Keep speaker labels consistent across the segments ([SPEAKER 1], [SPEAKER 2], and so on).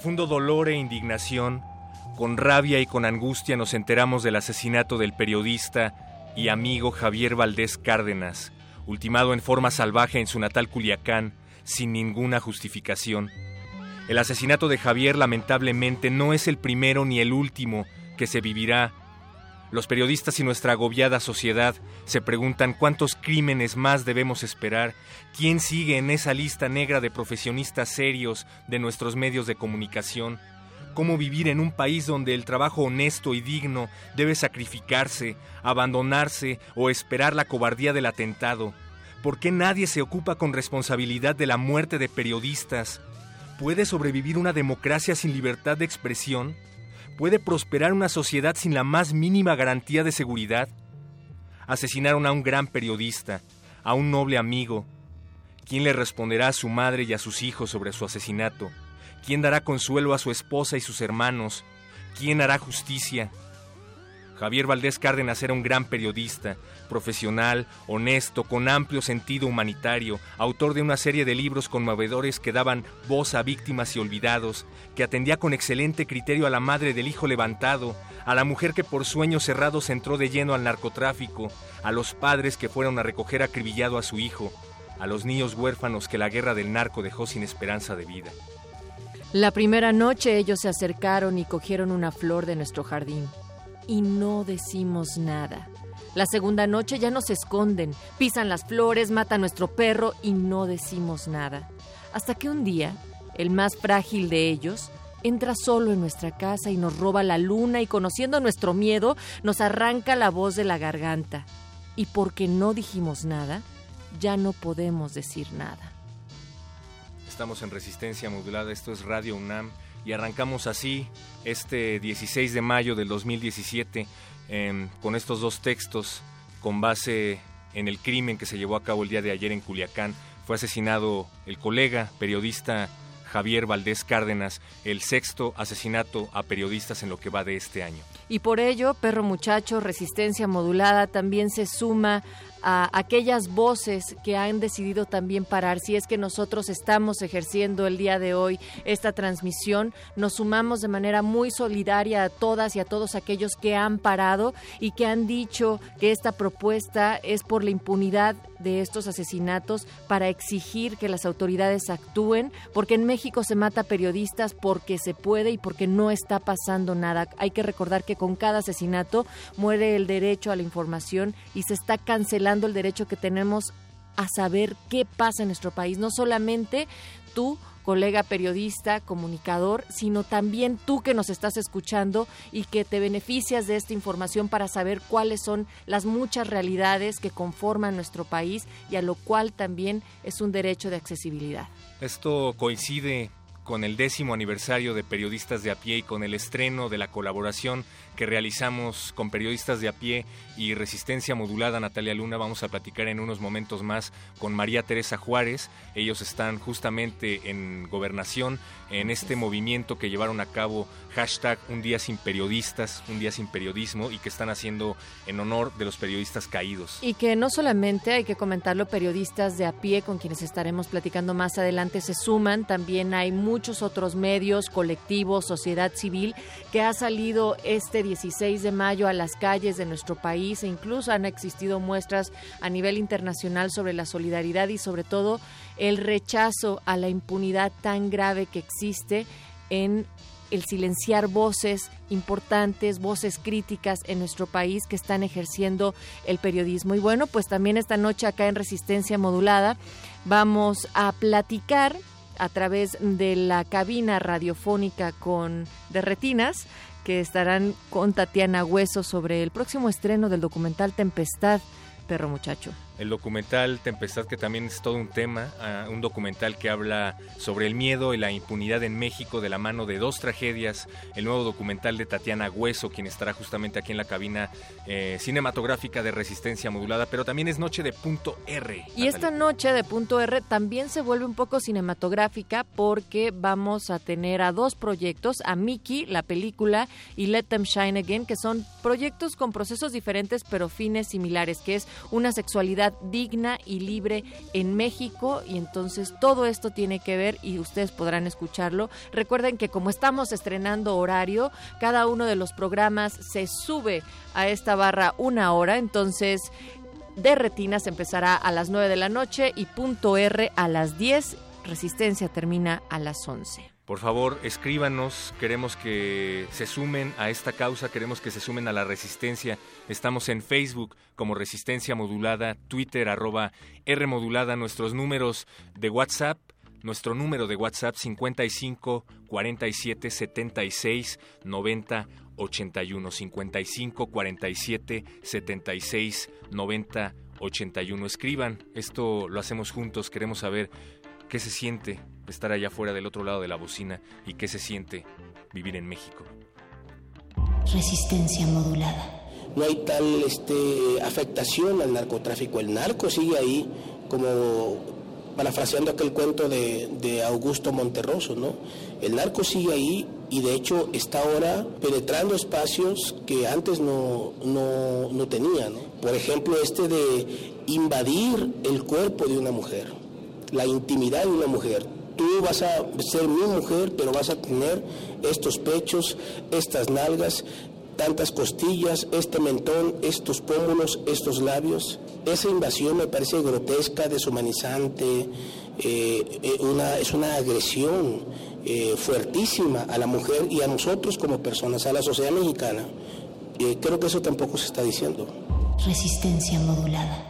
[SPEAKER 1] Profundo dolor e indignación, con rabia y con angustia nos enteramos del asesinato del periodista y amigo Javier Valdés Cárdenas, ultimado en forma salvaje en su natal Culiacán, sin ninguna justificación. El asesinato de Javier lamentablemente no es el primero ni el último que se vivirá. Los periodistas y nuestra agobiada sociedad se preguntan cuántos crímenes más debemos esperar, quién sigue en esa lista negra de profesionistas serios de nuestros medios de comunicación, cómo vivir en un país donde el trabajo honesto y digno debe sacrificarse, abandonarse o esperar la cobardía del atentado. ¿Por qué nadie se ocupa con responsabilidad de la muerte de periodistas? ¿Puede sobrevivir una democracia sin libertad de expresión? ¿Puede prosperar una sociedad sin la más mínima garantía de seguridad? Asesinaron a un gran periodista, a un noble amigo. ¿Quién le responderá a su madre y a sus hijos sobre su asesinato? ¿Quién dará consuelo a su esposa y sus hermanos? ¿Quién hará justicia? Javier Valdés Cárdenas era un gran periodista, profesional, honesto, con amplio sentido humanitario, autor de una serie de libros conmovedores que daban voz a víctimas y olvidados, que atendía con excelente criterio a la madre del hijo levantado, a la mujer que por sueños cerrados entró de lleno al narcotráfico, a los padres que fueron a recoger acribillado a su hijo, a los niños huérfanos que la guerra del narco dejó sin esperanza de vida.
[SPEAKER 2] La primera noche ellos se acercaron y cogieron una flor de nuestro jardín y no decimos nada. La segunda noche ya nos esconden, pisan las flores, matan nuestro perro y no decimos nada. Hasta que un día, el más frágil de ellos, entra solo en nuestra casa y nos roba la luna y conociendo nuestro miedo, nos arranca la voz de la garganta. Y porque no dijimos nada, ya no podemos decir nada.
[SPEAKER 1] Estamos en Resistencia Modulada, esto es Radio UNAM y arrancamos así este 16 de mayo del 2017 em, con estos dos textos con base en el crimen que se llevó a cabo el día de ayer en Culiacán. Fue asesinado el colega periodista Javier Valdés Cárdenas, el sexto asesinato a periodistas en lo que va de este año.
[SPEAKER 2] Y por ello, Perro Muchacho, Resistencia Modulada, también se suma a aquellas voces que han decidido también parar. Si es que nosotros estamos ejerciendo el día de hoy esta transmisión, nos sumamos de manera muy solidaria a todas y a todos aquellos que han parado y que han dicho que esta propuesta es por la impunidad de estos asesinatos para exigir que las autoridades actúen, porque en México se mata periodistas porque se puede y porque no está pasando nada. Hay que recordar que con cada asesinato muere el derecho a la información y se está cancelando el derecho que tenemos a saber qué pasa en nuestro país. No solamente tú, colega periodista, comunicador, sino también tú que nos estás escuchando y que te beneficias de esta información para saber cuáles son las muchas realidades que conforman nuestro país y a lo cual también es un derecho de accesibilidad.
[SPEAKER 1] Esto coincide con el décimo aniversario de Periodistas de a pie y con el estreno de la colaboración que realizamos con periodistas de a pie y Resistencia Modulada Natalia Luna. Vamos a platicar en unos momentos más con María Teresa Juárez. Ellos están justamente en gobernación, en este movimiento que llevaron a cabo hashtag Un Día Sin Periodistas, Un Día Sin Periodismo y que están haciendo en honor de los periodistas caídos.
[SPEAKER 2] Y que no solamente hay que comentarlo, periodistas de a pie con quienes estaremos platicando más adelante se suman, también hay muchos muchos otros medios, colectivos, sociedad civil, que ha salido este 16 de mayo a las calles de nuestro país e incluso han existido muestras a nivel internacional sobre la solidaridad y sobre todo el rechazo a la impunidad tan grave que existe en el silenciar voces importantes, voces críticas en nuestro país que están ejerciendo el periodismo. Y bueno, pues también esta noche acá en Resistencia Modulada vamos a platicar a través de la cabina radiofónica con de Retinas que estarán con Tatiana Hueso sobre el próximo estreno del documental Tempestad, perro muchacho
[SPEAKER 1] el documental Tempestad, que también es todo un tema, ah, un documental que habla sobre el miedo y la impunidad en México de la mano de dos tragedias, el nuevo documental de Tatiana Hueso, quien estará justamente aquí en la cabina eh, cinematográfica de Resistencia Modulada, pero también es Noche de Punto R.
[SPEAKER 2] Y esta noche de Punto R también se vuelve un poco cinematográfica porque vamos a tener a dos proyectos, a Mickey, la película, y Let Them Shine Again, que son proyectos con procesos diferentes pero fines similares, que es una sexualidad digna y libre en México y entonces todo esto tiene que ver y ustedes podrán escucharlo. Recuerden que como estamos estrenando horario, cada uno de los programas se sube a esta barra una hora, entonces de Retinas empezará a las 9 de la noche y punto R a las 10. Resistencia termina a las 11.
[SPEAKER 1] Por favor, escríbanos, queremos que se sumen a esta causa, queremos que se sumen a la resistencia. Estamos en Facebook como Resistencia Modulada, Twitter arroba R Modulada, nuestros números de WhatsApp, nuestro número de WhatsApp 55 47 76 90 81 55 47 76 90 81. Escriban, esto lo hacemos juntos, queremos saber qué se siente estar allá afuera del otro lado de la bocina y qué se siente vivir en México.
[SPEAKER 3] Resistencia modulada.
[SPEAKER 4] No hay tal este, afectación al narcotráfico. El narco sigue ahí, como parafraseando aquel cuento de, Augusto Monterroso, ¿no? El narco sigue ahí y de hecho está ahora penetrando espacios que antes no, no, no tenía, ¿no? Por ejemplo, este de invadir el cuerpo de una mujer la intimidad de una mujer. Tú vas a ser mi mujer, pero vas a tener estos pechos, estas nalgas, tantas costillas, este mentón, estos pómulos, estos labios. Esa invasión me parece grotesca, deshumanizante, eh, eh, una, es una agresión eh, fuertísima a la mujer y a nosotros como personas, a la sociedad mexicana. creo que eso tampoco se está diciendo.
[SPEAKER 3] Resistencia modulada.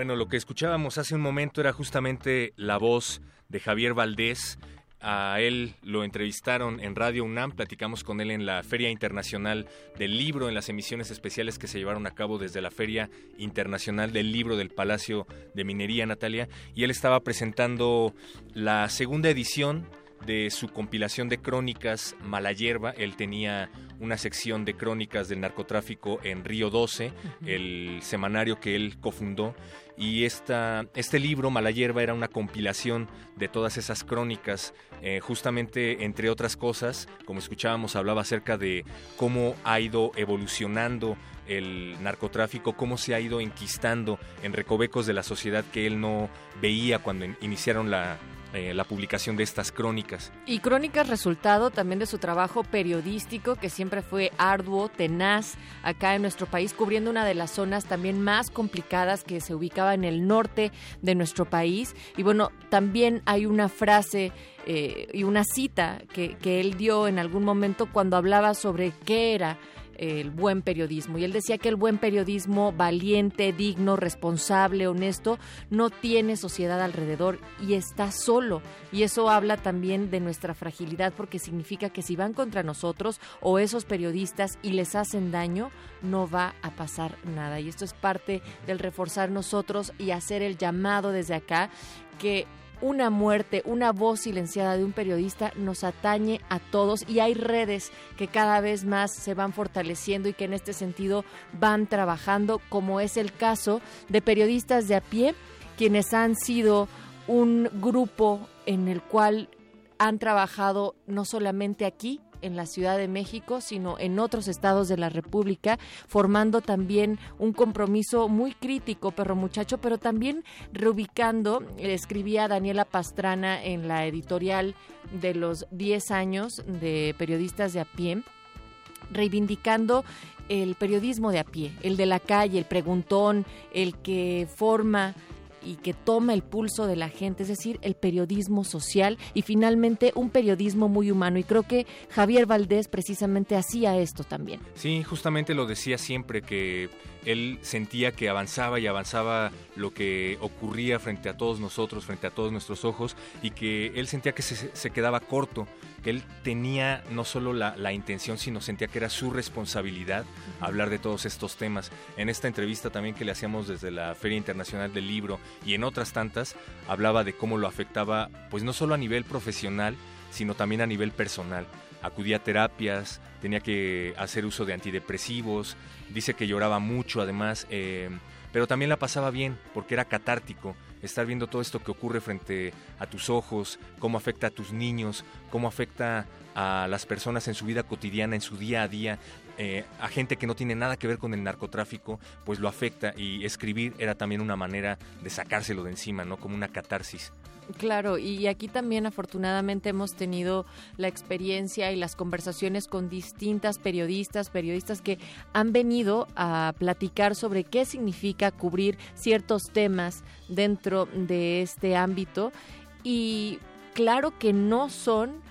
[SPEAKER 1] Bueno, lo que escuchábamos hace un momento era justamente la voz de Javier Valdés. A él lo entrevistaron en Radio UNAM, platicamos con él en la Feria Internacional del Libro, en las emisiones especiales que se llevaron a cabo desde la Feria Internacional del Libro del Palacio de Minería, Natalia, y él estaba presentando la segunda edición de su compilación de crónicas Malayerba. Él tenía una sección de crónicas del narcotráfico en Río 12, el semanario que él cofundó. Y esta, este libro, Malayerba, era una compilación de todas esas crónicas, eh, justamente entre otras cosas, como escuchábamos, hablaba acerca de cómo ha ido evolucionando el narcotráfico, cómo se ha ido enquistando en recovecos de la sociedad que él no veía cuando iniciaron la, eh, la publicación de estas crónicas.
[SPEAKER 2] Y crónicas resultado también de su trabajo periodístico, que siempre fue arduo, tenaz, acá en nuestro país, cubriendo una de las zonas también más complicadas que se ubicaba en el norte de nuestro país. Y bueno, también hay una frase eh, y una cita que, que él dio en algún momento cuando hablaba sobre qué era el buen periodismo. Y él decía que el buen periodismo valiente, digno, responsable, honesto, no tiene sociedad alrededor y está solo. Y eso habla también de nuestra fragilidad porque significa que si van contra nosotros o esos periodistas y les hacen daño, no va a pasar nada. Y esto es parte del reforzar nosotros y hacer el llamado desde acá que una muerte, una voz silenciada de un periodista nos atañe a todos y hay redes que cada vez más se van fortaleciendo y que en este sentido van trabajando, como es el caso de periodistas de a pie, quienes han sido un grupo en el cual han trabajado no solamente aquí, en la Ciudad de México, sino en otros estados de la República, formando también un compromiso muy crítico, perro muchacho, pero también reubicando, escribía Daniela Pastrana en la editorial de los 10 años de periodistas de a pie, reivindicando el periodismo de a pie, el de la calle, el preguntón, el que forma y que toma el pulso de la gente, es decir, el periodismo social y finalmente un periodismo muy humano. Y creo que Javier Valdés precisamente hacía esto también.
[SPEAKER 1] Sí, justamente lo decía siempre que él sentía que avanzaba y avanzaba lo que ocurría frente a todos nosotros, frente a todos nuestros ojos, y que él sentía que se, se quedaba corto, que él tenía no solo la, la, intención, sino sentía que era su responsabilidad hablar de todos estos temas. En esta entrevista también que le hacíamos desde la Feria Internacional del Libro y en otras tantas, hablaba de cómo lo afectaba, pues no solo a nivel profesional, sino también a nivel personal acudía a terapias, tenía que hacer uso de antidepresivos, dice que lloraba mucho además, eh, pero también la pasaba bien porque era catártico estar viendo todo esto que ocurre frente a tus ojos, cómo afecta a tus niños, cómo afecta a las personas en su vida cotidiana, en su día a día, eh, a gente que no tiene nada que ver con el narcotráfico, pues lo afecta y escribir era también una manera de sacárselo de encima, ¿no? Como una catarsis.
[SPEAKER 2] Claro, y aquí también afortunadamente hemos tenido la experiencia y las conversaciones con distintas periodistas, periodistas que han venido a platicar sobre qué significa cubrir ciertos temas dentro de este ámbito y claro que no son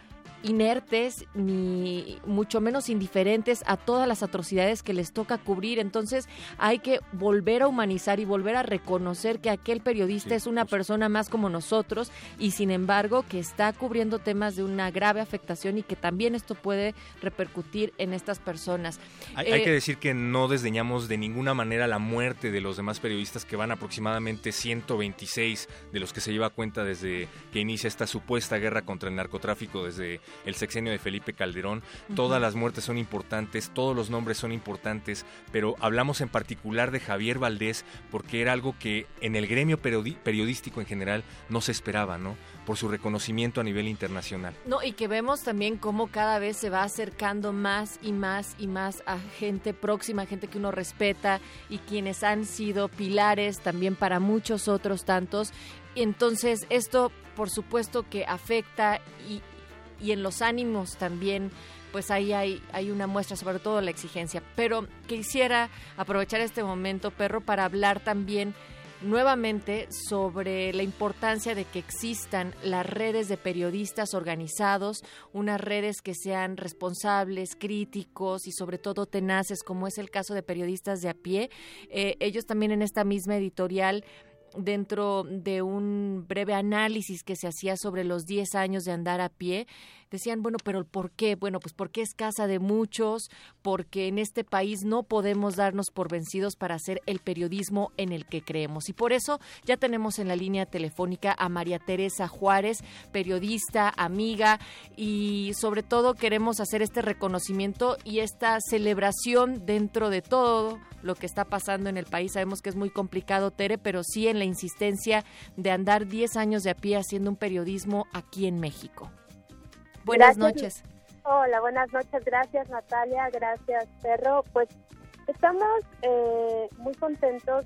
[SPEAKER 2] inertes ni mucho menos indiferentes a todas las atrocidades que les toca cubrir. Entonces hay que volver a humanizar y volver a reconocer que aquel periodista sí, es una persona más como nosotros y sin embargo que está cubriendo temas de una grave afectación y que también esto puede repercutir en estas personas.
[SPEAKER 1] Hay, eh, hay que decir que no desdeñamos de ninguna manera la muerte de los demás periodistas que van aproximadamente 126 de los que se lleva cuenta desde que inicia esta supuesta guerra contra el narcotráfico desde el sexenio de Felipe Calderón. Uh -huh. Todas las muertes son importantes, todos los nombres son importantes, pero hablamos en particular de Javier Valdés porque era algo que en el gremio periodístico en general no se esperaba, ¿no? Por su reconocimiento a nivel internacional.
[SPEAKER 2] No, y que vemos también cómo cada vez se va acercando más y más y más a gente próxima, gente que uno respeta y quienes han sido pilares también para muchos otros tantos. Entonces, esto por supuesto que afecta y, y en los ánimos también pues ahí hay, hay una muestra, sobre todo la exigencia. Pero quisiera aprovechar este momento, perro, para hablar también nuevamente sobre la importancia de que existan las redes de periodistas organizados, unas redes que sean responsables, críticos y sobre todo tenaces, como es el caso de periodistas de a pie. Eh, ellos también en esta misma editorial dentro de un breve análisis que se hacía sobre los 10 años de andar a pie, decían, bueno, pero ¿por qué? Bueno, pues porque es casa de muchos, porque en este país no podemos darnos por vencidos para hacer el periodismo en el que creemos. Y por eso ya tenemos en la línea telefónica a María Teresa Juárez, periodista, amiga, y sobre todo queremos hacer este reconocimiento y esta celebración dentro de todo lo que está pasando en el país. Sabemos que es muy complicado, Tere, pero sí en la insistencia de andar 10 años de a pie haciendo un periodismo aquí en México. Buenas
[SPEAKER 5] gracias.
[SPEAKER 2] noches.
[SPEAKER 5] Hola, buenas noches. Gracias, Natalia. Gracias, Perro. Pues estamos eh, muy contentos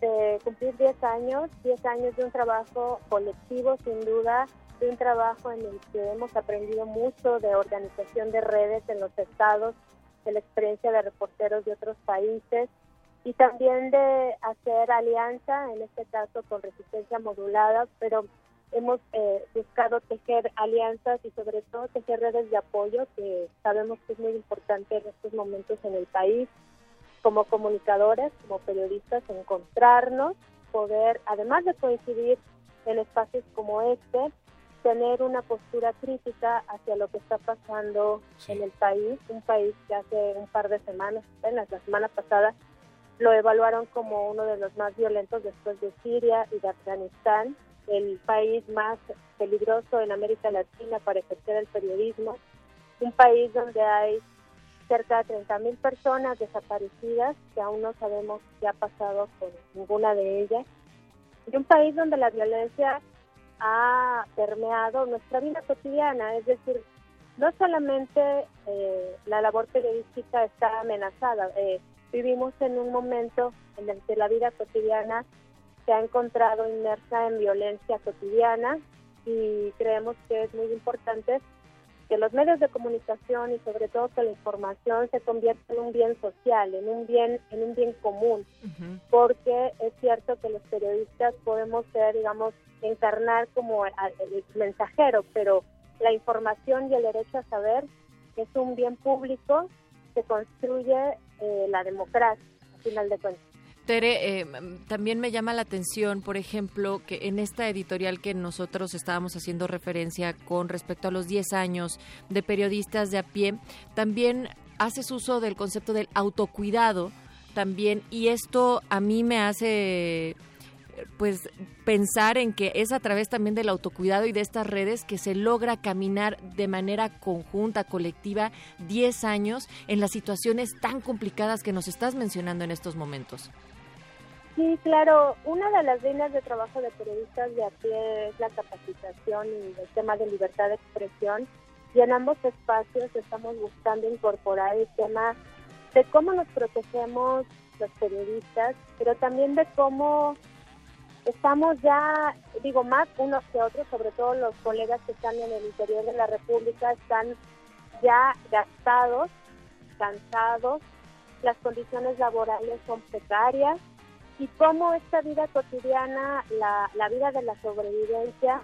[SPEAKER 5] de cumplir 10 años, 10 años de un trabajo colectivo, sin duda, de un trabajo en el que hemos aprendido mucho de organización de redes en los estados, de la experiencia de reporteros de otros países y también de hacer alianza, en este caso con resistencia modulada, pero hemos eh, buscado tejer alianzas y sobre todo tejer redes de apoyo que sabemos que es muy importante en estos momentos en el país como comunicadores, como periodistas, encontrarnos, poder, además de coincidir en espacios como este, tener una postura crítica hacia lo que está pasando sí. en el país, un país que hace un par de semanas, apenas la semana pasada, lo evaluaron como uno de los más violentos después de Siria y de Afganistán, el país más peligroso en América Latina para ejercer el periodismo, un país donde hay cerca de 30 mil personas desaparecidas que aún no sabemos qué ha pasado con ninguna de ellas, y un país donde la violencia ha permeado nuestra vida cotidiana, es decir, no solamente eh, la labor periodística está amenazada, eh, vivimos en un momento en el que la vida cotidiana se ha encontrado inmersa en violencia cotidiana y creemos que es muy importante que los medios de comunicación y sobre todo que la información se convierta en un bien social, en un bien, en un bien común, porque es cierto que los periodistas podemos ser, digamos, encarnar como el mensajero, pero la información y el derecho a saber es un bien público que construye eh, la democracia, al final de cuentas.
[SPEAKER 2] Tere, eh, también me llama la atención, por ejemplo, que en esta editorial que nosotros estábamos haciendo referencia con respecto a los 10 años de periodistas de a pie, también haces uso del concepto del autocuidado también y esto a mí me hace pues pensar en que es a través también del autocuidado y de estas redes que se logra caminar de manera conjunta, colectiva, 10 años en las situaciones tan complicadas que nos estás mencionando en estos momentos.
[SPEAKER 5] Sí, claro. Una de las líneas de trabajo de periodistas de a pie es la capacitación y el tema de libertad de expresión. Y en ambos espacios estamos buscando incorporar el tema de cómo nos protegemos los periodistas, pero también de cómo estamos ya, digo, más unos que otros, sobre todo los colegas que están en el interior de la República, están ya gastados, cansados, las condiciones laborales son precarias y cómo esta vida cotidiana, la, la vida de la sobrevivencia,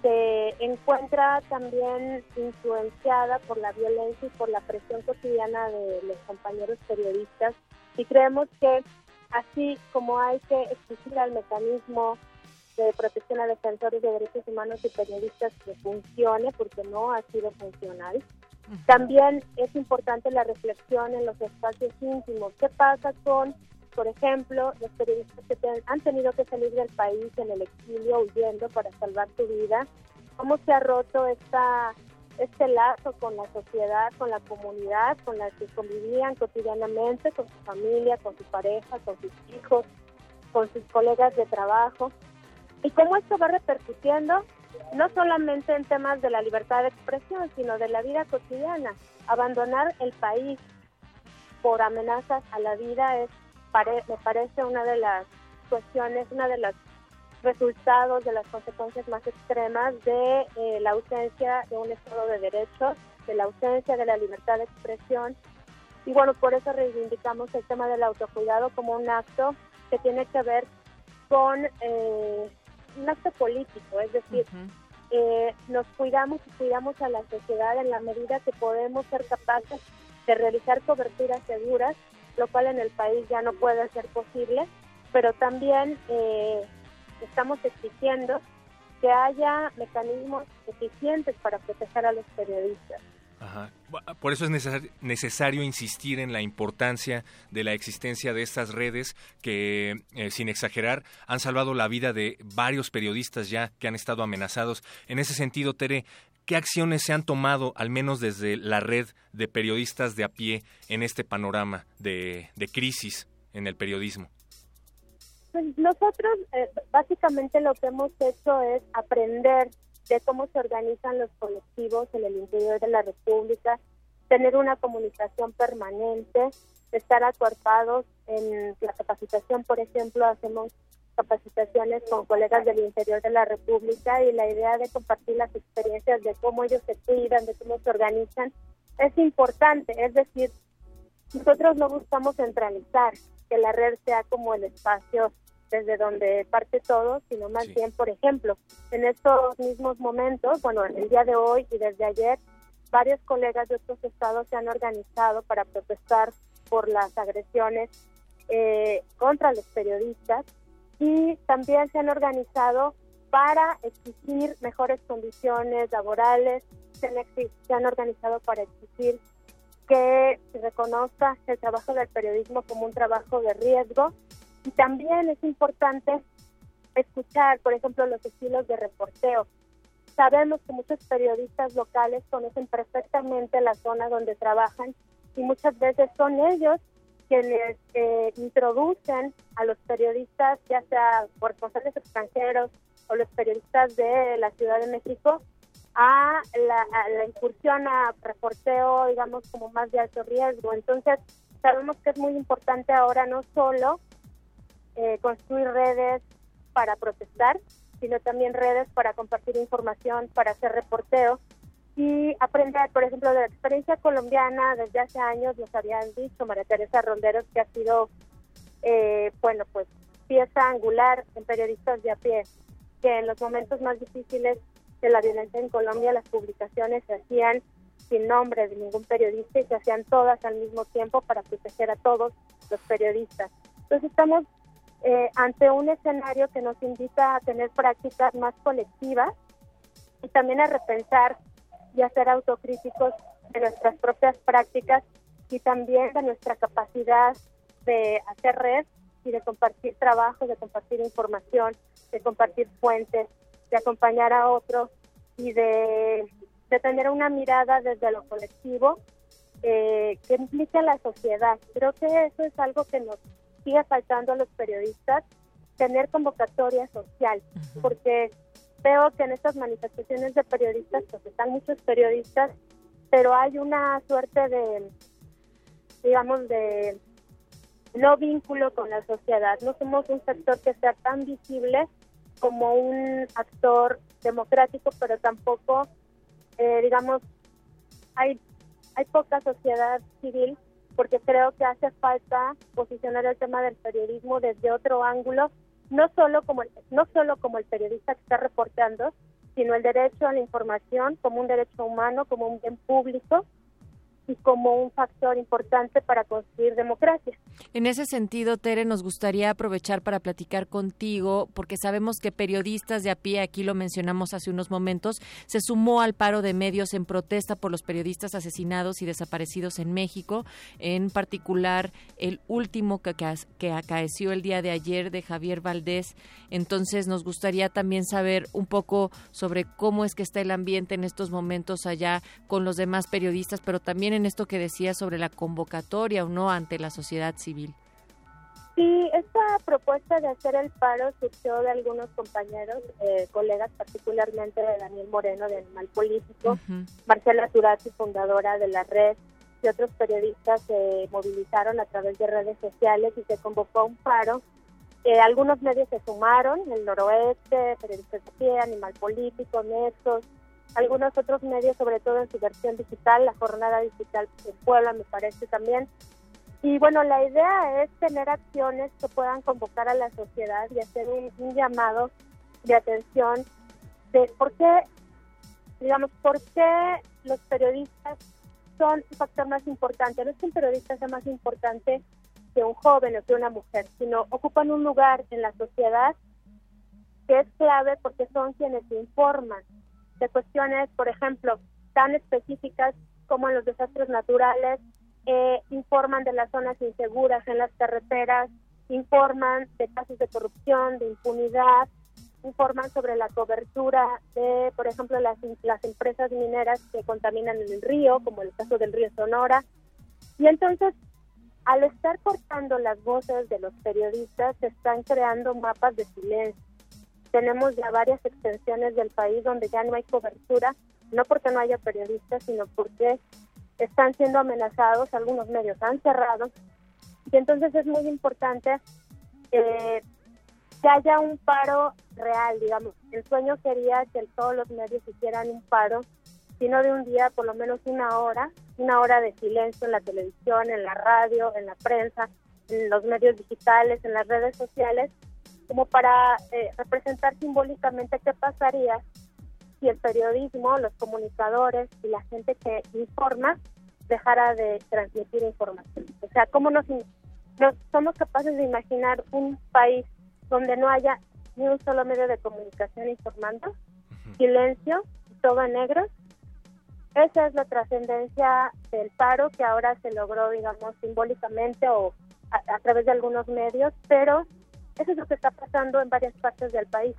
[SPEAKER 5] se encuentra también influenciada por la violencia y por la presión cotidiana de los compañeros periodistas y creemos que así como hay que exigir al mecanismo de protección a defensores de derechos humanos y periodistas que funcione, porque no ha sido funcional. También es importante la reflexión en los espacios íntimos. ¿Qué pasa con, por ejemplo, los periodistas que han tenido que salir del país en el exilio huyendo para salvar su vida? ¿Cómo se ha roto este lazo con la sociedad, con la comunidad, con la que convivían cotidianamente, con su familia, con su pareja, con sus hijos, con sus colegas de trabajo. Y cómo esto va repercutiendo no solamente en temas de la libertad de expresión, sino de la vida cotidiana. Abandonar el país por amenazas a la vida es, me parece una de las cuestiones, una de las resultados de las consecuencias más extremas de eh, la ausencia de un Estado de derechos, de la ausencia de la libertad de expresión. Y bueno, por eso reivindicamos el tema del autocuidado como un acto que tiene que ver con eh, un acto político, es decir, eh, nos cuidamos y cuidamos a la sociedad en la medida que podemos ser capaces de realizar coberturas seguras, lo cual en el país ya no puede ser posible, pero también eh, estamos exigiendo que haya mecanismos eficientes para proteger a los periodistas.
[SPEAKER 1] Por eso es necesario insistir en la importancia de la existencia de estas redes que, eh, sin exagerar, han salvado la vida de varios periodistas ya que han estado amenazados. En ese sentido, Tere, ¿qué acciones se han tomado, al menos desde la red de periodistas de a pie, en este panorama de crisis en el periodismo?
[SPEAKER 5] Pues nosotros eh, básicamente lo que hemos hecho es aprender de cómo se organizan los colectivos en el interior de la República, tener una comunicación permanente, estar acuerpados en la capacitación, por ejemplo, hacemos capacitaciones con colegas del interior de la República y la idea de compartir las experiencias de cómo ellos se cuidan, de cómo se organizan, es importante. Es decir, nosotros no buscamos centralizar, que la red sea como el espacio desde donde parte todo, sino más bien, por ejemplo, en estos mismos momentos, bueno, el día de hoy y desde ayer, varios colegas de otros estados se han organizado para protestar por las agresiones eh, contra los periodistas y también se han organizado para exigir mejores condiciones laborales, se han, se han organizado para exigir que se reconozca el trabajo del periodismo como un trabajo de riesgo y también es importante escuchar, por ejemplo, los estilos de reporteo. Sabemos que muchos periodistas locales conocen perfectamente la zona donde trabajan y muchas veces son ellos quienes eh, introducen a los periodistas, ya sea por responsables extranjeros o los periodistas de la Ciudad de México, a la, incursión a reporteo, digamos, como más de alto riesgo. Entonces, sabemos que es muy importante ahora no solo eh, construir redes para protestar, sino también redes para compartir información, para hacer reporteo y aprender, por ejemplo, de la experiencia colombiana desde hace años, nos habían dicho María Teresa Ronderos, que ha sido, eh, bueno, pues pieza angular en periodistas de a pie, que en los momentos más difíciles de la violencia en Colombia las publicaciones se hacían sin nombre de ningún periodista y se hacían todas al mismo tiempo para proteger a todos los periodistas. Entonces estamos eh, ante un escenario que nos invita a tener prácticas más colectivas y también a repensar y a ser autocríticos de nuestras propias prácticas y también de nuestra capacidad de hacer red y de compartir trabajo, de compartir información, de compartir fuentes, de acompañar a otros y de, tener una mirada desde lo colectivo eh, que implique a la sociedad. Creo que eso es algo que nos sigue faltando a los periodistas, tener convocatoria social, porque veo que en estas manifestaciones de periodistas, pues están muchos periodistas, pero hay una suerte de, digamos, de no vínculo con la sociedad. No somos un sector que sea tan visible como un actor democrático, pero tampoco, eh, digamos, hay, hay poca sociedad civil porque creo que hace falta posicionar el tema del periodismo desde otro ángulo, no solo como no solo como el periodista que está reportando, sino el derecho a la información como un derecho humano, como un bien público y como un factor importante para construir democracia.
[SPEAKER 2] En ese sentido, Tere, nos gustaría aprovechar para platicar contigo, porque sabemos que periodistas de a pie, aquí lo mencionamos hace unos momentos, se sumó al paro de medios en protesta por los periodistas asesinados y desaparecidos en México, en particular el último que, que acaeció el día de ayer de Javier Valdés. Entonces, nos gustaría también saber un poco sobre cómo es que está el ambiente en estos momentos allá con los demás periodistas, pero también en esto que decía sobre la convocatoria o no ante la sociedad civil.
[SPEAKER 5] Sí, esta propuesta de hacer el paro surgió de algunos compañeros, eh, colegas, particularmente de Daniel Moreno de Animal Político, Marcela Turati, fundadora de la red, y otros periodistas se movilizaron a través de redes sociales y se convocó un paro. Eh, algunos medios se sumaron, el Noroeste, Periodistas de Pie, Animal Político, Nexos, algunos otros medios, sobre todo en su versión digital, la jornada digital de Puebla me parece también. Y bueno, la idea es tener acciones que puedan convocar a la sociedad y hacer un, llamado de atención de por qué, digamos, por qué los periodistas son un factor más importante. No es que un periodista sea más importante que un joven o que una mujer, sino ocupan un lugar en la sociedad que es clave porque son quienes informan, de cuestiones, por ejemplo, tan específicas como los desastres naturales, eh, informan de las zonas inseguras en las carreteras, informan de casos de corrupción, de impunidad, informan sobre la cobertura de, por ejemplo, las, las empresas mineras que contaminan el río, como el caso del río Sonora. Y entonces, al estar cortando las voces de los periodistas, se están creando mapas de silencio tenemos ya varias extensiones del país donde ya no hay cobertura, no porque no haya periodistas, sino porque están siendo amenazados, algunos medios han cerrado, y entonces es muy importante eh, que haya un paro real, digamos. El sueño sería que todos los medios hicieran un paro, sino de un día, por lo menos una hora, una hora de silencio en la televisión, en la radio, en la prensa, en los medios digitales, en las redes sociales, como para eh, representar simbólicamente qué pasaría si el periodismo, los comunicadores y la gente que informa dejara de transmitir información. O sea, ¿cómo nos, somos capaces de imaginar un país donde no haya ni un solo medio de comunicación informando? Silencio, todo en negro. Esa es la trascendencia del paro que ahora se logró, digamos, simbólicamente o a través de algunos medios, pero eso es lo que está pasando en varias partes del país.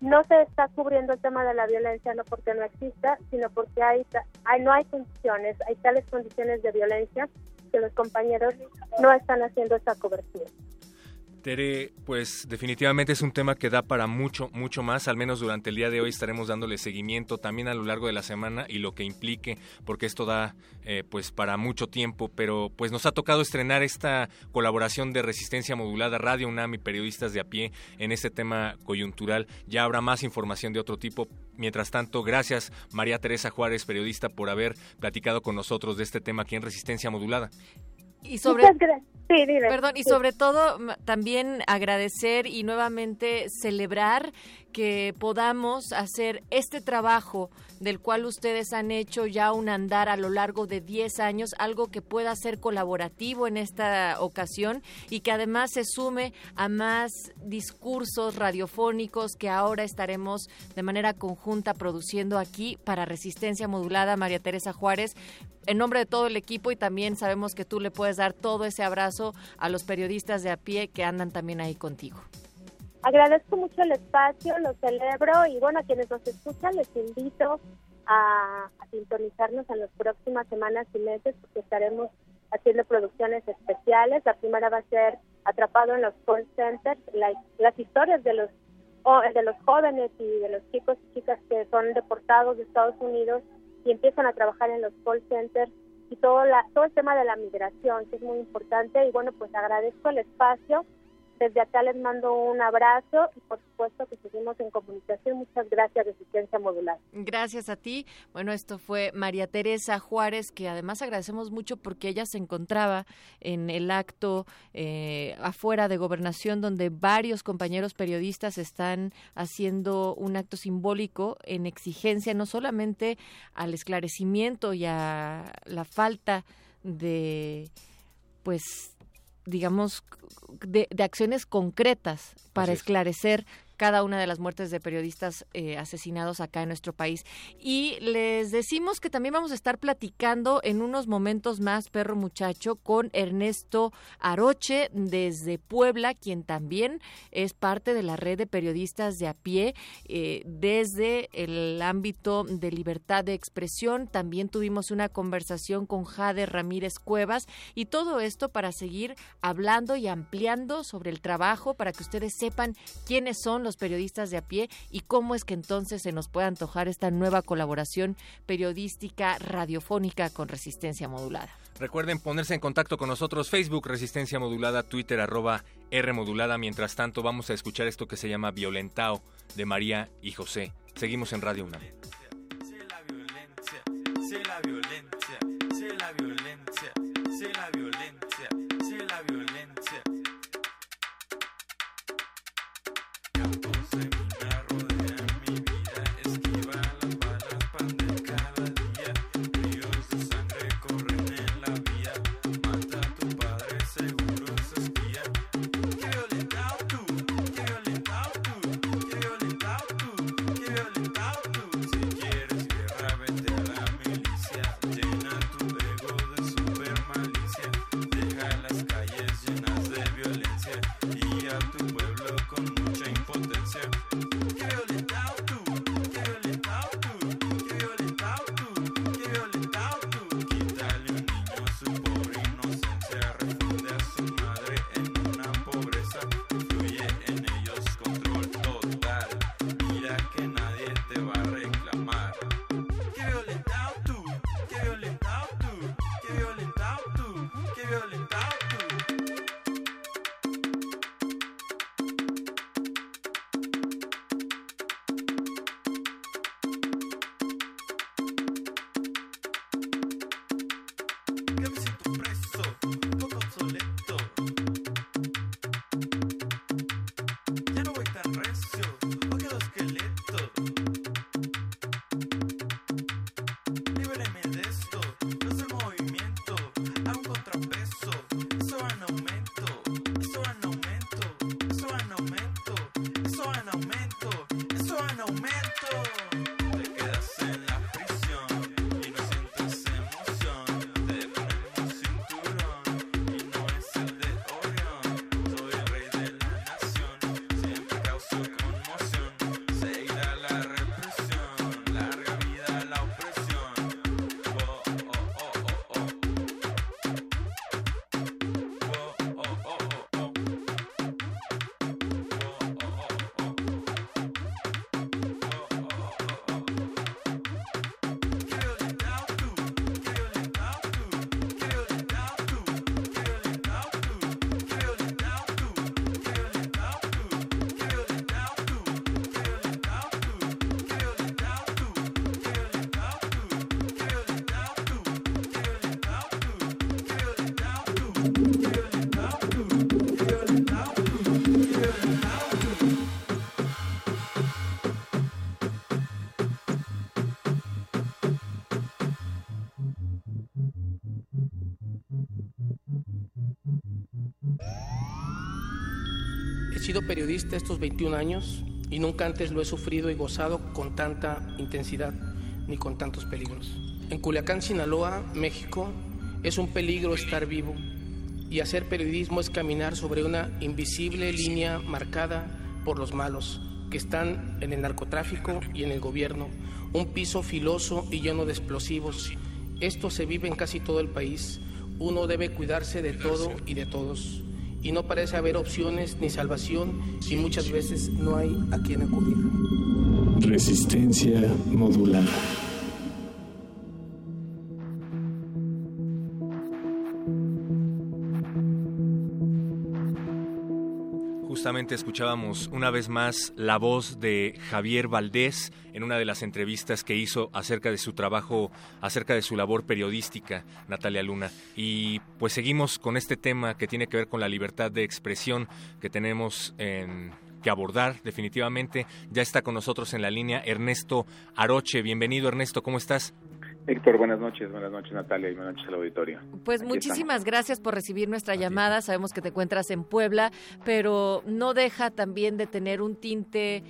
[SPEAKER 5] No se está cubriendo el tema de la violencia no porque no exista, sino porque hay, hay no hay condiciones, hay tales condiciones de violencia que los compañeros no están haciendo esa cobertura.
[SPEAKER 1] Tere, pues definitivamente es un tema que da para mucho, mucho más. Al menos durante el día de hoy estaremos dándole seguimiento también a lo largo de la semana y lo que implique, porque esto da eh, pues para mucho tiempo. Pero pues nos ha tocado estrenar esta colaboración de Resistencia Modulada Radio UNAM y periodistas de a pie en este tema coyuntural. Ya habrá más información de otro tipo. Mientras tanto, gracias María Teresa Juárez, periodista, por haber platicado con nosotros de este tema aquí en Resistencia Modulada.
[SPEAKER 2] Y sobre, Perdón, y sobre todo también agradecer y nuevamente celebrar que podamos hacer este trabajo del cual ustedes han hecho ya un andar a lo largo de 10 años, algo que pueda ser colaborativo en esta ocasión y que además se sume a más discursos radiofónicos que ahora estaremos de manera conjunta produciendo aquí para Resistencia Modulada, María Teresa Juárez, en nombre de todo el equipo y también sabemos que tú le puedes dar todo ese abrazo a los periodistas de a pie que andan también ahí contigo.
[SPEAKER 5] Agradezco mucho el espacio, lo celebro y bueno, a quienes nos escuchan les invito a, sintonizarnos en las próximas semanas y meses porque estaremos haciendo producciones especiales. La primera va a ser Atrapado en los call centers, las historias de los de los jóvenes y de los chicos y chicas que son deportados de Estados Unidos y empiezan a trabajar en los call centers y todo la todo el tema de la migración que es muy importante y bueno pues agradezco el espacio desde acá les mando un abrazo y por supuesto que seguimos en comunicación. Muchas gracias, Resistencia Modular.
[SPEAKER 2] Gracias a ti. Bueno, esto fue María Teresa Juárez, que además agradecemos mucho porque ella se encontraba en el acto eh, afuera de gobernación donde varios compañeros periodistas están haciendo un acto simbólico en exigencia no solamente al esclarecimiento y a la falta de pues digamos, de, de acciones concretas para esclarecer cada una de las muertes de periodistas eh, asesinados acá en nuestro país. Y les decimos que también vamos a estar platicando en unos momentos más, perro muchacho, con Ernesto Aroche desde Puebla, quien también es parte de la red de periodistas de a pie eh, desde el ámbito de libertad de expresión. También tuvimos una conversación con Jade Ramírez Cuevas y todo esto para seguir hablando y ampliando sobre el trabajo para que ustedes sepan quiénes son los periodistas de a pie y cómo es que entonces se nos puede antojar esta nueva colaboración periodística radiofónica con resistencia modulada.
[SPEAKER 1] Recuerden ponerse en contacto con nosotros, Facebook Resistencia Modulada, Twitter arroba R Modulada. Mientras tanto, vamos a escuchar esto que se llama Violentao de María y José. Seguimos en Radio UNAM.
[SPEAKER 4] Periodista estos 21 años y nunca antes lo he sufrido y gozado con tanta intensidad ni con tantos peligros. En Culiacán, Sinaloa, México, es un peligro estar vivo y hacer periodismo es caminar sobre una invisible línea marcada por los malos que están en el narcotráfico y en el gobierno, un piso filoso y lleno de explosivos. Esto se vive en casi todo el país. Uno debe cuidarse de todo y de todos. Y no parece haber opciones ni salvación y muchas veces no hay a quien acudir.
[SPEAKER 6] Resistencia modulada.
[SPEAKER 1] Escuchábamos una vez más la voz de Javier Valdés en una de las entrevistas que hizo acerca de su trabajo, acerca de su labor periodística, Natalia Luna. Y pues seguimos con este tema que tiene que ver con la libertad de expresión que tenemos que abordar definitivamente. Ya está con nosotros en la línea Ernesto Aroche. Bienvenido Ernesto, ¿cómo estás?
[SPEAKER 7] Héctor, buenas noches, buenas noches Natalia y buenas noches al auditorio.
[SPEAKER 2] Pues muchísimas gracias por recibir nuestra llamada. Sabemos que te encuentras en Puebla, pero no deja también de tener un tinte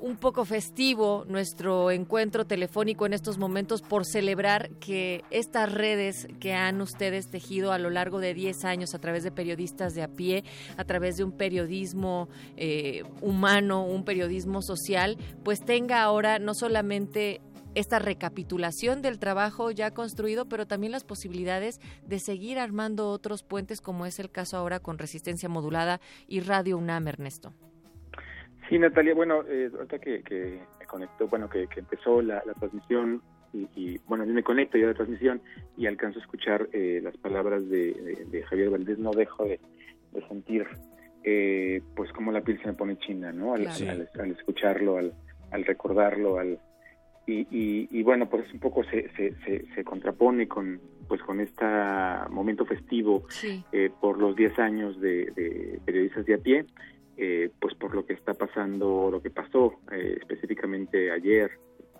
[SPEAKER 2] un poco festivo nuestro encuentro telefónico en estos momentos por celebrar que estas redes que han ustedes tejido a lo largo de 10 años a través de periodistas de a pie, a través de un periodismo eh, humano, un periodismo social, pues tenga ahora no solamente esta recapitulación del trabajo ya construido, pero también las posibilidades de seguir armando otros puentes, como es el caso ahora con Resistencia Modulada y Radio UNAM, Ernesto.
[SPEAKER 7] Sí, Natalia, bueno, eh, ahorita que, que me conectó, bueno, que, empezó la, transmisión y, bueno, yo me conecto ya a la transmisión y alcanzo a escuchar eh, las palabras de, Javier Valdés, no dejo de, sentir eh, pues como la piel se me pone china, ¿no? Al, escucharlo, al, al recordarlo, al, y, bueno, pues un poco se, se, se, contrapone con pues con este momento festivo eh, por los 10 años de, periodistas de a pie, eh, pues por lo que está pasando, lo que pasó eh, específicamente ayer,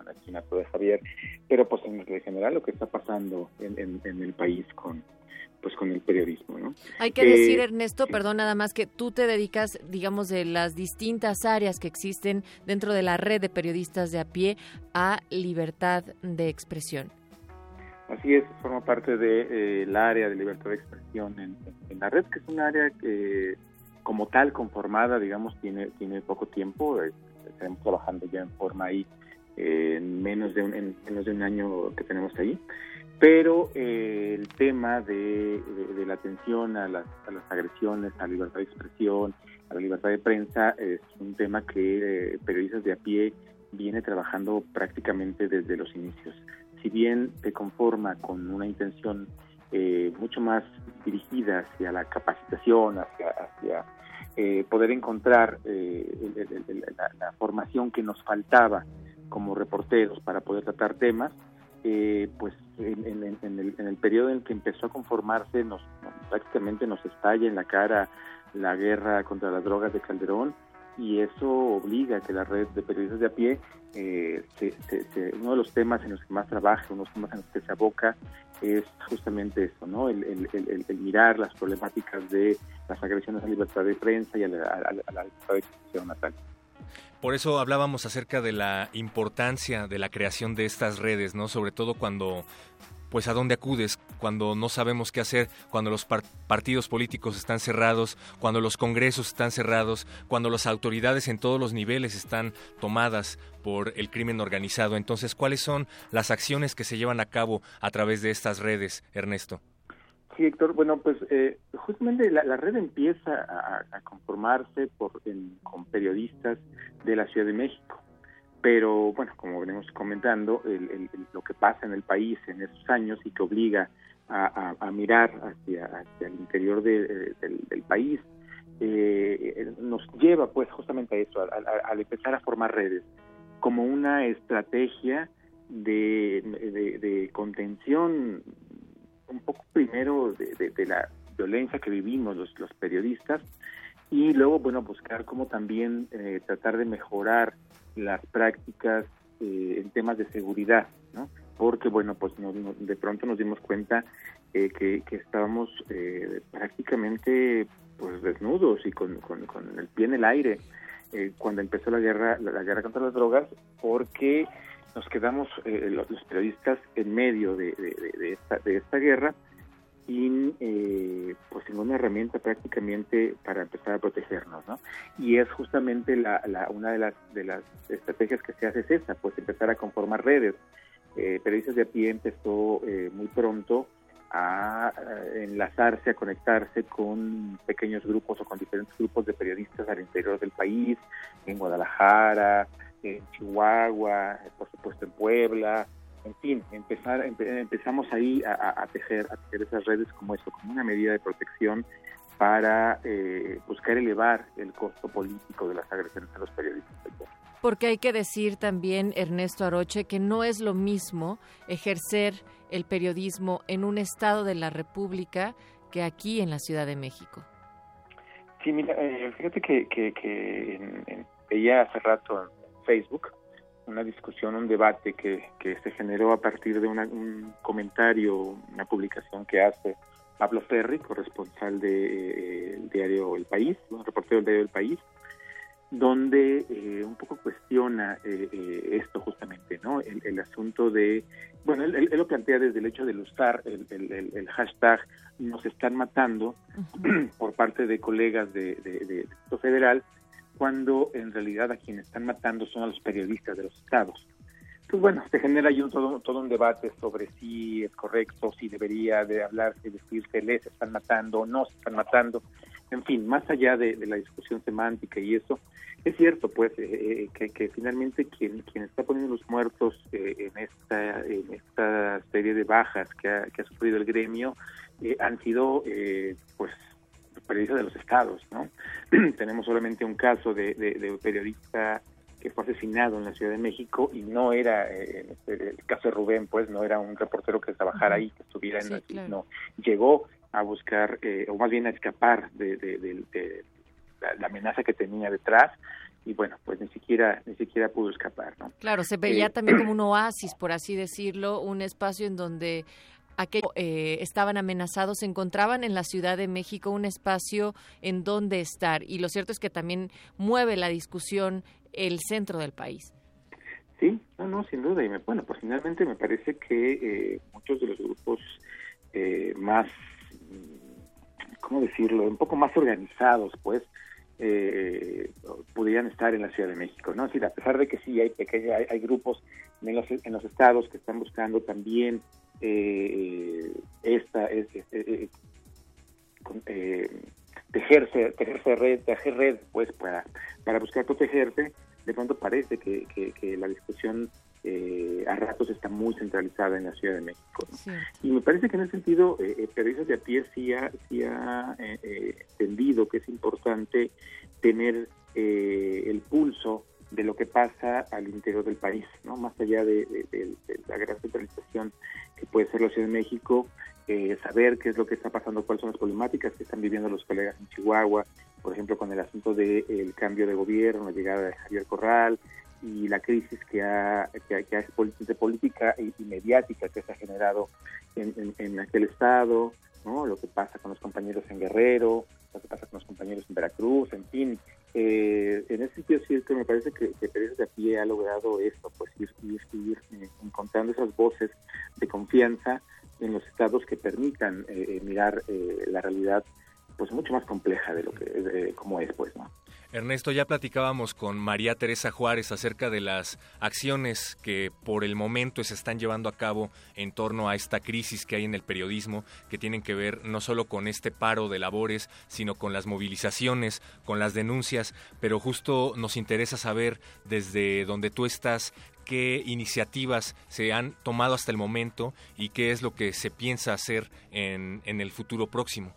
[SPEAKER 7] el asesinato de Javier, pero pues en general lo que está pasando en el país con, pues con el periodismo, ¿no?
[SPEAKER 2] Hay que decir, eh, Ernesto, perdón, nada más que tú te dedicas, digamos, de las distintas áreas que existen dentro de la red de periodistas de a pie a libertad de expresión.
[SPEAKER 7] Así es, forma parte del de, eh, área de libertad de expresión en, la red, que es un área que como tal conformada, digamos, tiene tiene poco tiempo, eh, estamos trabajando ya en forma ahí en menos de un, en menos de un año que tenemos ahí pero eh, el tema de, la atención a las, agresiones, a la libertad de expresión, a la libertad de prensa, es un tema que eh, periodistas de a pie viene trabajando prácticamente desde los inicios. Si bien se conforma con una intención eh, mucho más dirigida hacia la capacitación, hacia, hacia poder encontrar la, la formación que nos faltaba como reporteros para poder tratar temas, eh, pues en, el, periodo en que empezó a conformarse, nos, prácticamente nos estalla en la cara la guerra contra las drogas de Calderón y eso obliga a que la red de periodistas de a pie, eh, uno de los temas en los que más trabaja, uno de los temas en los que se aboca es justamente eso, ¿no? El, mirar las problemáticas de las agresiones a la libertad de prensa y a la, libertad de expresión natal.
[SPEAKER 1] Por eso hablábamos acerca de la importancia de la creación de estas redes, ¿no? Sobre todo cuando pues a dónde acudes cuando no sabemos qué hacer, cuando los partidos políticos están cerrados, cuando los congresos están cerrados, cuando las autoridades en todos los niveles están tomadas por el crimen organizado. Entonces, ¿cuáles son las acciones que se llevan a cabo a través de estas redes, Ernesto?
[SPEAKER 7] Sí, Héctor. Bueno, pues eh, justamente la, red empieza a, conformarse por, con periodistas de la Ciudad de México. Pero bueno, como venimos comentando, lo que pasa en el país en esos años y que obliga a, mirar hacia, el interior del, país, eh, nos lleva pues justamente a eso, al empezar a formar redes, como una estrategia de contención un poco primero de, la violencia que vivimos los, periodistas y luego, bueno, buscar cómo también eh, tratar de mejorar las prácticas eh, en temas de seguridad, ¿no? Porque, bueno, pues de pronto nos dimos cuenta eh, que, que, estábamos eh, prácticamente pues desnudos y con, con, con, el pie en el aire eh, cuando empezó la guerra la, guerra contra las drogas porque nos quedamos eh, los, periodistas en medio de, esta, de esta guerra sin eh, pues ninguna herramienta prácticamente para empezar a protegernos no y es justamente la, la, una de las estrategias que se hace es esa pues empezar a conformar redes. Eh, periodistas de a pie empezó eh, muy pronto a, enlazarse, a conectarse con pequeños grupos o con diferentes grupos de periodistas al interior del país, en Guadalajara, en Chihuahua, por supuesto en Puebla, en fin, empezar, empe, empezamos ahí a, a, tejer, a tejer esas redes como eso, como una medida de protección para eh, buscar elevar el costo político de las agresiones a los periodistas.
[SPEAKER 2] Porque hay que decir también, Ernesto Aroche, que no es lo mismo ejercer el periodismo en un estado de la República que aquí en la Ciudad de México.
[SPEAKER 7] Sí, mira, eh, fíjate que, que, que en, en, veía hace rato Facebook una discusión, un debate que, que se generó a partir de una, un comentario, una publicación que hace Pablo Ferri, corresponsal del de, diario El País, un reportero del diario El País, donde eh, un poco cuestiona eh, eh, esto justamente, ¿no? El, el asunto de, bueno, él, él, lo plantea desde el hecho de usar el, el, el hashtag nos están matando uh -huh. por parte de colegas de, de, de, de federal, cuando en realidad a quienes están matando son a los periodistas de los estados. Pues bueno, se genera ahí un, todo, todo un debate sobre si es correcto, si debería de hablarse, decirse, les están matando no se están matando. En fin, más allá de, de la discusión semántica y eso, es cierto, pues, eh, que, que, finalmente quien, quien está poniendo los muertos eh, en, esta, en esta serie de bajas que ha, que ha sufrido el gremio eh, han sido, pues, periodistas de los estados, ¿no? Tenemos solamente un caso de, de, de, un periodista que fue asesinado en la Ciudad de México y no era, eh, el caso de Rubén, pues, no era un reportero que trabajara ahí, que estuviera en la, claro. no, llegó a buscar, eh, o más bien a escapar de, de, de la, la, amenaza que tenía detrás y bueno, pues ni siquiera ni siquiera pudo escapar, ¿no?
[SPEAKER 2] Claro, se veía eh, también como un oasis, por así decirlo, un espacio en donde aquellos eh, estaban amenazados se encontraban en la Ciudad de México un espacio en donde estar y lo cierto es que también mueve la discusión el centro del país.
[SPEAKER 7] Sí, no, no, sin duda. Y me, bueno, pues finalmente me parece que eh, muchos de los grupos eh, más, ¿cómo decirlo?, un poco más organizados, pues, eh, estar en la Ciudad de México, ¿no? Es a pesar de que sí hay hay, hay, grupos en los, en los estados que están buscando también eh, esta es, es, es, eh, tejerse, tejerse red, tejer red, pues para, para buscar protegerse, de pronto parece que, que, que la discusión eh, a ratos está muy centralizada en la Ciudad de México. Y me parece que en ese sentido, eh, periodistas de a pie sí ha, sí ha eh, entendido que es importante tener eh, el pulso de lo que pasa al interior del país, ¿no? Más allá de, la gran centralización que puede ser la Ciudad de México, eh, saber qué es lo que está pasando, cuáles son las problemáticas que están viviendo los colegas en Chihuahua, por ejemplo, con el asunto del de, cambio de gobierno, la llegada de Javier Corral y la crisis que ha, que, que ha de política y, mediática que se ha generado en, aquel estado, ¿no? lo que pasa con los compañeros en Guerrero, lo que pasa con los compañeros en Veracruz, en fin, eh, en ese sentido sí es que me parece que, que Pérez de ha logrado esto, pues ir, ir, ir eh, encontrando esas voces de confianza en los estados que permitan eh, mirar eh, la realidad pues mucho más compleja de lo que como es pues no
[SPEAKER 1] Ernesto, ya platicábamos con María Teresa Juárez acerca de las acciones que por el momento se están llevando a cabo en torno a esta crisis que hay en el periodismo, que tienen que ver no solo con este paro de labores, sino con las movilizaciones, con las denuncias, pero justo nos interesa saber desde donde tú estás qué iniciativas se han tomado hasta el momento y qué es lo que se piensa hacer en, en el futuro próximo.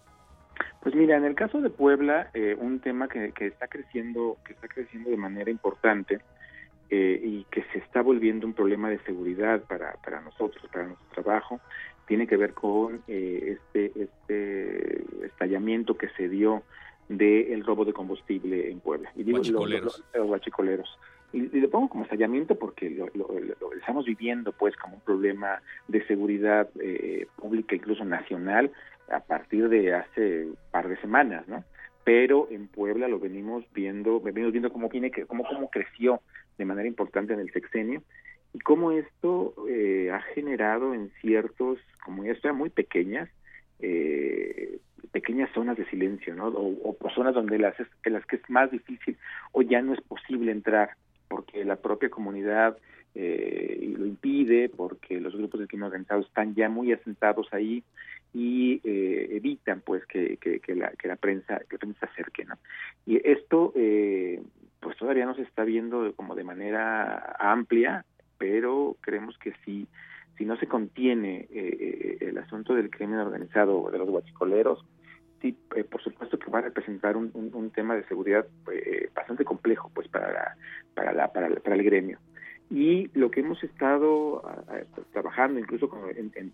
[SPEAKER 7] Pues mira, en el caso de Puebla, eh, un tema que, que, está creciendo, que está creciendo de manera importante eh, y que se está volviendo un problema de seguridad para, para nosotros, para nuestro trabajo, tiene que ver con eh, este, este estallamiento que se dio del de robo de combustible en Puebla.
[SPEAKER 1] Y digo, los,
[SPEAKER 7] los, los, los guachicoleros. y, lo pongo como estallamiento porque lo, estamos viviendo pues como un problema de seguridad eh, pública, incluso nacional, a partir de hace un par de semanas, ¿no? Pero en Puebla lo venimos viendo, venimos viendo cómo viene, cómo, cómo creció de manera importante en el sexenio y cómo esto eh, ha generado en ciertos comunidades muy pequeñas, eh, pequeñas zonas de silencio, ¿no? O, zonas donde las, en las que es más difícil o ya no es posible entrar porque la propia comunidad eh, lo impide, porque los grupos de crimen organizado están ya muy asentados ahí y eh, evitan pues que, la, que la prensa que la prensa se acerque ¿no? y esto eh, pues todavía no se está viendo como de manera amplia pero creemos que si si no se contiene eh, el asunto del crimen organizado de los guachicoleros sí por supuesto que va a representar un, un, tema de seguridad bastante complejo pues para para la, para, para el gremio y lo que hemos estado trabajando incluso con,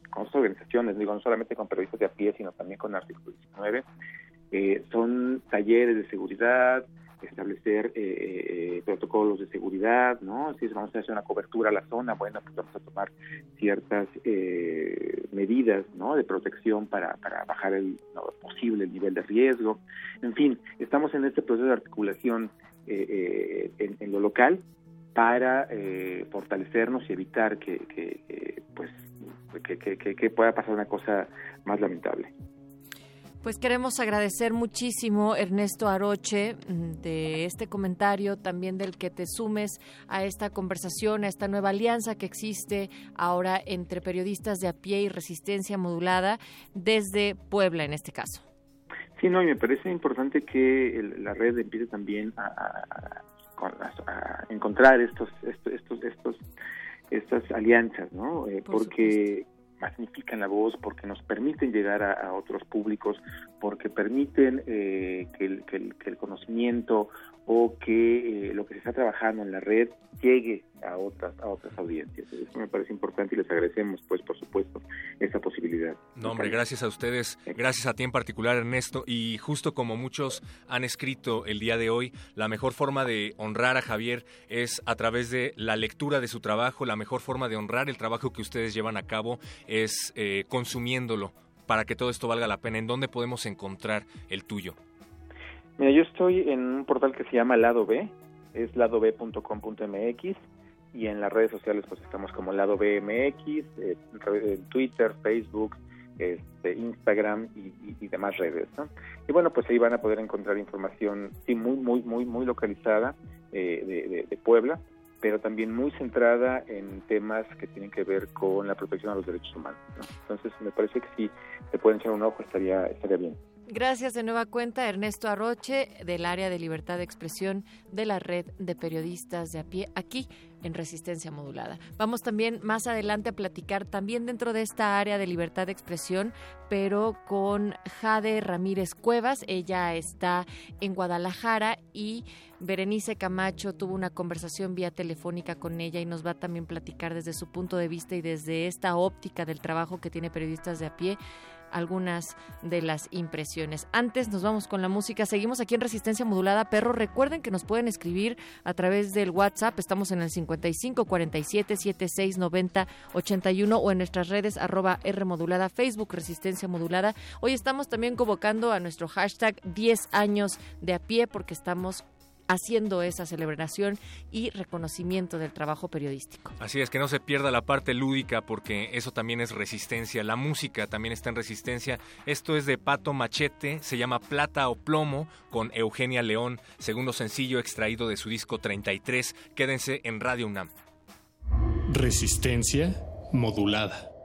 [SPEAKER 7] con otras organizaciones, digo, no solamente con periodistas de a pie, sino también con Artículo 19, eh, son talleres de seguridad, establecer eh, eh, protocolos de seguridad, ¿no? Si vamos a hacer una cobertura a la zona, bueno, pues vamos a tomar ciertas medidas, ¿no? De protección para, para bajar el posible el nivel de riesgo. En fin, estamos en este proceso de articulación en, en, lo local para eh, fortalecernos y evitar que, pues que, pueda pasar una cosa más lamentable.
[SPEAKER 2] Pues queremos agradecer muchísimo, Ernesto Aroche, mm, de este comentario, también del que te sumes a esta conversación, a esta nueva alianza que existe ahora entre periodistas de a pie y resistencia modulada desde Puebla en este caso.
[SPEAKER 7] Sí, no, y me parece importante que la red empiece también a a encontrar estos, estos, estos, estos estas alianzas, ¿no? Eh, porque magnifican la voz, porque nos permiten llegar a, otros públicos, porque permiten eh, que, el, que, el, conocimiento o que eh, lo que se está trabajando en la red llegue a otras a otras audiencias. Eso me parece importante y les agradecemos, pues, por supuesto, esa posibilidad.
[SPEAKER 1] No, hombre, gracias a ustedes, gracias a ti en particular, Ernesto, y justo como muchos han escrito el día de hoy, la mejor forma de honrar a Javier es a través de la lectura de su trabajo, la mejor forma de honrar el trabajo que ustedes llevan a cabo es eh, consumiéndolo para que todo esto valga la pena. ¿En dónde podemos encontrar el tuyo?
[SPEAKER 7] Mira, yo estoy en un portal que se llama Lado B, es ladob.com.mx y en las redes sociales pues estamos como Lado BMX, eh, Twitter, Facebook, este, Instagram y, demás redes. ¿no? Y bueno, pues ahí van a poder encontrar información sí muy, muy, muy, muy localizada eh, de, Puebla, pero también muy centrada en temas que tienen que ver con la protección de los derechos humanos. Entonces me parece que si se pueden echar un ojo estaría, estaría bien.
[SPEAKER 2] Gracias de nueva cuenta, Ernesto Arroche, del área de libertad de expresión de la red de periodistas de a pie, aquí en Resistencia Modulada. Vamos también más adelante a platicar también dentro de esta área de libertad de expresión, pero con Jade Ramírez Cuevas. Ella está en Guadalajara y Berenice Camacho tuvo una conversación vía telefónica con ella y nos va a también platicar desde su punto de vista y desde esta óptica del trabajo que tiene periodistas de a pie algunas de las impresiones. Antes nos vamos con la música. Seguimos aquí en Resistencia Modulada. Perro, recuerden que nos pueden escribir a través del WhatsApp. Estamos en el 55 47 76 90 81 o en nuestras redes arroba R modulada, Facebook Resistencia Modulada. Hoy estamos también convocando a nuestro hashtag 10 años de a pie porque estamos haciendo esa celebración y reconocimiento del trabajo periodístico.
[SPEAKER 1] Así es, que no se pierda la parte lúdica porque eso también es resistencia. La música también está en resistencia. Esto es de Pato Machete, se llama Plata o Plomo con Eugenia León, segundo sencillo extraído de su disco 33. Quédense en Radio UNAM.
[SPEAKER 6] Resistencia modulada.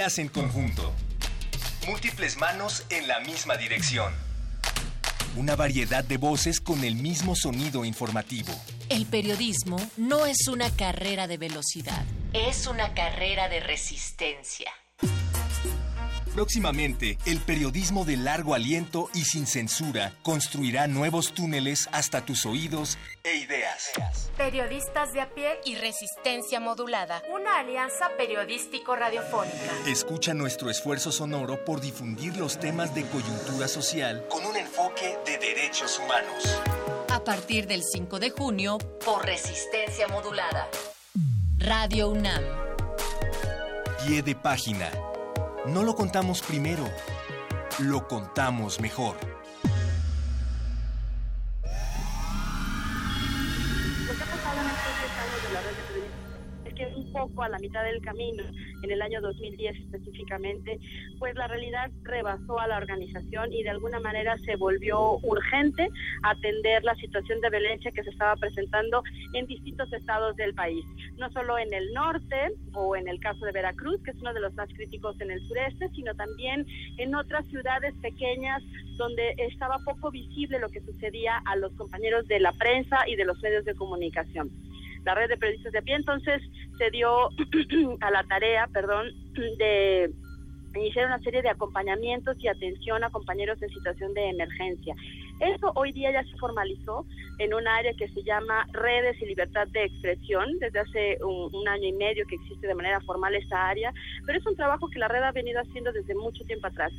[SPEAKER 8] En
[SPEAKER 9] conjunto. Múltiples manos en la misma dirección. Una variedad de voces con el mismo sonido informativo.
[SPEAKER 2] El periodismo no es una carrera de velocidad, es una carrera de resistencia.
[SPEAKER 9] Próximamente, el periodismo de largo aliento y sin censura construirá nuevos túneles hasta tus oídos.
[SPEAKER 10] Periodistas de a pie y resistencia modulada. Una alianza periodístico-radiofónica.
[SPEAKER 9] Escucha nuestro esfuerzo sonoro por difundir los temas de coyuntura social con un enfoque de derechos humanos.
[SPEAKER 2] A partir del 5 de junio, por resistencia modulada. Radio UNAM.
[SPEAKER 9] Pie de página. No lo contamos primero, lo contamos mejor.
[SPEAKER 11] Poco a la mitad del camino, en el año 2010 específicamente, pues la realidad rebasó a la organización y de alguna manera se volvió urgente atender la situación de violencia que se estaba presentando en distintos estados del país, no solo en el norte o en el caso de Veracruz, que es uno de los más críticos en el sureste, sino también en otras ciudades pequeñas donde estaba poco visible lo que sucedía a los compañeros de la prensa y de los medios de comunicación la red de periodistas de a pie, entonces se dio a la tarea, perdón, de iniciar una serie de acompañamientos y atención a compañeros en situación de emergencia. Eso hoy día ya se formalizó en un área que se llama Redes y Libertad de Expresión, desde hace un, año y medio que existe de manera formal esta área, pero es un trabajo que la red ha venido haciendo desde mucho tiempo atrás.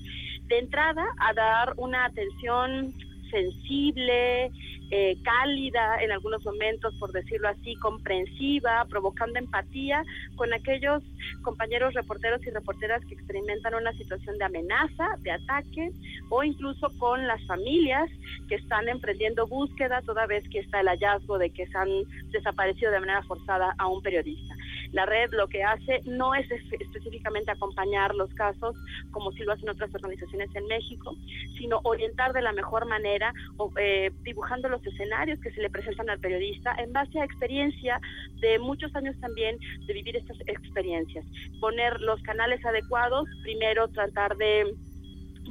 [SPEAKER 11] De entrada, a dar una atención sensible, eh, cálida en algunos momentos, por decirlo así, comprensiva, provocando empatía con aquellos compañeros reporteros y reporteras que experimentan una situación de amenaza, de ataque o incluso con las familias que están emprendiendo búsqueda toda vez que está el hallazgo de que se han desaparecido de manera forzada a un periodista. La red lo que hace no es espe- específicamente acompañar los casos como si lo hacen otras organizaciones en México, sino orientar de la mejor manera, o, eh, dibujando los escenarios que se le presentan al periodista en base a experiencia de muchos años también de vivir estas experiencias. Poner los canales adecuados, primero tratar de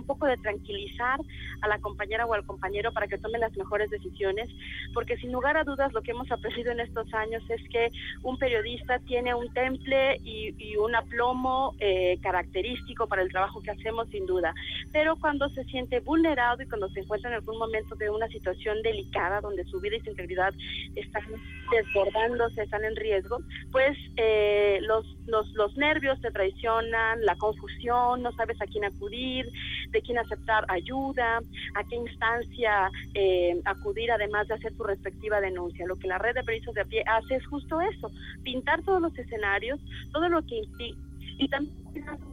[SPEAKER 11] un poco de tranquilizar a la compañera o al compañero para que tome las mejores decisiones, porque sin lugar a dudas lo que hemos aprendido en estos años es que un periodista tiene un temple y, y un aplomo eh, característico para el trabajo que hacemos sin duda, pero cuando se siente vulnerado y cuando se encuentra en algún momento de una situación delicada donde su vida y su integridad están desbordándose, están en riesgo, pues eh, los, los, los nervios te traicionan, la confusión, no sabes a quién acudir, de quién aceptar ayuda, a qué instancia eh, acudir además de hacer tu respectiva denuncia. Lo que la red de periodistas de a pie hace es justo eso, pintar todos los escenarios, todo lo que implica y también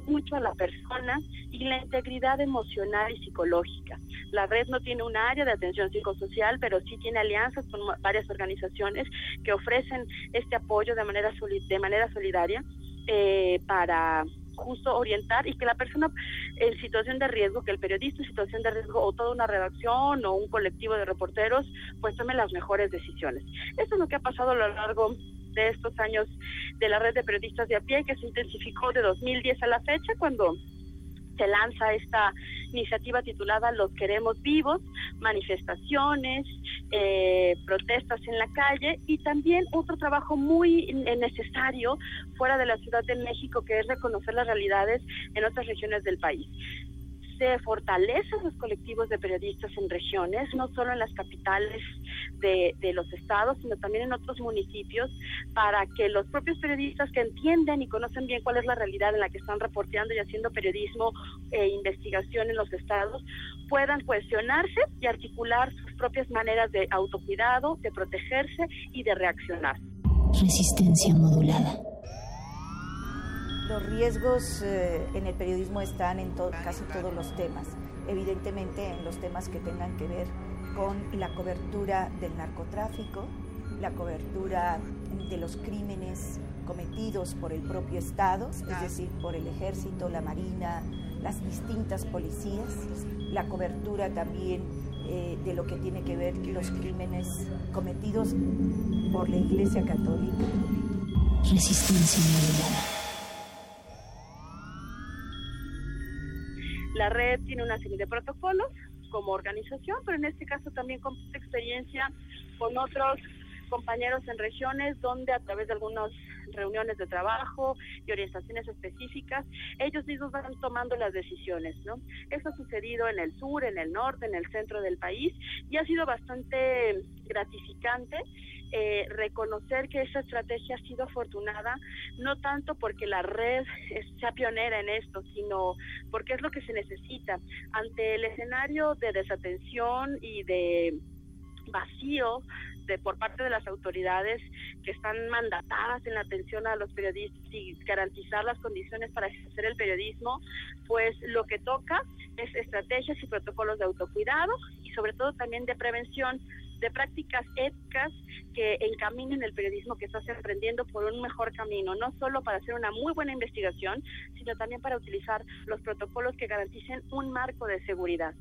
[SPEAKER 11] mucho a la persona y la integridad emocional y psicológica. La red no tiene un área de atención psicosocial, pero sí tiene alianzas con varias organizaciones que ofrecen este apoyo de manera, de manera solidaria eh, para justo orientar y que la persona en situación de riesgo, que el periodista en situación de riesgo o toda una redacción o un colectivo de reporteros, pues tome las mejores decisiones. Esto es lo que ha pasado a lo largo de estos años de la red de periodistas de a pie, que se intensificó de 2010 a la fecha, cuando se lanza esta iniciativa titulada Los Queremos Vivos, manifestaciones, eh, protestas en la calle y también otro trabajo muy necesario fuera de la Ciudad de México, que es reconocer las realidades en otras regiones del país se fortalecen los colectivos de periodistas en regiones, no solo en las capitales de, los estados, sino también en otros municipios, para que los propios periodistas que entienden y conocen bien cuál es la realidad en la que están reporteando y haciendo periodismo e investigación en los estados, puedan cuestionarse y articular sus propias maneras de autocuidado, de protegerse y de reaccionar.
[SPEAKER 3] Resistencia modulada.
[SPEAKER 12] Los riesgos eh, en el periodismo están en to casi todos los temas, evidentemente en los temas que tengan que ver con la cobertura del narcotráfico, la cobertura de los crímenes cometidos por el propio Estado, es decir, por el ejército, la marina, las distintas policías, la cobertura también eh, de lo que tiene que ver los crímenes cometidos por la Iglesia Católica.
[SPEAKER 3] Resistencia modulada.
[SPEAKER 11] La red tiene una serie de protocolos como organización, pero en este caso también con experiencia con otros compañeros en regiones donde a través de algunas reuniones de trabajo y orientaciones específicas, ellos mismos van tomando las decisiones, ¿no? Eso ha sucedido en el sur, en el norte, en el centro del país y ha sido bastante gratificante eh, reconocer que esa estrategia ha sido afortunada, no tanto porque la red sea pionera en esto, sino porque es lo que se necesita. Ante el escenario de desatención y de vacío de, por parte de las autoridades que están mandatadas en la atención a los periodistas y garantizar las condiciones para ejercer el periodismo, pues lo que toca es estrategias y protocolos de autocuidado y sobre todo también de prevención de prácticas éticas que encaminen el periodismo que estás emprendiendo por un mejor camino, no solo para hacer una muy buena investigación, sino también para utilizar los protocolos que garanticen un marco de seguridad.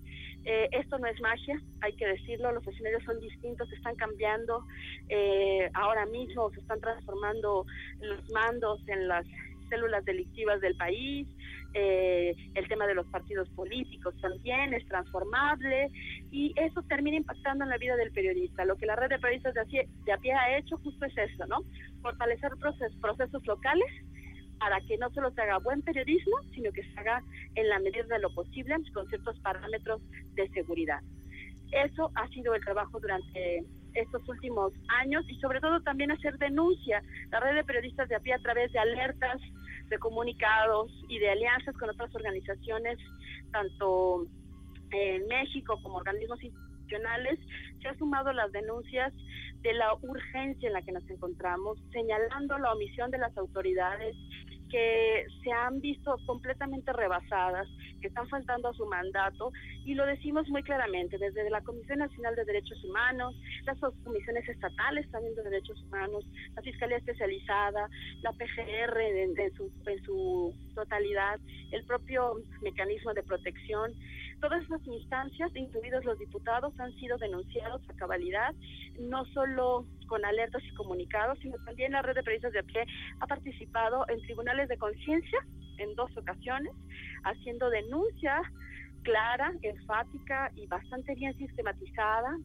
[SPEAKER 11] Eh, esto no es magia, hay que decirlo, los escenarios son distintos, están cambiando, eh, ahora mismo se están transformando los mandos en las células delictivas del país, eh, el tema de los partidos políticos también es transformable y eso termina impactando en la vida del periodista. Lo que la red de periodistas de a pie, ha hecho justo es eso, ¿no? Fortalecer proces, procesos locales para que no solo se haga buen periodismo, sino que se haga en la medida de lo posible con ciertos parámetros de seguridad. Eso ha sido el trabajo durante estos últimos años y sobre todo también hacer denuncia. La red de periodistas de a pie a través de alertas, de comunicados y de alianzas con otras organizaciones, tanto en México como organismos institucionales, se ha sumado las denuncias de la urgencia en la que nos encontramos, señalando la omisión de las autoridades que se han visto completamente rebasadas, que están faltando a su mandato, y lo decimos muy claramente, desde la Comisión Nacional de Derechos Humanos, las comisiones estatales también de derechos humanos, la Fiscalía Especializada, la PGR en, en su, en su totalidad, el propio mecanismo de protección, todas esas instancias, incluidos los diputados, han sido denunciados a cabalidad, no solo con alertas y comunicados, sino también la red de periodistas de pie ha participado en tribunales de conciencia en dos ocasiones, haciendo denuncia clara, enfática y bastante bien sistematizada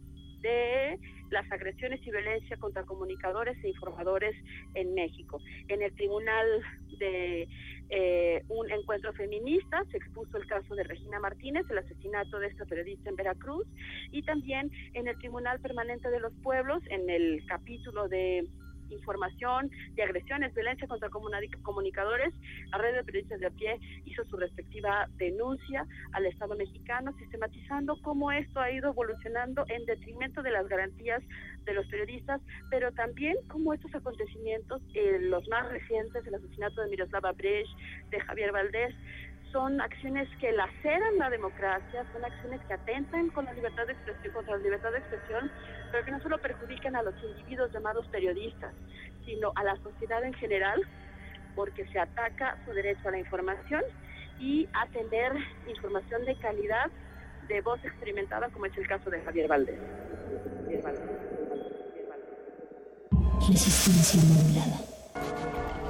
[SPEAKER 11] de las agresiones y violencia contra comunicadores e informadores en México. En el Tribunal de eh, un encuentro feminista se expuso el caso de Regina Martínez, el asesinato de esta periodista en Veracruz, y también en el Tribunal Permanente de los Pueblos, en el capítulo de información de agresiones, violencia contra comunicadores, la red de periodistas de a pie hizo su respectiva denuncia al Estado mexicano, sistematizando cómo esto ha ido evolucionando en detrimento de las garantías de los periodistas, pero también cómo estos acontecimientos, eh, los más recientes, el asesinato de Miroslava Brecht, de Javier Valdés, son acciones que laceran la democracia, son acciones que atentan con la libertad de expresión, contra la libertad de expresión, pero que no solo perjudican a los individuos llamados periodistas, sino a la sociedad en general, porque se ataca su derecho a la información y a tener información de calidad de voz experimentada, como es el caso de Javier Valdés. Javier Valdés.
[SPEAKER 3] Resistencia modulada.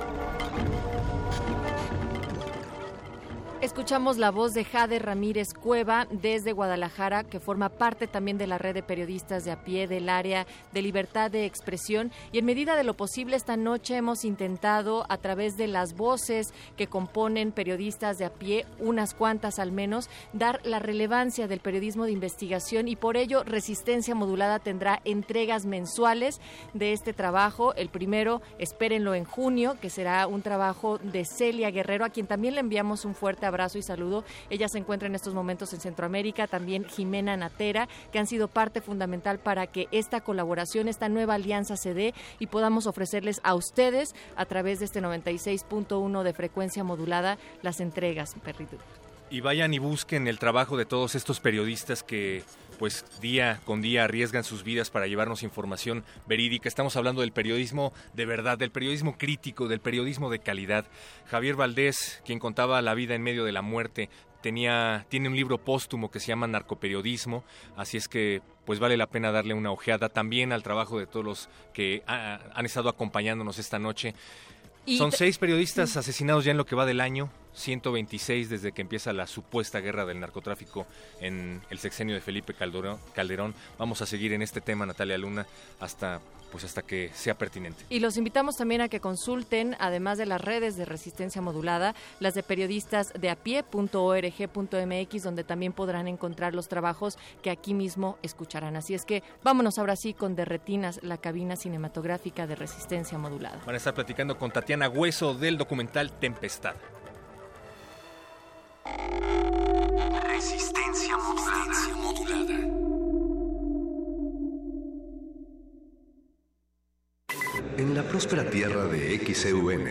[SPEAKER 2] Escuchamos la voz de Jade Ramírez Cueva desde Guadalajara, que forma parte también de la red de periodistas de a pie del área de libertad de expresión. Y en medida de lo posible, esta noche hemos intentado, a través de las voces que componen periodistas de a pie, unas cuantas al menos, dar la relevancia del periodismo de investigación y por ello Resistencia Modulada tendrá entregas mensuales de este trabajo. El primero, espérenlo en junio, que será un trabajo de Celia Guerrero, a quien también le enviamos un fuerte abrazo y saludo. Ella se encuentra en estos momentos en Centroamérica, también Jimena Natera, que han sido parte fundamental para que esta colaboración, esta nueva alianza se dé y podamos ofrecerles a ustedes a través de este 96.1 de frecuencia modulada las entregas, perrito.
[SPEAKER 1] Y vayan y busquen el trabajo de todos estos periodistas que pues día con día arriesgan sus vidas para llevarnos información verídica. Estamos hablando del periodismo de verdad, del periodismo crítico, del periodismo de calidad. Javier Valdés, quien contaba la vida en medio de la muerte, tenía tiene un libro póstumo que se llama Narcoperiodismo, así es que pues vale la pena darle una ojeada también al trabajo de todos los que ha, han estado acompañándonos esta noche.
[SPEAKER 2] Y
[SPEAKER 1] Son seis periodistas asesinados ya en lo que va del año, 126 desde que empieza la supuesta guerra del narcotráfico en el sexenio de Felipe Calderón. Vamos a seguir en este tema, Natalia Luna, hasta pues hasta que sea pertinente.
[SPEAKER 2] Y los invitamos también a que consulten, además de las redes de resistencia modulada, las de periodistas de a pie.org.mx, donde también podrán encontrar los trabajos que aquí mismo escucharán. Así es que vámonos ahora sí con Derretinas, la cabina cinematográfica de resistencia modulada.
[SPEAKER 1] Van a estar platicando con Tatiana Hueso del documental Tempestad.
[SPEAKER 13] Resistencia modulada. En la próspera tierra de XEUN,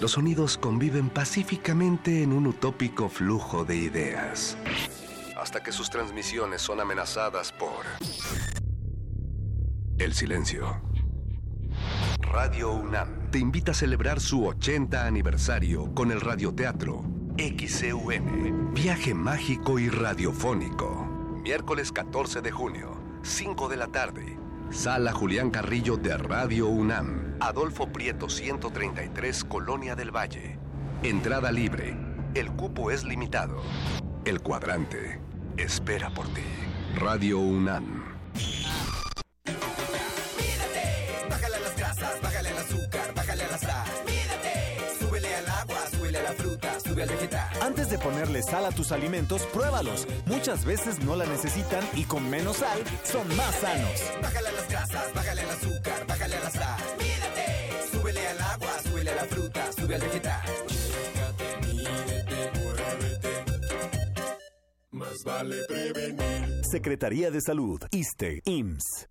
[SPEAKER 13] los sonidos conviven pacíficamente en un utópico flujo de ideas. Hasta que sus transmisiones son amenazadas por el silencio. Radio UNAM te invita a celebrar su 80 aniversario con el radioteatro XCUN, Viaje Mágico y Radiofónico. Miércoles 14 de junio, 5 de la tarde. Sala Julián Carrillo de Radio UNAM, Adolfo Prieto 133, Colonia del Valle. Entrada libre. El cupo es limitado. El cuadrante espera por ti. Radio UNAM.
[SPEAKER 14] Bájale las bájale al azúcar, bájale a la sal. Mídete, súbele al agua, súbele a la fruta, sube.
[SPEAKER 15] Ponerle sal a tus alimentos, pruébalos. Muchas veces no la necesitan y con menos sal son más sanos.
[SPEAKER 14] Bájale a las grasas, bájale al azúcar, bájale a la sal. Mídete, súbele al agua, súbele a la fruta, sube al vegetal.
[SPEAKER 16] Más vale prevenir.
[SPEAKER 15] Secretaría de Salud, ISTE, IMSS.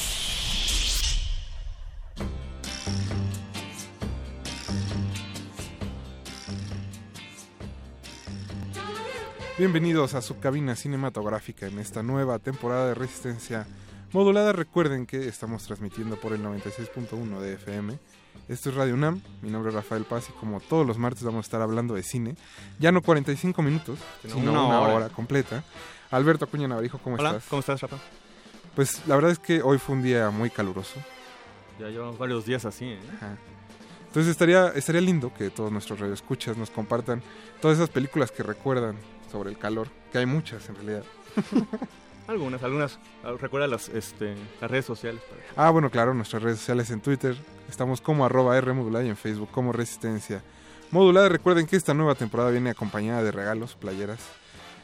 [SPEAKER 17] Bienvenidos a su cabina cinematográfica en esta nueva temporada de Resistencia Modulada. Recuerden que estamos transmitiendo por el 96.1 de FM. Esto es Radio UNAM, mi nombre es Rafael Paz y como todos los martes vamos a estar hablando de cine. Ya no 45 minutos,
[SPEAKER 18] Sino una
[SPEAKER 17] una,
[SPEAKER 18] hora.
[SPEAKER 17] hora. completa. Alberto Acuña Navarijo, ¿cómo
[SPEAKER 18] Hola,
[SPEAKER 17] estás?
[SPEAKER 18] ¿cómo estás, Rafa?
[SPEAKER 17] Pues la verdad es que hoy fue un día muy caluroso.
[SPEAKER 18] Ya llevamos varios días así, ¿eh?
[SPEAKER 17] Ajá. Entonces estaría, estaría lindo que todos nuestros radioescuchas nos compartan todas esas películas que recuerdan sobre el calor, que hay muchas en realidad.
[SPEAKER 18] Algunas, algunas. Ah, Recuerda las, este, las redes sociales. para-
[SPEAKER 17] Ah, bueno, claro, nuestras redes sociales en Twitter. Estamos como arroba R modulada y en Facebook como Resistencia Modulada. Recuerden que esta nueva temporada viene acompañada de regalos, playeras,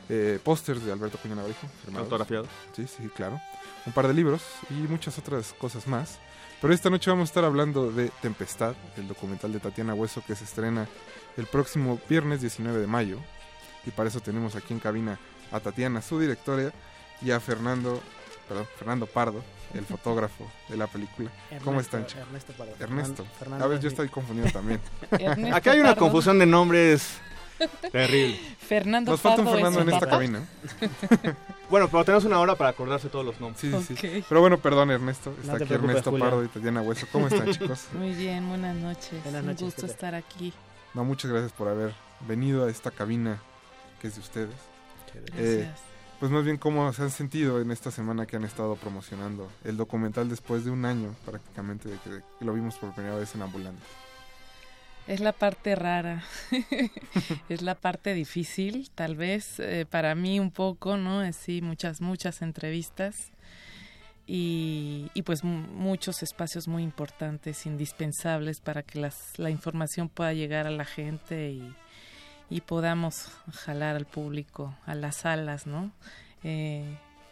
[SPEAKER 17] eh, pósters de Alberto Cuña Navarijo.
[SPEAKER 18] Autografiados.
[SPEAKER 17] Sí, sí, claro. Un par de libros y muchas otras cosas más. Pero esta noche vamos a estar hablando de Tempestad, el documental de Tatiana Hueso que se estrena el próximo viernes 19 de mayo. Y para eso tenemos aquí en cabina a Tatiana, su directora, y a Fernando, perdón, Fernando Pardo, el fotógrafo de la película. ¿Cómo
[SPEAKER 19] Ernesto,
[SPEAKER 17] están, chicos?
[SPEAKER 19] Ernesto Pardo.
[SPEAKER 17] Ernesto.
[SPEAKER 19] Fernando
[SPEAKER 17] a ver, yo estoy confundido también.
[SPEAKER 18] Aquí hay una
[SPEAKER 19] Pardo.
[SPEAKER 18] confusión de nombres terrible.
[SPEAKER 20] Fernando
[SPEAKER 17] Nos falta un Fernando en esta
[SPEAKER 20] papá.
[SPEAKER 17] cabina.
[SPEAKER 18] Bueno, pero tenemos una hora para acordarse todos los nombres.
[SPEAKER 17] Sí, sí, sí. Pero bueno, perdón, Ernesto. Está aquí Ernesto
[SPEAKER 19] Julia.
[SPEAKER 17] Pardo y Tatiana Hueso. ¿Cómo están, chicos?
[SPEAKER 20] Muy bien, buenas noches.
[SPEAKER 19] Buenas
[SPEAKER 20] Un gusto estar aquí.
[SPEAKER 17] No, muchas gracias por haber venido a esta cabina que es de ustedes. Eh,
[SPEAKER 20] Gracias.
[SPEAKER 17] pues más bien, ¿cómo se han sentido en esta semana que han estado promocionando el documental después de un año prácticamente de que, de que lo vimos por primera vez en Ambulante?
[SPEAKER 20] Es la parte rara, es la parte difícil, tal vez eh, para mí un poco, ¿no? Así muchas, muchas entrevistas y, y pues mu- muchos espacios muy importantes, indispensables para que las, la información pueda llegar a la gente y, podamos jalar al público a las salas, ¿no? Eh,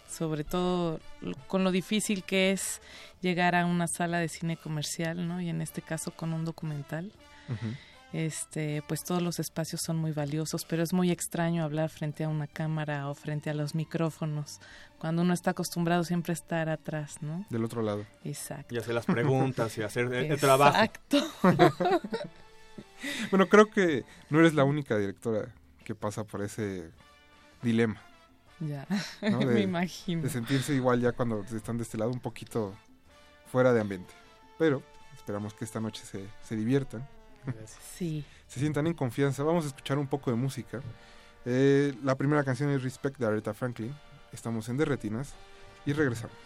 [SPEAKER 20] sobre todo con lo difícil que es llegar a una sala de cine comercial, ¿no? Y en este caso con un documental este pues todos los espacios son muy valiosos pero es muy extraño hablar frente a una cámara o frente a los micrófonos cuando uno está acostumbrado siempre a estar atrás no
[SPEAKER 17] Del otro lado.
[SPEAKER 20] exacto
[SPEAKER 18] Y hacer las preguntas y hacer el, el trabajo.
[SPEAKER 20] exacto
[SPEAKER 17] Bueno, creo que no eres la única directora que pasa por ese dilema.
[SPEAKER 20] ya
[SPEAKER 17] ¿no?
[SPEAKER 20] me
[SPEAKER 17] De-
[SPEAKER 20] imagino
[SPEAKER 17] De sentirse igual ya cuando están de este lado un poquito fuera de ambiente. Pero esperamos que esta noche se, se diviertan.
[SPEAKER 20] Sí
[SPEAKER 17] se sientan en confianza. Vamos a escuchar un poco de música. Eh, la primera canción es Respect de Aretha Franklin. Estamos en Derretinas y regresamos.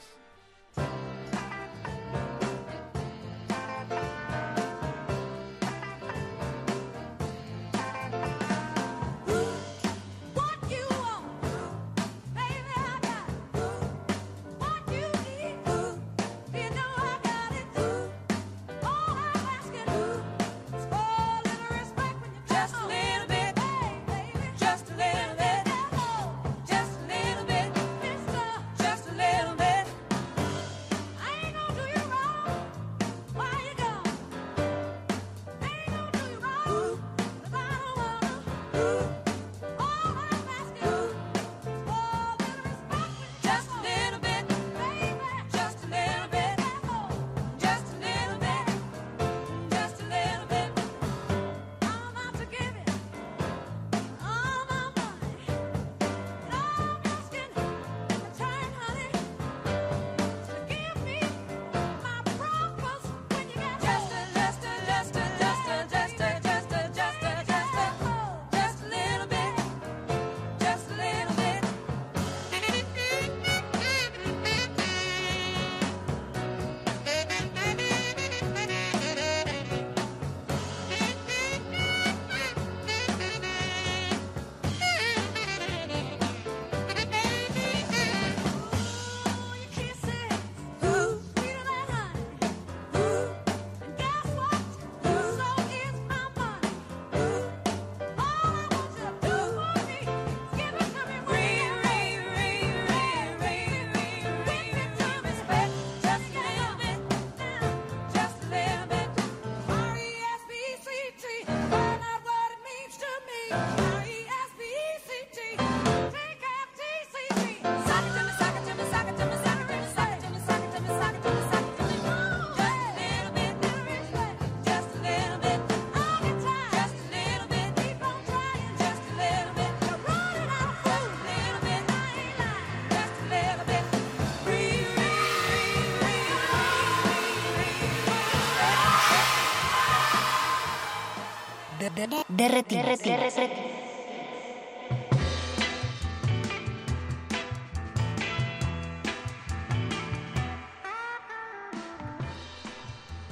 [SPEAKER 3] De retinas.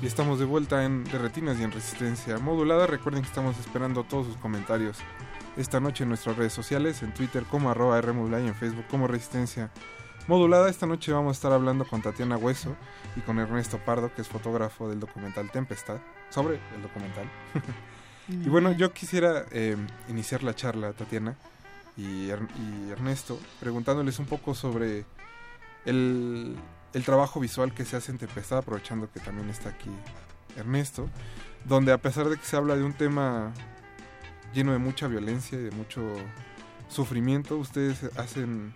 [SPEAKER 17] Y estamos de vuelta en De Retinas y en Resistencia Modulada. Recuerden que estamos esperando todos sus comentarios esta noche en nuestras redes sociales, en Twitter como arroba Rmodulada y en Facebook como Resistencia Modulada. Esta noche vamos a estar hablando con Tatiana Hueso y con Ernesto Pardo, que es fotógrafo del documental Tempestad, sobre el documental. y bueno, yo quisiera eh, iniciar la charla, Tatiana y, y Ernesto, preguntándoles un poco sobre el, el trabajo visual que se hace en Tempestad, aprovechando que también está aquí Ernesto, donde a pesar de que se habla de un tema lleno de mucha violencia y de mucho sufrimiento, ustedes hacen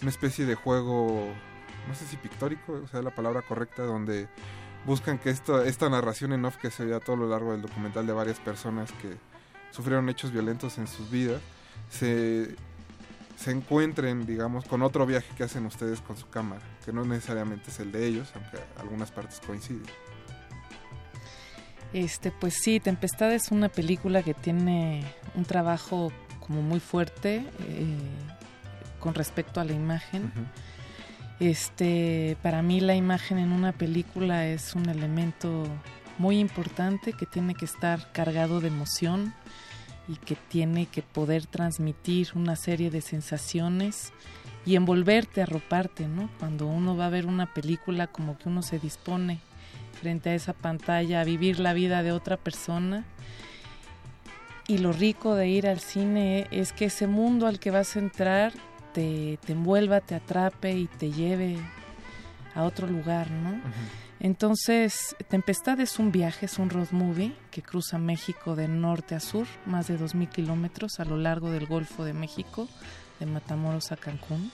[SPEAKER 17] una especie de juego, no sé si pictórico, o sea, la palabra correcta, donde buscan que esta, esta narración en off que se ve a todo lo largo del documental de varias personas que sufrieron hechos violentos en sus vidas, se, se encuentren, digamos, con otro viaje que hacen ustedes con su cámara, que no necesariamente es el de ellos, aunque algunas partes coinciden.
[SPEAKER 20] Este, pues sí, Tempestad es una película que tiene un trabajo como muy fuerte eh, con respecto a la imagen. Este, para mí la imagen en una película es un elemento muy importante que tiene que estar cargado de emoción y que tiene que poder transmitir una serie de sensaciones y envolverte, arroparte, ¿no? Cuando uno va a ver una película como que uno se dispone frente a esa pantalla a vivir la vida de otra persona. Y lo rico de ir al cine es que ese mundo al que vas a entrar te, te envuelva, te atrape y te lleve a otro lugar, ¿no? Entonces, Tempestad es un viaje, es un road movie que cruza México de norte a sur, más de 2.000 kilómetros a lo largo del Golfo de México, de Matamoros a Cancún.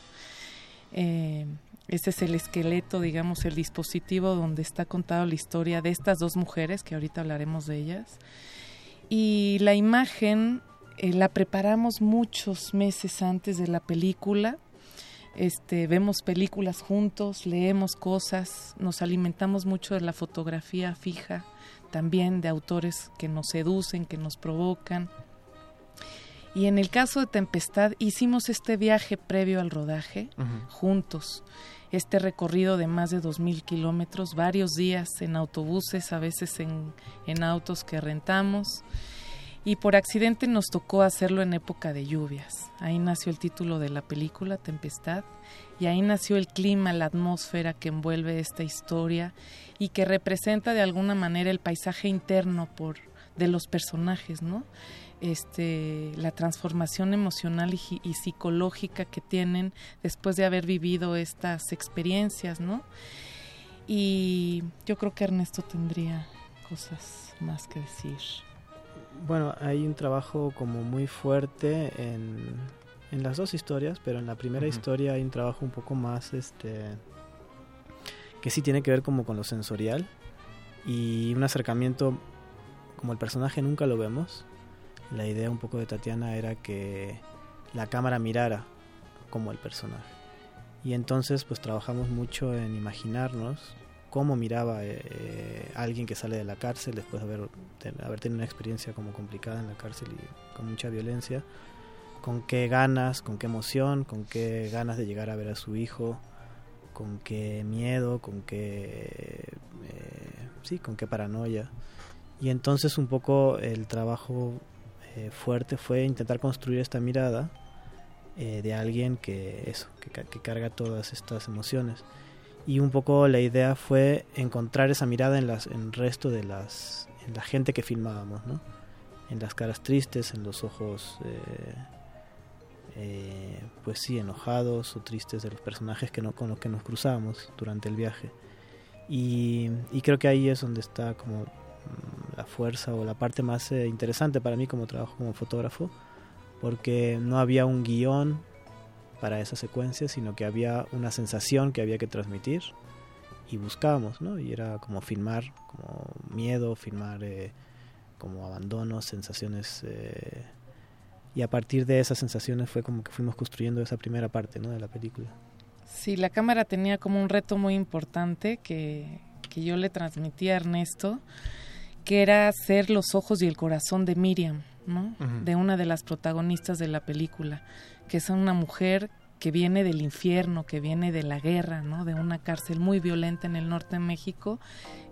[SPEAKER 20] Eh, este es el esqueleto, digamos, el dispositivo donde está contada la historia de estas dos mujeres, que ahorita hablaremos de ellas. Y la imagen eh, la preparamos muchos meses antes de la película. Este, vemos películas juntos, leemos cosas, nos alimentamos mucho de la fotografía fija, también de autores que nos seducen, que nos provocan. Y en el caso de Tempestad hicimos este viaje previo al rodaje juntos, este recorrido de más de 2.000 kilómetros, varios días en autobuses, a veces en, en autos que rentamos. Y por accidente nos tocó hacerlo en época de lluvias. Ahí nació el título de la película, Tempestad, y ahí nació el clima, la atmósfera que envuelve esta historia y que representa de alguna manera el paisaje interno por, de los personajes, ¿no? Este, la transformación emocional y, y psicológica que tienen después de haber vivido estas experiencias, ¿no? Y yo creo que Ernesto tendría cosas más que decir.
[SPEAKER 19] Bueno, hay un trabajo como muy fuerte en, en las dos historias, pero en la primera historia hay un trabajo un poco más, este, que sí tiene que ver como con lo sensorial y un acercamiento, como el personaje nunca lo vemos, la idea un poco de Tatiana era que la cámara mirara como el personaje. Y entonces pues trabajamos mucho en imaginarnos cómo miraba eh, eh, alguien que sale de la cárcel después de haber, tenido una experiencia como complicada en la cárcel y con mucha violencia, con qué ganas, con qué emoción, con qué ganas de llegar a ver a su hijo, con qué miedo, con qué eh, sí, con qué paranoia. Y entonces un poco el trabajo eh, fuerte fue intentar construir esta mirada de alguien que eso, que, que carga todas estas emociones. Y un poco la idea fue encontrar esa mirada en las en el resto de las en la gente que filmábamos, ¿no? En las caras tristes, en los ojos eh, eh, pues sí, enojados o tristes de los personajes que no, con los que nos cruzábamos durante el viaje. Y, y creo que ahí es donde está como mm, la fuerza o la parte más eh, interesante para mí como trabajo como fotógrafo, porque no había un guion para esa secuencia, sino que había una sensación que había que transmitir y buscábamos, ¿no? Y era como filmar como miedo, filmar eh, como abandono, sensaciones... eh, y a partir de esas sensaciones fue como que fuimos construyendo esa primera parte, ¿no? De la película.
[SPEAKER 20] Sí, la cámara tenía como un reto muy importante que, que yo le transmití a Ernesto, que era ser los ojos y el corazón de Miriam, ¿no?
[SPEAKER 17] Ujú.
[SPEAKER 20] De una de las protagonistas de la película, que es una mujer que viene del infierno, que viene de la guerra, ¿no? De una cárcel muy violenta en el norte de México,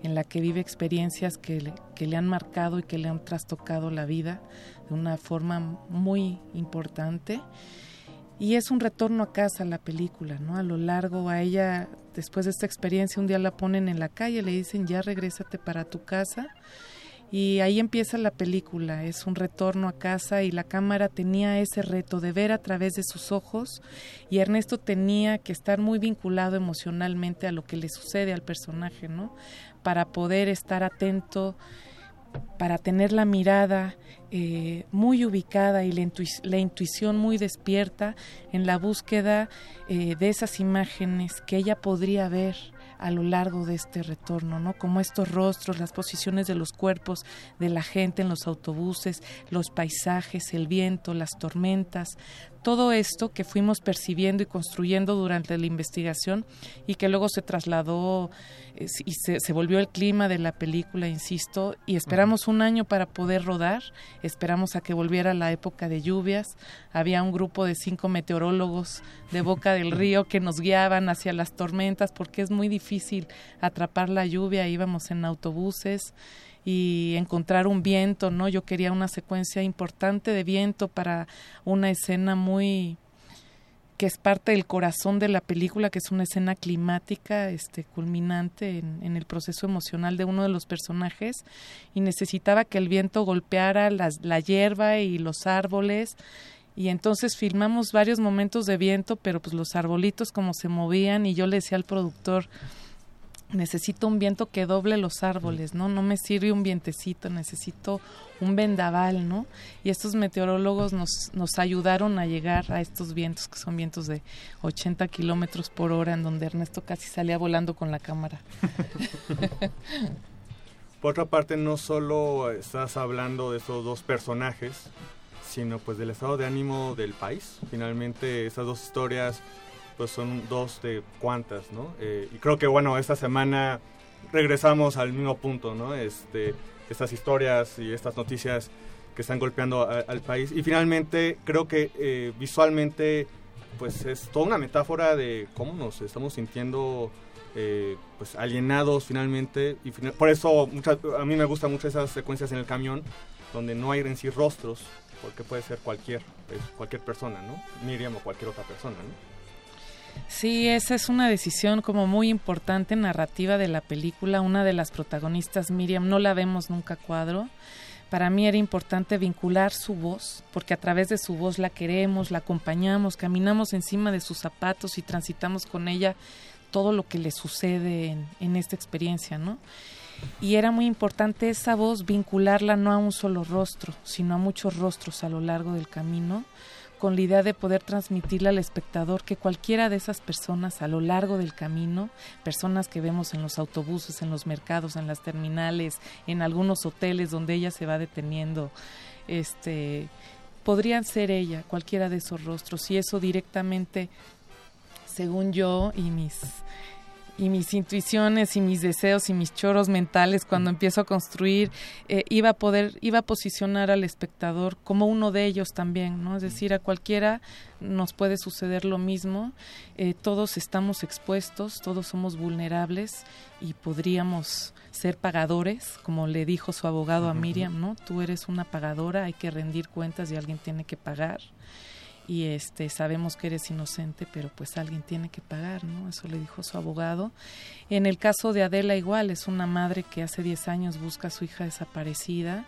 [SPEAKER 20] en la que vive experiencias que le, han marcado y que le han trastocado la vida de una forma muy importante. Y es un retorno a casa la película, ¿no? A lo largo, a ella, después de esta experiencia, un día la ponen en la calle, le dicen, ya regrésate para tu casa. Y ahí empieza la película, es un retorno a casa y la cámara tenía ese reto de ver a través de sus ojos y Ernesto tenía que estar muy vinculado emocionalmente a lo que le sucede al personaje, ¿no? Para poder estar atento, para tener la mirada eh, muy ubicada y la, la intuición muy despierta en la búsqueda eh, de esas imágenes que ella podría ver a lo largo de este retorno, ¿no? Como estos rostros, las posiciones de los cuerpos de la gente en los autobuses, los paisajes, el viento, las tormentas, todo esto que fuimos percibiendo y construyendo durante la investigación y que luego se trasladó eh, y se, se volvió el clima de la película, insisto, y esperamos un año para poder rodar, esperamos a que volviera la época de lluvias, había un grupo de cinco meteorólogos de Boca del Río que nos guiaban hacia las tormentas porque es muy difícil atrapar la lluvia, íbamos en autobuses y encontrar un viento, ¿no? Yo quería una secuencia importante de viento para una escena muy que es parte del corazón de la película, que es una escena climática, este, culminante en, el proceso emocional de uno de los personajes, y necesitaba que el viento golpeara la hierba y los árboles, y entonces filmamos varios momentos de viento, pero pues los arbolitos como se movían, y yo le decía al productor, necesito un viento que doble los árboles, ¿no? No me sirve un vientecito, necesito un vendaval, ¿no? Y estos meteorólogos nos, nos ayudaron a llegar a estos vientos, que son vientos de 80 kilómetros por hora, en donde Ernesto casi salía volando con la cámara.
[SPEAKER 18] Por otra parte, no solo estás hablando de esos dos personajes, sino pues del estado de ánimo del país. Finalmente, esas dos historias pues son dos de cuantas, ¿no? Eh, y creo que bueno, esta semana regresamos al mismo punto, ¿no? Este, estas historias y estas noticias que están golpeando a- al país. Y finalmente, creo que eh, visualmente, pues es toda una metáfora de cómo nos estamos sintiendo eh, pues alienados finalmente. Y fina- por eso a mí me gustan mucho esas secuencias en el camión, donde no hay en sí rostros, porque puede ser cualquier, pues, cualquier persona, ¿no? Miriam o cualquier otra persona, ¿no?
[SPEAKER 20] Sí, esa es una decisión como muy importante narrativa de la película. Una de las protagonistas, Miriam, no la vemos nunca cuadro. Para mí era importante vincular su voz, porque a través de su voz la queremos, la acompañamos, caminamos encima de sus zapatos y transitamos con ella todo lo que le sucede en, en esta experiencia, ¿no? Y era muy importante esa voz vincularla no a un solo rostro, sino a muchos rostros a lo largo del camino con la idea de poder transmitirle al espectador que cualquiera de esas personas a lo largo del camino, personas que vemos en los autobuses, en los mercados, en las terminales, en algunos hoteles donde ella se va deteniendo, este podrían ser ella, cualquiera de esos rostros, y eso directamente, según yo y mis y mis intuiciones y mis deseos y mis choros mentales cuando empiezo a construir eh, iba a poder iba a posicionar al espectador como uno de ellos también no es decir a cualquiera nos puede suceder lo mismo. Eh, todos estamos expuestos todos somos vulnerables y podríamos ser pagadores como le dijo su abogado a Miriam no tú eres una pagadora hay que rendir cuentas y alguien tiene que pagar y este sabemos que eres inocente, pero pues alguien tiene que pagar, ¿no? Eso le dijo su abogado. En el caso de Adela igual, es una madre que hace 10 años busca a su hija desaparecida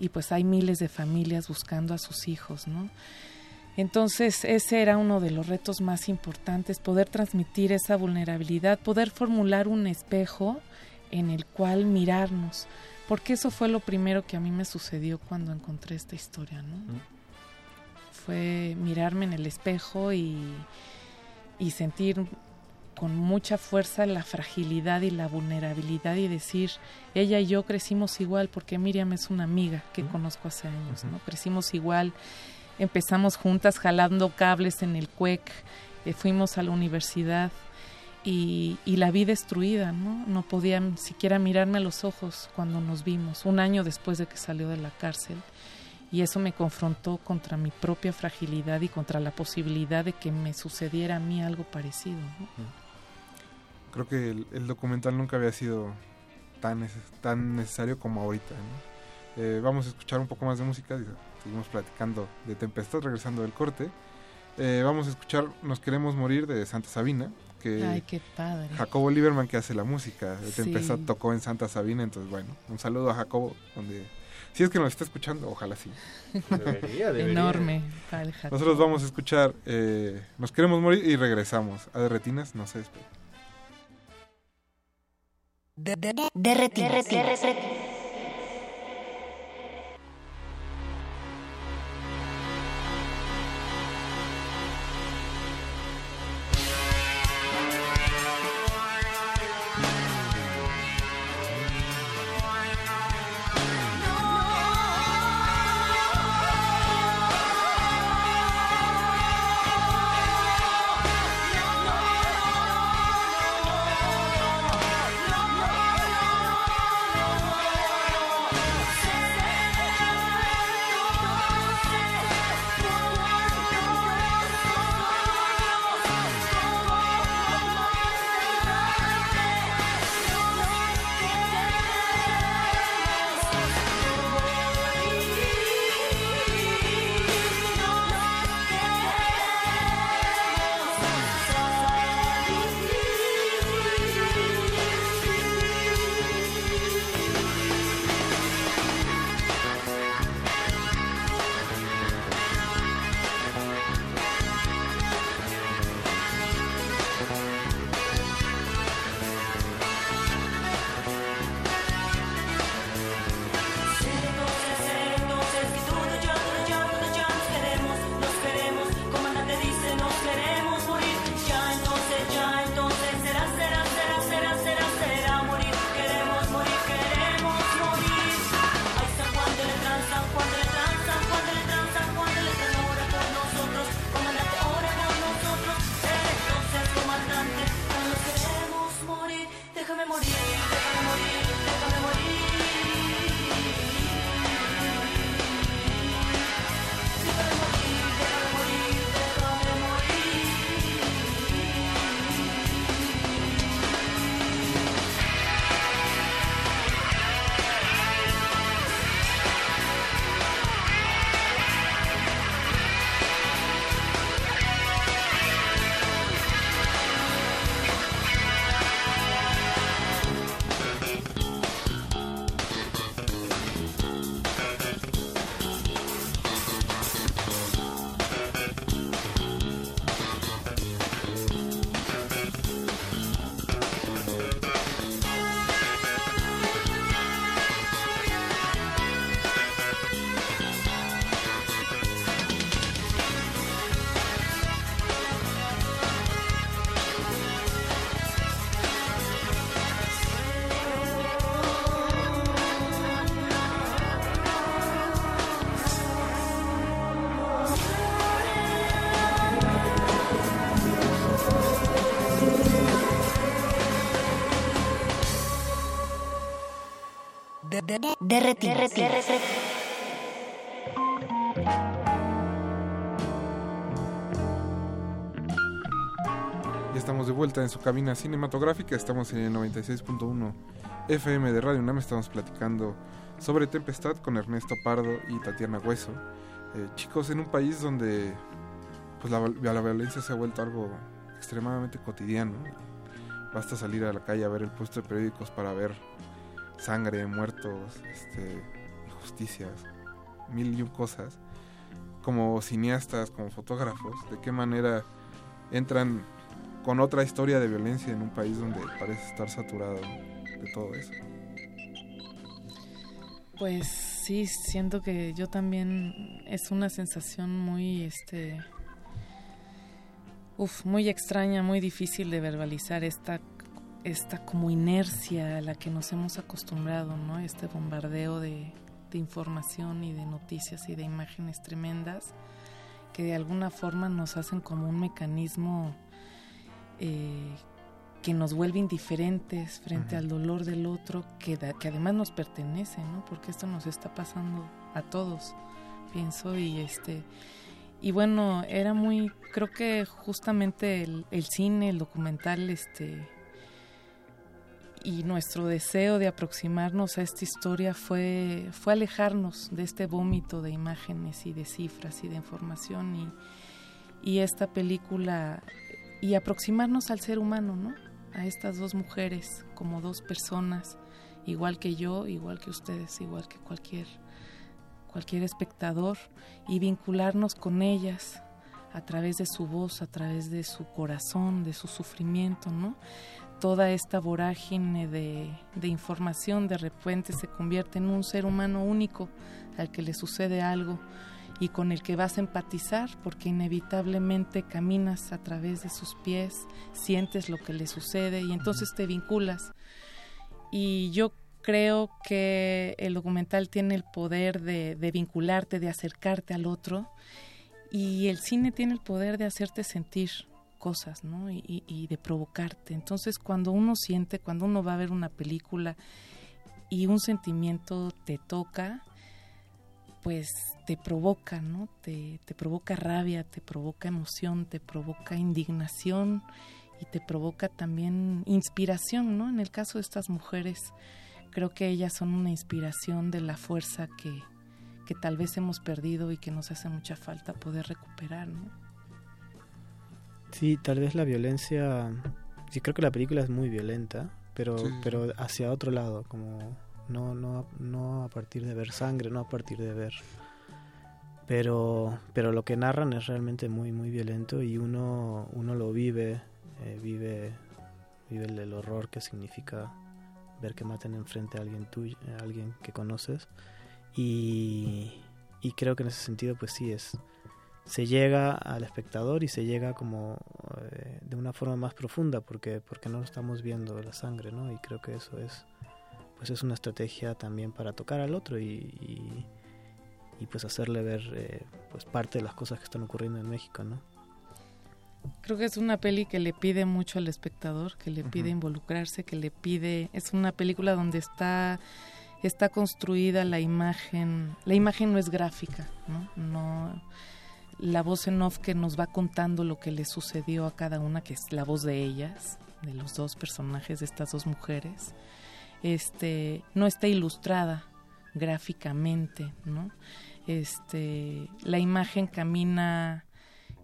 [SPEAKER 20] y pues hay miles de familias buscando a sus hijos, ¿no? Entonces, ese era uno de los retos más importantes, poder transmitir esa vulnerabilidad, poder formular un espejo en el cual mirarnos, porque eso fue lo primero que a mí me sucedió cuando encontré esta historia, ¿no? Fue mirarme en el espejo y, y sentir con mucha fuerza la fragilidad y la vulnerabilidad y decir, ella y yo crecimos igual porque Miriam es una amiga que conozco hace años, ¿no? Crecimos igual, empezamos juntas jalando cables en el CUEC, eh, fuimos a la universidad y, y la vi destruida, ¿no? No podía siquiera mirarme a los ojos cuando nos vimos, un año después de que salió de la cárcel y eso me confrontó contra mi propia fragilidad y contra la posibilidad de que me sucediera a mí algo parecido. ¿no?
[SPEAKER 17] Creo que el, el documental nunca había sido tan, tan necesario como ahorita. ¿no? Eh, vamos a escuchar un poco más de música. Seguimos platicando de Tempestad, regresando del corte. Eh, vamos a escuchar Nos Queremos Morir de Santa Sabina. Que
[SPEAKER 20] Ay, qué padre.
[SPEAKER 17] Jacobo Lieberman, que hace la música de
[SPEAKER 20] Sí.
[SPEAKER 17] Tempestad, tocó en Santa Sabina. Entonces, bueno, un saludo a Jacobo. donde Si es que nos está escuchando, ojalá sí.
[SPEAKER 18] Debería, debería.
[SPEAKER 20] Enorme.
[SPEAKER 17] Nosotros vamos a escuchar eh, Nos Queremos Morir y regresamos. A de Retinas, no se despeguen.
[SPEAKER 3] De, de, de
[SPEAKER 21] De, de.
[SPEAKER 17] Ya estamos de vuelta en su cabina cinematográfica, estamos en el 96.1 FM de Radio UNAM, estamos platicando sobre Tempestad con Ernesto Pardo y Tatiana Hueso. Eh, chicos, en un país donde pues la, la violencia se ha vuelto algo extremadamente cotidiano, basta salir a la calle a ver el puesto de periódicos para ver sangre, muertos, este, injusticias, mil y un cosas. Como cineastas, como fotógrafos, de qué manera entran con otra historia de violencia en un país donde parece estar saturado de todo eso.
[SPEAKER 20] Pues sí, siento que yo también es una sensación muy, este, uf, muy extraña, muy difícil de verbalizar esta, esta como inercia a la que nos hemos acostumbrado, ¿no? Este bombardeo de, de información y de noticias y de imágenes tremendas que de alguna forma nos hacen como un mecanismo eh, que nos vuelve indiferentes frente al dolor del otro, que, da- que además nos pertenece, ¿no? Porque esto nos está pasando a todos. pienso, y este y bueno, era muy, creo que justamente el, el cine, el documental, este y nuestro deseo de aproximarnos a esta historia fue, fue alejarnos de este vómito de imágenes y de cifras y de información y, esta película y aproximarnos al ser humano, ¿no? A estas dos mujeres como dos personas, igual que yo, igual que ustedes, igual que cualquier cualquier espectador y vincularnos con ellas a través de su voz, a través de su corazón, de su sufrimiento, ¿no? Toda esta vorágine de, de información de repente se convierte en un ser humano único al que le sucede algo y con el que vas a empatizar porque inevitablemente caminas a través de sus pies, sientes lo que le sucede y entonces te vinculas. Y yo creo que el documental tiene el poder de, de, vincularte, de acercarte al otro y el cine tiene el poder de hacerte sentir cosas, ¿no? Y, de provocarte. Entonces, cuando uno siente, cuando uno va a ver una película y un sentimiento te toca, pues te provoca, ¿no? Te, te provoca rabia, te provoca emoción, te provoca indignación y te provoca también inspiración, ¿no? En el caso de estas mujeres, creo que ellas son una inspiración de la fuerza que, que tal vez hemos perdido y que nos hace mucha falta poder recuperar, ¿no?
[SPEAKER 19] Sí, tal vez la violencia, sí creo que la película es muy violenta, pero, sí, pero hacia otro lado, como no, no, no a partir de ver sangre, no a partir de ver. Pero, pero lo que narran es realmente muy, muy violento y uno, uno lo vive, eh, vive, vive el, el, horror que significa ver que maten enfrente a alguien tuyo, a alguien que conoces. Y, y creo que en ese sentido, pues sí, es, se llega al espectador y se llega como eh, de una forma más profunda porque, porque no estamos viendo la sangre, ¿no? Y creo que eso es pues es una estrategia también para tocar al otro y, y, y pues hacerle ver eh, pues parte de las cosas que están ocurriendo en México, ¿no?
[SPEAKER 20] Creo que es una peli que le pide mucho al espectador, que le pide uh -huh. involucrarse, que le pide es una película donde está está construida la imagen, la imagen no es gráfica, ¿no? No la voz en off que nos va contando lo que le sucedió a cada una, que es la voz de ellas, de los dos personajes de estas dos mujeres este no está ilustrada gráficamente, ¿no? Este, la imagen camina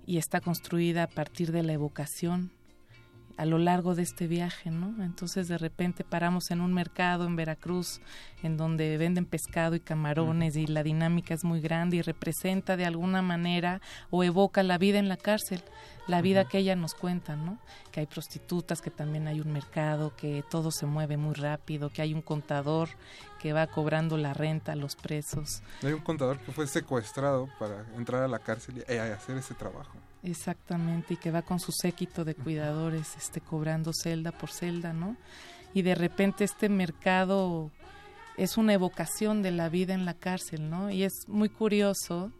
[SPEAKER 20] y está construida a partir de la evocación a lo largo de este viaje, ¿no? Entonces de repente paramos en un mercado en Veracruz en donde venden pescado y camarones uh -huh. y la dinámica es muy grande y representa de alguna manera o evoca la vida en la cárcel, la vida uh -huh. que ella nos cuenta, ¿no? Que hay prostitutas, que también hay un mercado, que todo se mueve muy rápido, que hay un contador que va cobrando la renta a los presos.
[SPEAKER 17] Hay un contador que fue secuestrado para entrar a la cárcel y hacer ese trabajo.
[SPEAKER 20] Exactamente, y que va con su séquito de cuidadores, este, cobrando celda por celda, ¿no? Y de repente este mercado es una evocación de la vida en la cárcel, ¿no? Y es muy curioso.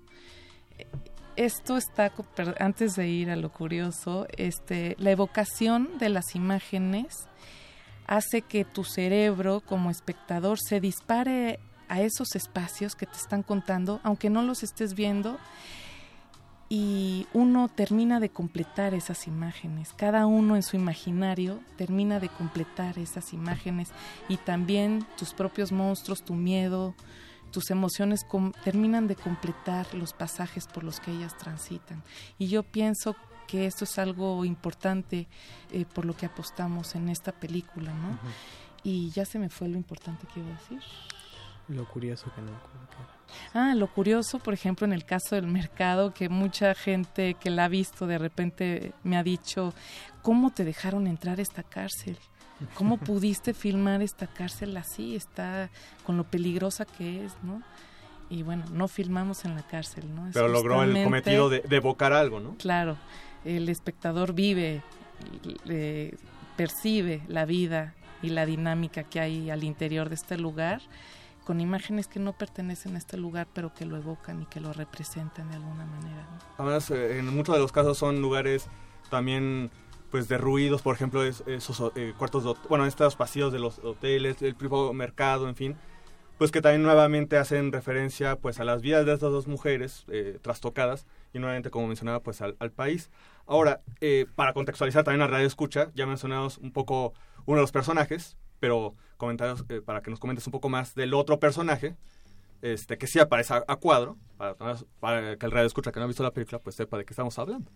[SPEAKER 20] Esto está, antes de ir a lo curioso, este, la evocación de las imágenes hace que tu cerebro como espectador se dispare a esos espacios que te están contando, aunque no los estés viendo, y uno termina de completar esas imágenes, cada uno en su imaginario termina de completar esas imágenes y también tus propios monstruos, tu miedo, tus emociones com terminan de completar los pasajes por los que ellas transitan. Y yo pienso que esto es algo importante eh, por lo que apostamos en esta película, ¿no? Uh -huh. Y ya se me fue lo importante que iba a decir.
[SPEAKER 19] Lo curioso que no.
[SPEAKER 20] Ah, lo curioso, por ejemplo, en el caso del mercado, que mucha gente que la ha visto de repente me ha dicho, ¿cómo te dejaron entrar a esta cárcel? ¿Cómo pudiste filmar esta cárcel así? Está con lo peligrosa que es, ¿no? Y bueno, no filmamos en la cárcel, ¿no? Es
[SPEAKER 18] Pero logró el cometido de, de, evocar algo, ¿no?
[SPEAKER 20] Claro, el espectador vive, eh, percibe la vida y la dinámica que hay al interior de este lugar con imágenes que no pertenecen a este lugar, pero que lo evocan y que lo representan de alguna manera. ¿no?
[SPEAKER 18] Además, eh, en muchos de los casos son lugares también pues derruidos, por ejemplo, es, esos eh, cuartos, de, bueno, estos pasillos de los hoteles, el propio mercado, en fin, pues que también nuevamente hacen referencia pues a las vidas de estas dos mujeres eh, trastocadas y nuevamente como mencionaba pues al, al país. Ahora, eh, para contextualizar también la radio escucha, ya mencionamos un poco uno de los personajes, pero comentarios eh, para que nos comentes un poco más del otro personaje, este que sí aparece a, a cuadro, para, que el radio escucha que no ha visto la película pues sepa de qué estamos hablando.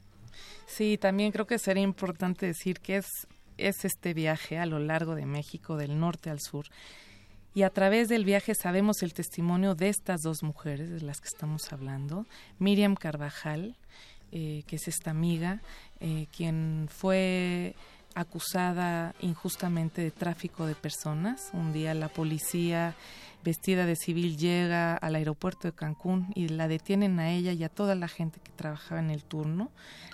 [SPEAKER 20] Sí, también creo que sería importante decir que es, es este viaje a lo largo de México, del norte al sur. Y a través del viaje sabemos el testimonio de estas dos mujeres de las que estamos hablando. Miriam Carvajal, eh, que es esta amiga, eh, quien fue acusada injustamente de tráfico de personas. Un día la policía vestida de civil llega al aeropuerto de Cancún y la detienen a ella y a toda la gente que trabajaba en el turno.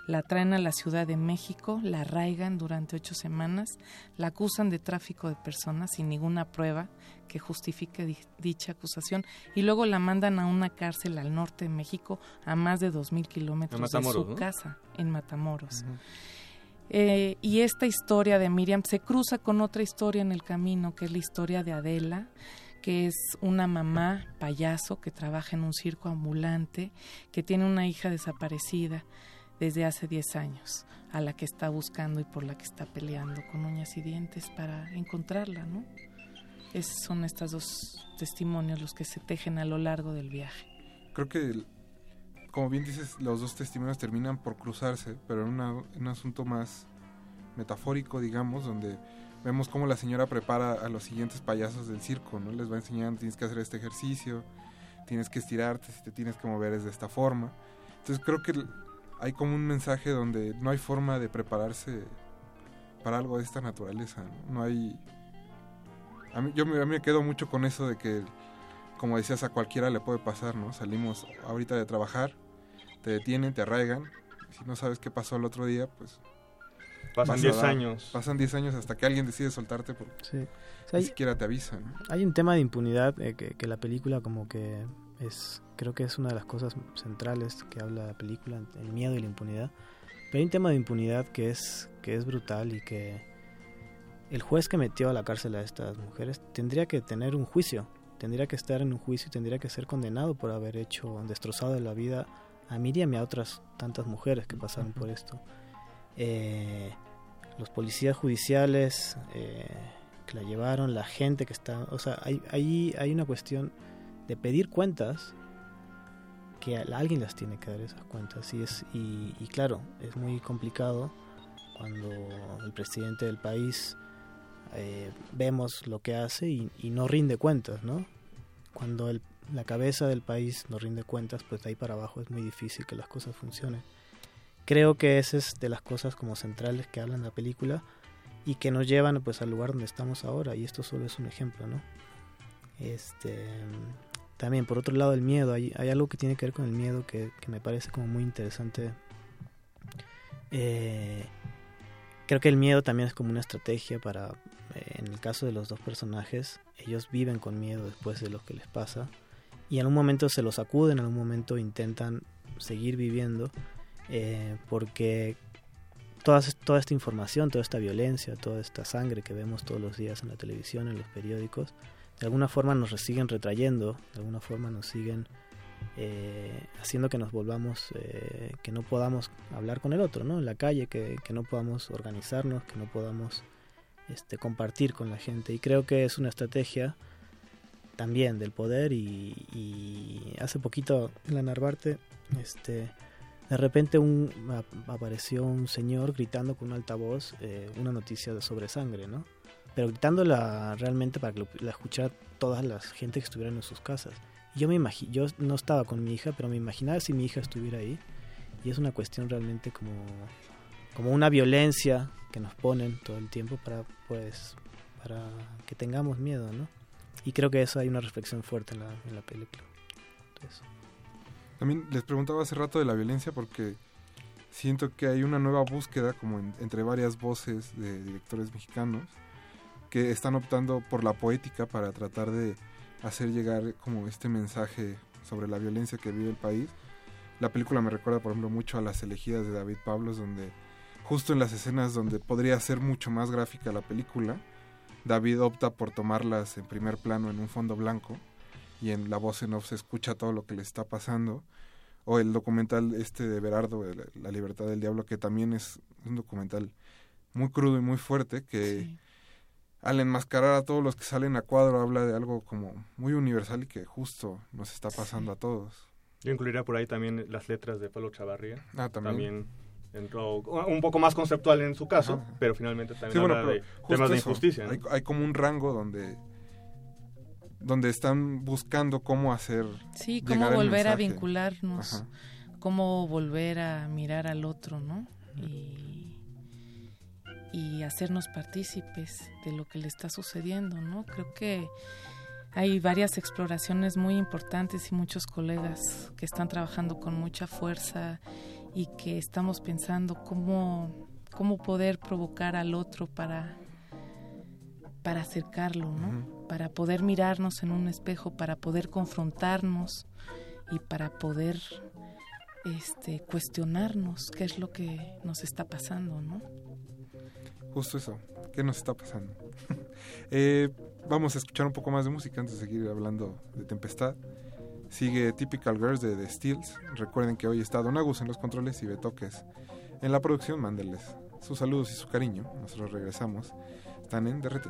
[SPEAKER 20] La traen a la Ciudad de México, la arraigan durante ocho semanas, la acusan de tráfico de personas sin ninguna prueba que justifique di- dicha acusación y luego la mandan a una cárcel al norte de México a más de dos mil kilómetros de su
[SPEAKER 18] ¿no?
[SPEAKER 20] casa en Matamoros. Eh, y esta historia de Miriam se cruza con otra historia en el camino, que es la historia de Adela, que es una mamá payaso que trabaja en un circo ambulante, que tiene una hija desaparecida desde hace 10 años, a la que está buscando y por la que está peleando con uñas y dientes para encontrarla, ¿no? Son estos dos testimonios los que se tejen a lo largo del viaje.
[SPEAKER 17] Creo que, como bien dices, los dos testimonios terminan por cruzarse, pero en, un asunto más metafórico, digamos, donde vemos cómo la señora prepara a los siguientes payasos del circo, ¿no? Les va enseñando, tienes que hacer este ejercicio, tienes que estirarte, si te tienes que mover es de esta forma. Entonces creo que hay como un mensaje donde no hay forma de prepararse para algo de esta naturaleza, ¿no? No hay... A mí, yo me, me quedo mucho con eso de que, como decías, a cualquiera le puede pasar, ¿no? Salimos ahorita de trabajar, te detienen, te arraigan, si no sabes qué pasó el otro día, pues...
[SPEAKER 18] Pasan
[SPEAKER 17] vas a
[SPEAKER 18] 10
[SPEAKER 17] dar-
[SPEAKER 18] años.
[SPEAKER 17] Pasan 10 años hasta que alguien decide soltarte porque
[SPEAKER 19] Sí. O sea,
[SPEAKER 17] ni
[SPEAKER 19] hay-
[SPEAKER 17] siquiera te avisan. ¿no?
[SPEAKER 19] Hay un tema de impunidad eh, que, que la película como que es, creo que es una de las cosas centrales que habla la película, el miedo y la impunidad. Pero hay un tema de impunidad que es, que es brutal y que el juez que metió a la cárcel a estas mujeres tendría que tener un juicio, tendría que estar en un juicio y tendría que ser condenado por haber hecho, destrozado la vida a Miriam y a otras tantas mujeres que pasaron por esto. Eh, los policías judiciales eh, que la llevaron, la gente que está, o sea, hay, hay, hay una cuestión de pedir cuentas que alguien las tiene que dar esas cuentas y es y, y claro es muy complicado cuando el presidente del país eh, vemos lo que hace y, y no rinde cuentas, ¿no? Cuando el- la cabeza del país no rinde cuentas, pues de ahí para abajo es muy difícil que las cosas funcionen. Creo que esa es de las cosas como centrales que hablan la película y que nos llevan pues al lugar donde estamos ahora y esto solo es un ejemplo, ¿no? Este también por otro lado el miedo, hay, algo que tiene que ver con el miedo que, que me parece como muy interesante. Eh, creo que el miedo también es como una estrategia para, eh, en el caso de los dos personajes, ellos viven con miedo después de lo que les pasa y en un momento se los acuden, en un momento intentan seguir viviendo eh, porque todas, toda esta información, toda esta violencia, toda esta sangre que vemos todos los días en la televisión, en los periódicos, de alguna forma nos siguen retrayendo, de alguna forma nos siguen eh, haciendo que nos volvamos, eh, que no podamos hablar con el otro, ¿no? En la calle, que, que no podamos organizarnos, que no podamos este, compartir con la gente. Y creo que es una estrategia también del poder y, y hace poquito en la Narvarte, este, de repente un, ap- apareció un señor gritando con un altavoz eh, una noticia de- sobre sangre, ¿no? Pero gritándola realmente para que lo- la escuchara toda la gente que estuviera en sus casas. Y yo me imagi- yo no estaba con mi hija, pero me imaginaba si mi hija estuviera ahí. Y es una cuestión realmente como, como una violencia que nos ponen todo el tiempo para, pues, para que tengamos miedo, ¿no? Y creo que eso hay una reflexión fuerte en la, película.
[SPEAKER 17] También les preguntaba hace rato de la violencia porque siento que hay una nueva búsqueda como en- entre varias voces de directores mexicanos que están optando por la poética para tratar de hacer llegar como este mensaje sobre la violencia que vive el país. La película me recuerda, por ejemplo, mucho a las elegidas de David Pablos, donde justo en las escenas donde podría ser mucho más gráfica la película, David opta por tomarlas en primer plano en un fondo blanco y en la voz en off se escucha todo lo que le está pasando. O el documental este de Berardo, La libertad del diablo, que también es un documental muy crudo y muy fuerte, que al enmascarar a todos los que salen a cuadro habla de algo como muy universal y que justo nos está pasando a todos.
[SPEAKER 18] Yo incluiría por ahí también las letras de Pablo Chavarría.
[SPEAKER 17] Ah, también.
[SPEAKER 18] Un poco más conceptual en su caso,
[SPEAKER 17] Ajá.
[SPEAKER 18] pero finalmente también
[SPEAKER 17] Sí, bueno,
[SPEAKER 18] habla de
[SPEAKER 17] pero justo
[SPEAKER 18] temas de injusticia. ¿no?
[SPEAKER 17] Hay, hay como un rango donde donde están buscando cómo hacer
[SPEAKER 20] Sí, cómo volver a vincularnos,
[SPEAKER 17] Ajá.
[SPEAKER 20] cómo volver a mirar al otro, ¿no? Y, y hacernos partícipes de lo que le está sucediendo, ¿no? Creo que hay varias exploraciones muy importantes y muchos colegas que están trabajando con mucha fuerza y que estamos pensando cómo, cómo poder provocar al otro para, para acercarlo, ¿no? Para poder mirarnos en un espejo, para poder confrontarnos y para poder este cuestionarnos qué es lo que nos está pasando, ¿no?
[SPEAKER 17] Justo eso. ¿Qué nos está pasando? Eh, vamos a escuchar un poco más de música antes de seguir hablando de Tempestad. Sigue Typical Girls de The Steels. Recuerden que hoy está Don Agus en los controles y Betoques en la producción. Mándenles sus saludos y su cariño. Nosotros regresamos. Están en DRT.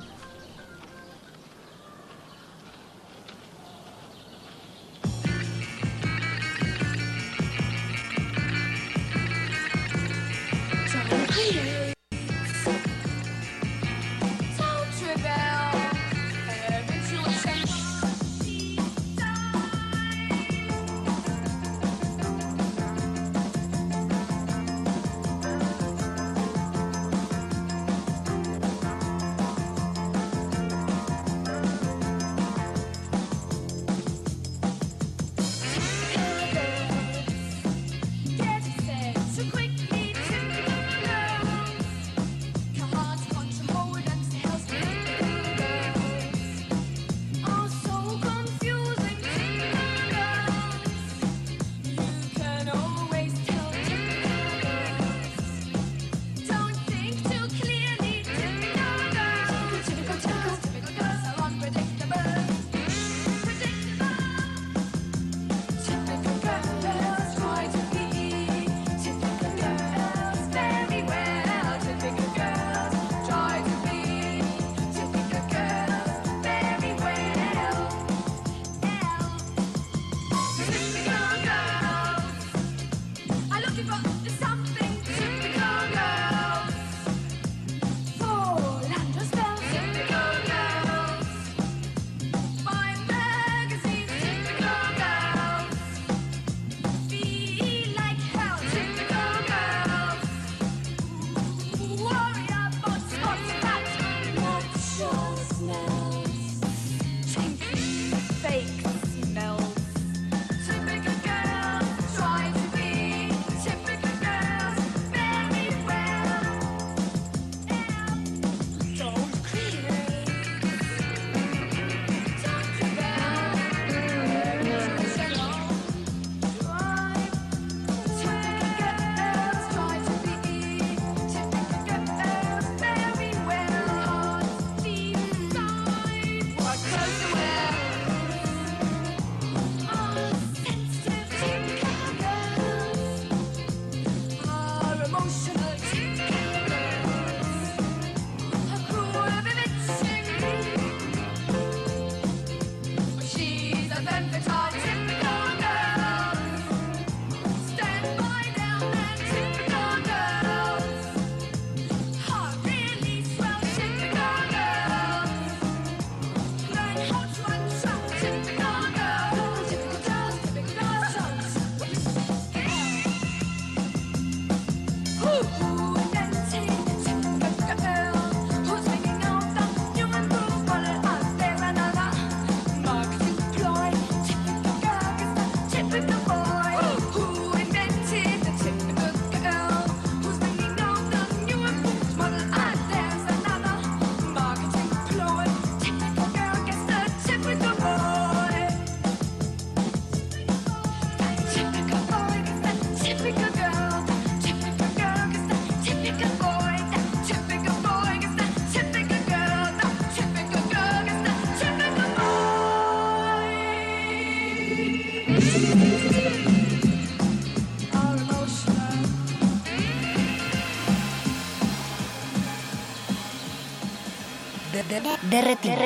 [SPEAKER 3] Derretir.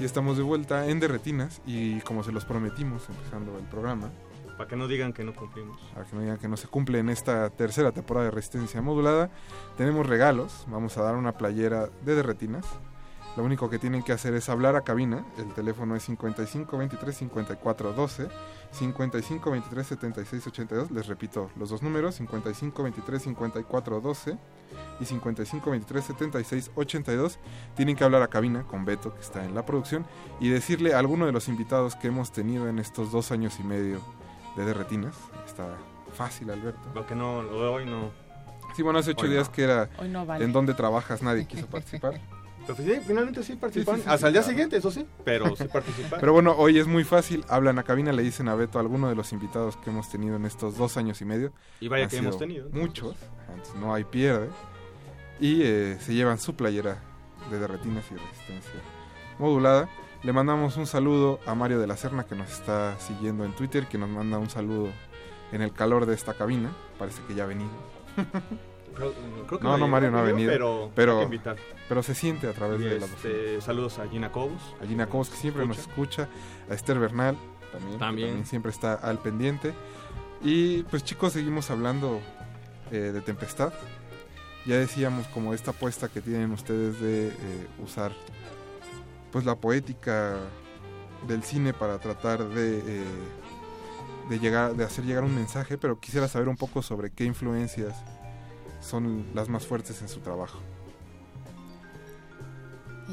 [SPEAKER 17] Y estamos de vuelta en Derretinas y como se los prometimos empezando el programa,
[SPEAKER 18] Para que no digan que no cumplimos.
[SPEAKER 17] para que no digan que no se cumple en esta tercera temporada de Resistencia Modulada, tenemos regalos. Vamos a dar una playera de Derretinas. Lo único que tienen que hacer es hablar a cabina. El teléfono es 55 23 54 12, 55 23 76 82. Les repito los dos números: 55 23 54 12 y 55 23 76 82. Tienen que hablar a cabina con Beto, que está en la producción, y decirle a alguno de los invitados que hemos tenido en estos dos años y medio de Derretinas. Está fácil, Alberto.
[SPEAKER 18] Lo que no, lo de hoy no.
[SPEAKER 17] Sí, bueno, hace ocho
[SPEAKER 18] Hoy
[SPEAKER 17] días
[SPEAKER 18] no.
[SPEAKER 17] que era
[SPEAKER 18] Hoy no vale.
[SPEAKER 17] en donde trabajas, nadie quiso participar.
[SPEAKER 18] Pero sí, finalmente sí participaron.
[SPEAKER 17] Sí, sí, sí,
[SPEAKER 18] Hasta el día
[SPEAKER 17] claro.
[SPEAKER 18] siguiente, eso sí. Pero sí participaron.
[SPEAKER 17] Pero bueno, hoy es muy fácil. Hablan a cabina, le dicen a Beto alguno de los invitados que hemos tenido en estos dos años y medio.
[SPEAKER 18] Y vaya
[SPEAKER 17] Han
[SPEAKER 18] que hemos tenido, ¿no?
[SPEAKER 17] Muchos. Entonces, no hay pierde. Y eh, se llevan su playera de derretinas y resistencia modulada. Le mandamos un saludo a Mario de la Serna que nos está siguiendo en Twitter, que nos manda un saludo en el calor de esta cabina. Parece que ya ha venido.
[SPEAKER 18] Creo- creo que
[SPEAKER 17] no,
[SPEAKER 18] no
[SPEAKER 17] Mario no ha venido.
[SPEAKER 18] pero
[SPEAKER 17] pero,
[SPEAKER 18] hay que invitar.
[SPEAKER 17] pero se siente a través
[SPEAKER 18] Y
[SPEAKER 17] de la
[SPEAKER 18] este, saludos a Gina Cobos.
[SPEAKER 17] a Gina Cobos, que siempre nos escucha, a Esther Bernal También.
[SPEAKER 18] también
[SPEAKER 17] siempre está al pendiente. Y pues chicos, seguimos hablando eh, de Tempestad. Ya decíamos como esta apuesta que tienen ustedes de eh, usar pues la poética del cine para tratar de, eh, de llegar, de hacer llegar un mensaje, pero quisiera saber un poco sobre qué influencias son las más fuertes en su trabajo.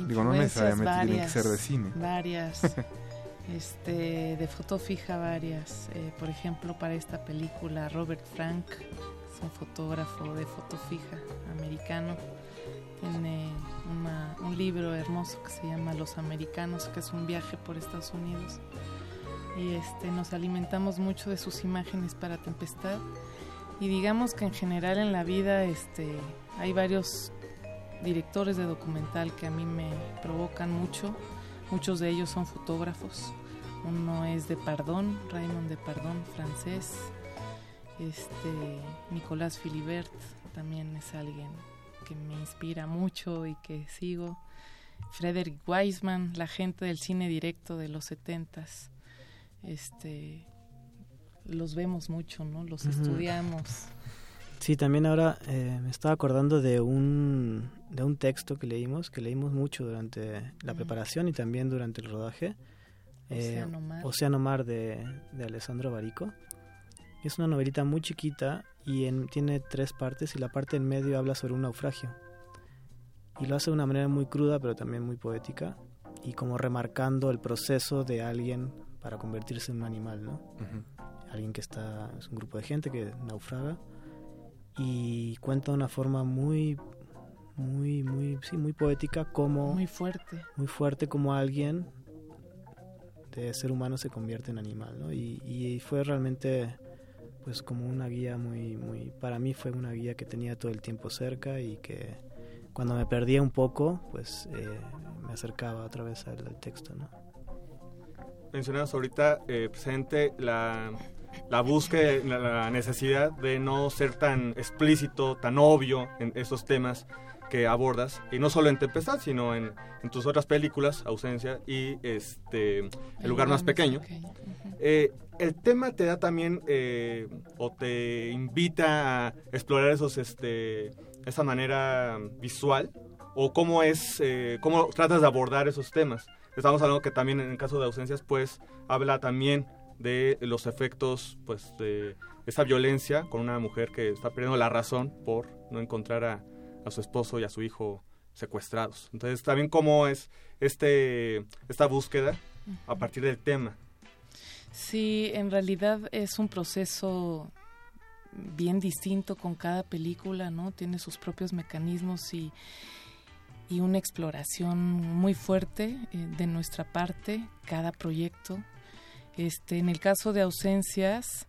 [SPEAKER 17] Digo, no
[SPEAKER 20] Influencias
[SPEAKER 17] necesariamente tienen que ser de cine.
[SPEAKER 20] Varias. este, de foto fija varias. Eh, por ejemplo, para esta película, Robert Frank es un fotógrafo de foto fija americano. Tiene una- un libro hermoso que se llama Los Americanos, que es un viaje por Estados Unidos. Y este, nos alimentamos mucho de sus imágenes para Tempestad. Y digamos que en general en la vida este, hay varios directores de documental que a mí me provocan mucho. Muchos de ellos son fotógrafos. Uno es de Pardón, Raymond de Pardón, francés. Este, Nicolás Philibert también es alguien que me inspira mucho y que sigo. Frederick Wiseman, la gente del cine directo de los setentas. Este, los vemos mucho, ¿no? Los
[SPEAKER 19] Ujú.
[SPEAKER 20] estudiamos.
[SPEAKER 19] Sí, también ahora eh, me estaba acordando de un, de un texto que leímos, que leímos mucho durante la preparación y también durante el rodaje. eh,
[SPEAKER 20] Océano Mar.
[SPEAKER 19] Océano Mar de, de Alessandro Barico. Es una novelita muy chiquita y en- tiene tres partes y la parte en medio habla sobre un naufragio. Y lo hace de una manera muy cruda pero también muy poética y como remarcando el proceso de alguien para convertirse en un animal, ¿no? Alguien que está, es un grupo de gente que naufraga y cuenta de una forma muy muy muy sí muy poética como
[SPEAKER 20] Muy fuerte.
[SPEAKER 19] muy fuerte como alguien de ser humano se convierte en animal ¿no? y, y fue realmente pues como una guía muy muy para mí fue una guía que tenía todo el tiempo cerca y que cuando me perdía un poco pues eh, me acercaba otra vez al, al texto ¿no?
[SPEAKER 18] mencionabas ahorita eh, presente la, la búsqueda, la, la necesidad de no ser tan explícito, tan obvio en esos temas que abordas, y no solo en Tempestad, sino en, en tus otras películas, Ausencia y este El lugar más pequeño. Eh, el tema te da también eh, o te invita a explorar esos este esa manera visual o cómo es eh, cómo tratas de abordar esos temas estamos hablando que también en el caso de ausencias pues habla también de los efectos pues de esa violencia con una mujer que está perdiendo la razón por no encontrar a, a su esposo y a su hijo secuestrados entonces también cómo es este esta búsqueda a partir del tema
[SPEAKER 20] Sí, en realidad es un proceso bien distinto con cada película, ¿no? Tiene sus propios mecanismos y, y una exploración muy fuerte eh, de nuestra parte, cada proyecto. Este, en el caso de ausencias,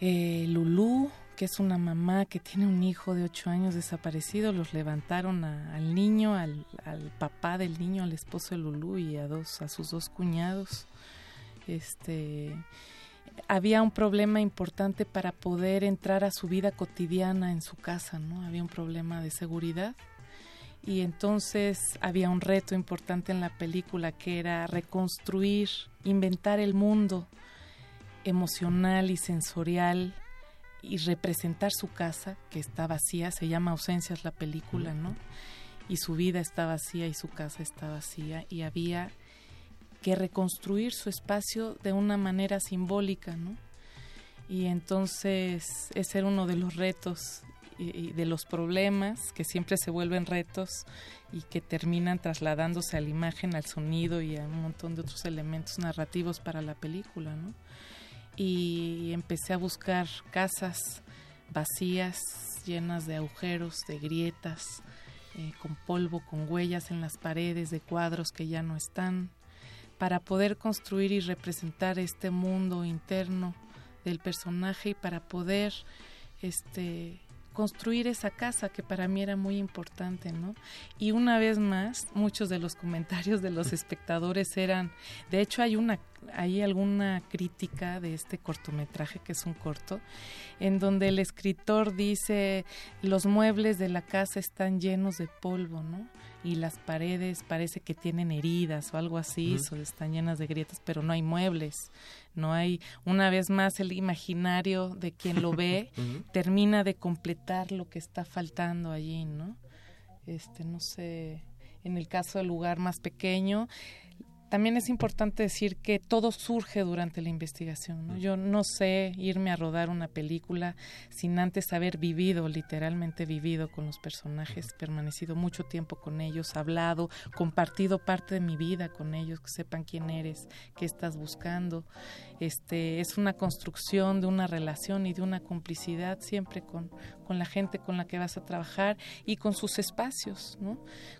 [SPEAKER 20] eh, Lulú, que es una mamá que tiene un hijo de ocho años desaparecido, los levantaron al niño, al, al papá del niño, al esposo de Lulú y a dos, a sus dos cuñados. Este había un problema importante para poder entrar a su vida cotidiana en su casa, ¿no? Había un problema de seguridad y entonces había un reto importante en la película que era reconstruir, inventar el mundo emocional y sensorial y representar su casa que está vacía, se llama Ausencias la película, ¿no? Y su vida está vacía y su casa está vacía y había que reconstruir su espacio de una manera simbólica, ¿no? Y entonces ese era uno de los retos y, de los problemas que siempre se vuelven retos y que terminan trasladándose a la imagen, al sonido y a un montón de otros elementos narrativos para la película, ¿no? Y empecé a buscar casas vacías, llenas de agujeros, de grietas, eh, con polvo, con huellas en las paredes de cuadros que ya no están, para poder construir y representar este mundo interno del personaje y para poder este construir esa casa que para mí era muy importante, ¿no? Y una vez más, muchos de los comentarios de los espectadores eran, de hecho hay una hay alguna crítica de este cortometraje que es un corto en donde el escritor dice los muebles de la casa están llenos de polvo, ¿no? Y las paredes parece que tienen heridas o algo así, o están llenas de grietas, pero no hay muebles, no hay, una vez más, el imaginario de quien lo ve termina de completar lo que está faltando allí, ¿no? Este, no sé, en el caso del lugar más pequeño, también es importante decir que todo surge durante la investigación. Yo no sé irme a rodar una película sin antes haber vivido, literalmente vivido con los personajes, permanecido mucho tiempo con ellos, hablado, compartido parte de mi vida con ellos, que sepan quién eres, qué estás buscando. Este, es una construcción de una relación y de una complicidad siempre con, con la gente con la que vas a trabajar y con sus espacios,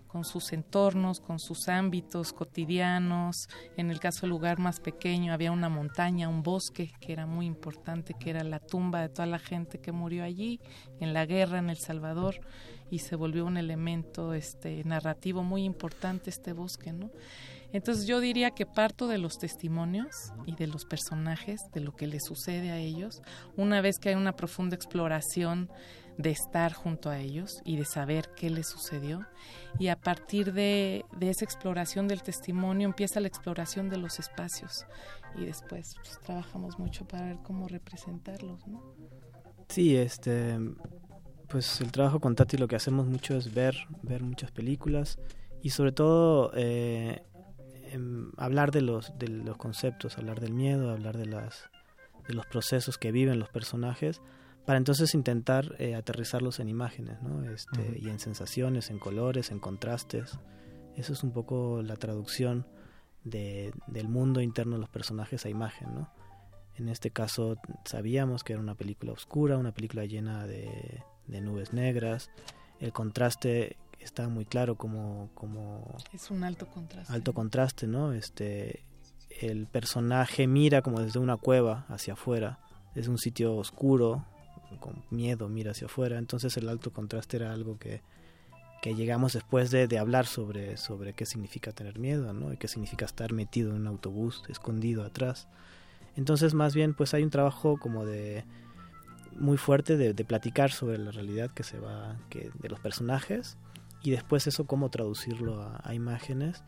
[SPEAKER 20] con sus entornos, con sus ámbitos cotidianos. En el caso del lugar más pequeño había una montaña, un bosque que era muy importante, que era la tumba de toda la gente que murió allí en la guerra en El Salvador y se volvió un elemento este narrativo muy importante este bosque, ¿no? Entonces yo diría que parto de los testimonios y de los personajes, de lo que les sucede a ellos, una vez que hay una profunda exploración de estar junto a ellos y de saber qué les sucedió. Y a partir de, esa exploración del testimonio empieza la exploración de los espacios y después pues, trabajamos mucho para ver cómo representarlos. ¿no?
[SPEAKER 19] Sí, este, pues el trabajo con Tati lo que hacemos mucho es ver, ver muchas películas y sobre todo eh, Em, hablar de los, de los conceptos, hablar del miedo, hablar de, las, de los procesos que viven los personajes, para entonces intentar eh, aterrizarlos en imágenes, ¿no? este, y en sensaciones, en colores, en contrastes. Eso es un poco la traducción de, del mundo interno de los personajes a imagen, ¿no? En este caso sabíamos que era una película oscura, una película llena de, de nubes negras. El contraste está muy claro como, como
[SPEAKER 20] es un alto contraste.
[SPEAKER 19] alto contraste no este el personaje mira como desde una cueva hacia afuera es un sitio oscuro con miedo mira hacia afuera entonces el alto contraste era algo que, que llegamos después de, de, hablar sobre sobre qué significa tener miedo no y qué significa estar metido en un autobús escondido atrás. Entonces más bien pues hay un trabajo como de muy fuerte de, de platicar sobre la realidad que se va que de los personajes y después eso cómo traducirlo a, imágenes.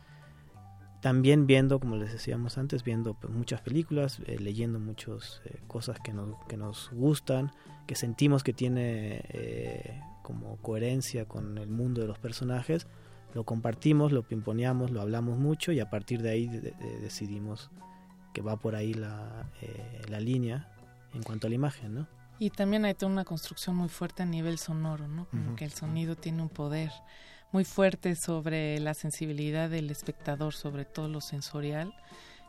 [SPEAKER 19] También viendo, como les decíamos antes, viendo pues, muchas películas, eh, leyendo muchas eh, cosas que nos, que nos gustan, que sentimos que tiene eh, como coherencia con el mundo de los personajes, lo compartimos, lo pimponeamos, lo hablamos mucho y a partir de ahí decidimos que va por ahí la, la línea en cuanto a la imagen, ¿no?
[SPEAKER 20] Y también hay toda una construcción muy fuerte a nivel sonoro, ¿no? Como que el sonido tiene un poder muy fuerte sobre la sensibilidad del espectador, sobre todo lo sensorial.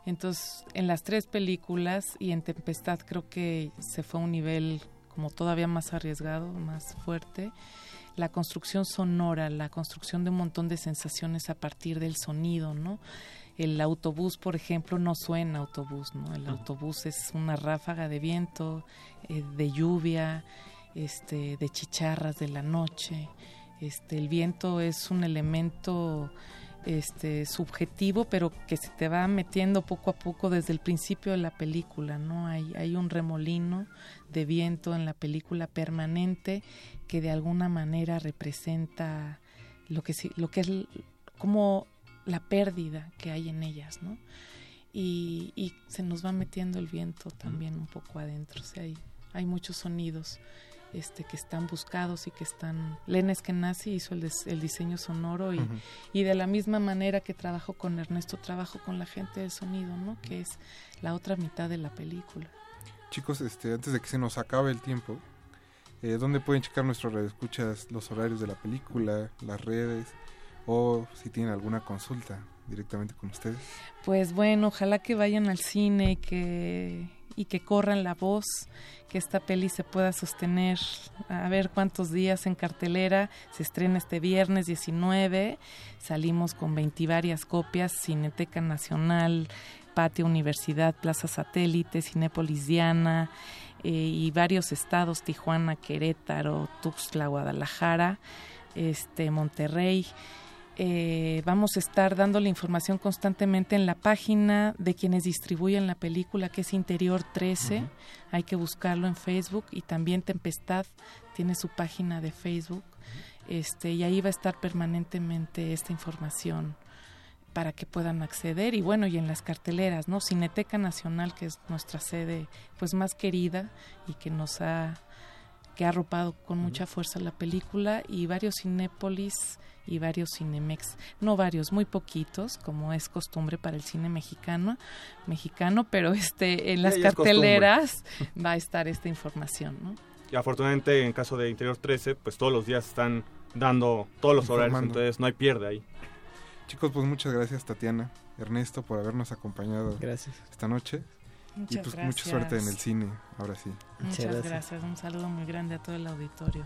[SPEAKER 20] Entonces, en las tres películas y en Tempestad creo que se fue a un nivel como todavía más arriesgado, más fuerte. La construcción sonora, la construcción de un montón de sensaciones a partir del sonido, ¿no? El autobús, por ejemplo, no suena autobús, ¿no? El autobús es una ráfaga de viento, eh, de lluvia, este, de chicharras de la noche. Este, el viento es un elemento este subjetivo, pero que se te va metiendo poco a poco desde el principio de la película, ¿no? Hay, hay un remolino de viento en la película permanente que de alguna manera representa lo que sí- lo que es como la pérdida que hay en ellas, ¿no? Y, y se nos va metiendo el viento también un poco adentro, o sea, hay, hay muchos sonidos este, que están buscados y que están... Len Eskenazi hizo el, des- el diseño sonoro y, y de la misma manera que trabajo con Ernesto, trabajo con la gente del sonido, ¿no? Que es la otra mitad de la película.
[SPEAKER 17] Chicos, este, antes de que se nos acabe el tiempo, eh, ¿dónde pueden checar nuestros radioescuchas los horarios de la película, las redes o si tienen alguna consulta directamente con ustedes?
[SPEAKER 20] Pues bueno, ojalá que vayan al cine y que, y que corran la voz, que esta peli se pueda sostener a ver cuántos días en cartelera. Se estrena este viernes 19, salimos con 20 y varias copias, Cineteca Nacional, Patio Universidad, Plaza Satélite, Cinépolis Diana eh, y varios estados, Tijuana, Querétaro, Tuxtla, Guadalajara, este, Monterrey. Eh, vamos a estar dando la información constantemente en la página de quienes distribuyen la película, que es Interior 13. Hay que buscarlo en Facebook y también Tempestad tiene su página de Facebook. Este, y ahí va a estar permanentemente esta información para que puedan acceder. Y bueno y en las carteleras no Cineteca Nacional que es nuestra sede pues más querida y que nos ha que ha arropado con mucha fuerza la película. Y varios Cinépolis y varios Cinemex, no varios, muy poquitos, como es costumbre para el cine mexicano, mexicano, pero este en las carteleras va a estar esta información, ¿no?
[SPEAKER 18] Y afortunadamente en caso de Interior 13, pues todos los días están dando todos los horarios,
[SPEAKER 17] Informando.
[SPEAKER 18] entonces no hay pierde ahí.
[SPEAKER 17] Chicos, pues muchas gracias Tatiana, Ernesto por habernos acompañado
[SPEAKER 19] Gracias.
[SPEAKER 17] esta noche.
[SPEAKER 20] Muchas
[SPEAKER 17] y pues mucha suerte en el cine, ahora sí.
[SPEAKER 20] Muchas
[SPEAKER 19] gracias.
[SPEAKER 20] gracias, un saludo muy grande a todo el auditorio.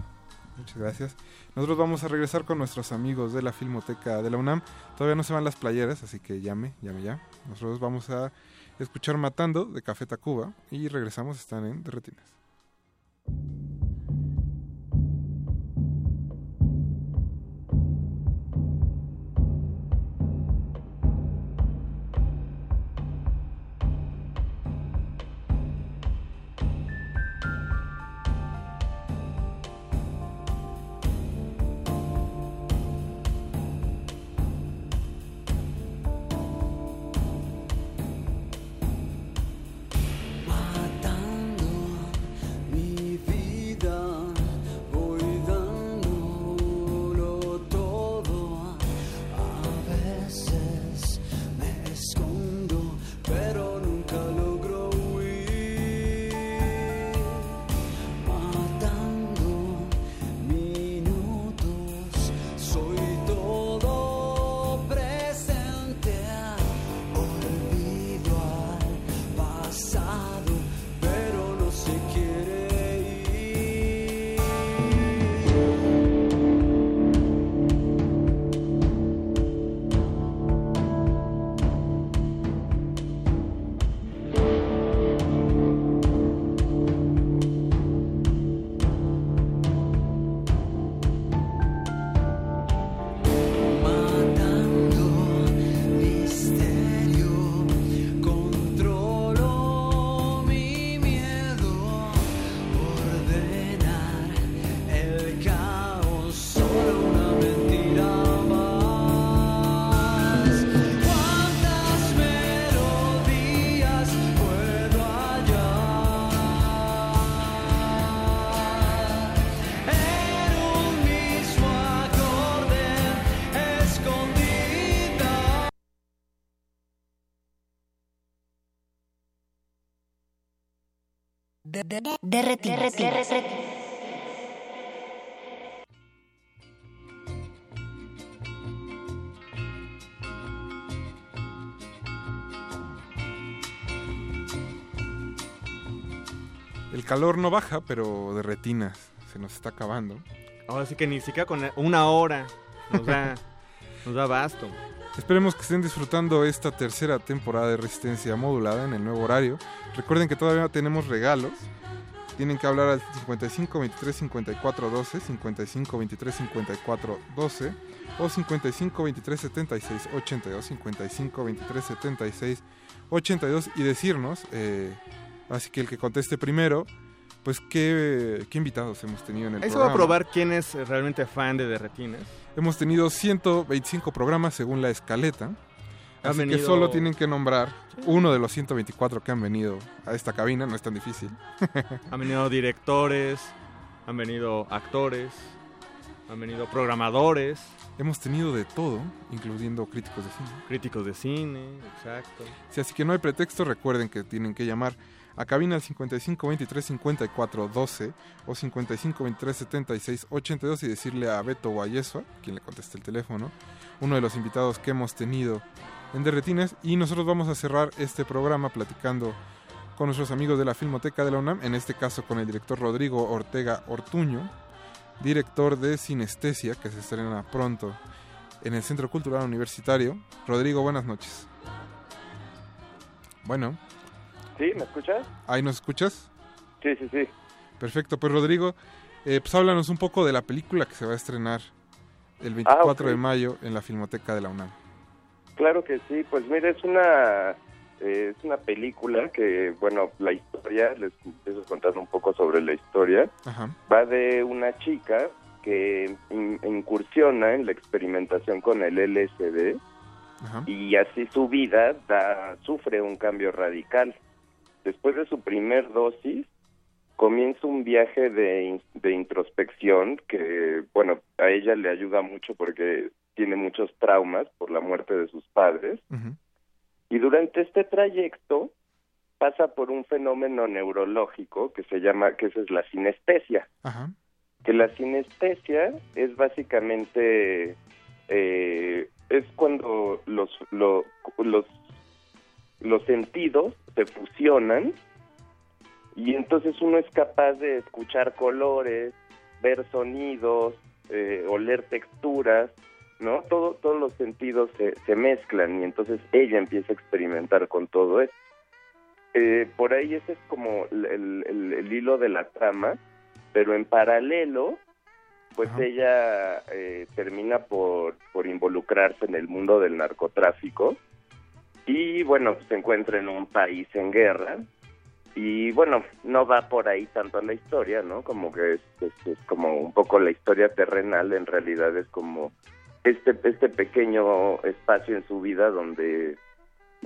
[SPEAKER 17] Muchas gracias. Nosotros vamos a regresar con nuestros amigos de la Filmoteca de la UNAM. Todavía no se van las playeras, así que llame, llame ya. Nosotros vamos a escuchar Matando de Café Tacuba y regresamos, están en Derretinas.
[SPEAKER 3] Derretinas.
[SPEAKER 17] El calor no baja, pero de retinas se nos está acabando.
[SPEAKER 18] Ahora sí que ni siquiera con una hora nos da, nos da basto.
[SPEAKER 17] Esperemos que estén disfrutando esta tercera temporada de Resistencia Modulada en el nuevo horario. Recuerden que todavía tenemos regalos tienen que hablar al 55 23 54 12, 55 23 54 12 o 55 23 76 82, 55 23 76 82 y decirnos, eh, así que el que conteste primero, pues qué, qué invitados hemos tenido en el
[SPEAKER 18] Eso va
[SPEAKER 17] programa.
[SPEAKER 18] a probar quién es realmente fan de Derretinas.
[SPEAKER 17] Hemos tenido 125 programas según la escaleta.
[SPEAKER 18] Han
[SPEAKER 17] Así que solo tienen que nombrar uno de los 124 que han venido a esta cabina, no es tan difícil.
[SPEAKER 18] Han venido directores, han venido actores, han venido programadores.
[SPEAKER 17] Hemos tenido de todo, incluyendo críticos de cine.
[SPEAKER 18] Críticos de cine, exacto.
[SPEAKER 17] Sí, así que no hay pretexto, recuerden que tienen que llamar a cabina al 55 23 54 12 o 55 23 76 82 y decirle a Beto o a Yesua, quien le conteste el teléfono, uno de los invitados que hemos tenido en Derretines y nosotros vamos a cerrar este programa platicando con nuestros amigos de la Filmoteca de la UNAM, en este caso con el director Rodrigo Ortega Ortuño, director de Sinestesia, que se estrena pronto en el Centro Cultural Universitario. Rodrigo, buenas noches. Bueno,
[SPEAKER 22] ¿Sí? ¿Me escuchas?
[SPEAKER 17] ¿ahí nos escuchas?
[SPEAKER 22] Sí, sí, sí.
[SPEAKER 17] Perfecto, pues Rodrigo, eh, pues háblanos un poco de la película que se va a estrenar el 24
[SPEAKER 22] Ah,
[SPEAKER 17] de mayo en la Filmoteca de la UNAM.
[SPEAKER 22] Claro que sí. Pues mira, es una eh, es una película que, bueno, la historia, les empiezo contando un poco sobre la historia.
[SPEAKER 17] Ajá.
[SPEAKER 22] Va de una chica que in- incursiona en la experimentación con el LSD
[SPEAKER 17] Ajá.
[SPEAKER 22] y así su vida da, sufre un cambio radical. Después de su primer dosis, comienza un viaje de, de introspección que, bueno, a ella le ayuda mucho porque tiene muchos traumas por la muerte de sus padres. Y durante este trayecto pasa por un fenómeno neurológico que se llama, que esa es la sinestesia. Que la sinestesia es básicamente, eh, es cuando los, lo- los, los sentidos se fusionan y entonces uno es capaz de escuchar colores, ver sonidos, eh, oler texturas, ¿no? Todo, todos los sentidos se, se mezclan y entonces ella empieza a experimentar con todo esto. Eh, por ahí ese es como el, el- hilo de la trama, pero en paralelo, pues ella eh, termina por, por involucrarse en el mundo del narcotráfico y bueno, se encuentra en un país en guerra y bueno, no va por ahí tanto la historia, ¿no? Como que es, es- es como un poco la historia terrenal, en realidad es como este, este pequeño espacio en su vida donde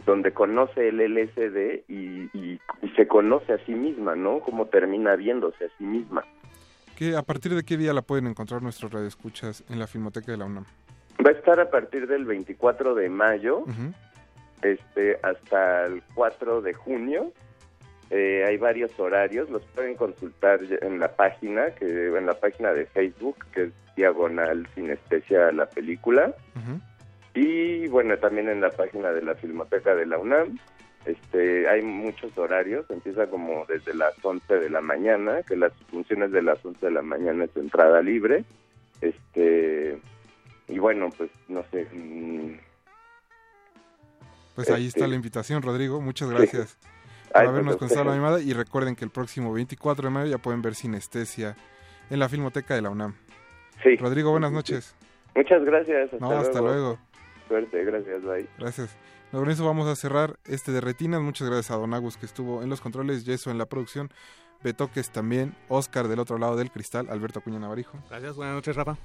[SPEAKER 22] donde conoce el LSD y, y- y se conoce a sí misma, ¿no? Cómo termina viéndose a sí misma.
[SPEAKER 17] ¿Qué, ¿A partir de qué día la pueden encontrar nuestros radioescuchas en la Filmoteca de la UNAM?
[SPEAKER 22] Va a estar a partir del 24 de mayo
[SPEAKER 17] Ujú.
[SPEAKER 22] Este hasta el 4 de junio. Eh, hay varios horarios, los pueden consultar en la página, que en la página de Facebook, que es diagonal sinestesia la película. Y bueno, también en la página de la Filmoteca de la UNAM. Este, hay muchos horarios, empieza como desde las 11 de la mañana, que las funciones de las 11 de la mañana es entrada libre. Este, y bueno, pues no sé, mm,
[SPEAKER 17] Pues ahí está
[SPEAKER 22] Este-
[SPEAKER 17] la invitación, Rodrigo. Muchas gracias por
[SPEAKER 22] Ay,
[SPEAKER 17] habernos
[SPEAKER 22] pues,
[SPEAKER 17] contestado la llamada y recuerden que el próximo 24 de mayo ya pueden ver Sinestesia en la Filmoteca de la UNAM.
[SPEAKER 22] Sí.
[SPEAKER 17] Rodrigo, buenas noches.
[SPEAKER 22] muchas gracias. Hasta
[SPEAKER 17] No, hasta luego.
[SPEAKER 22] Suerte, gracias, bye.
[SPEAKER 17] Gracias. No, Con eso vamos a cerrar este de Retinas. Muchas gracias a Don Agus que estuvo en los controles, Yeso en la producción, Betoques también, Oscar del otro lado del cristal, Alberto Acuña Navarijo.
[SPEAKER 18] Gracias, buenas noches, Rafa.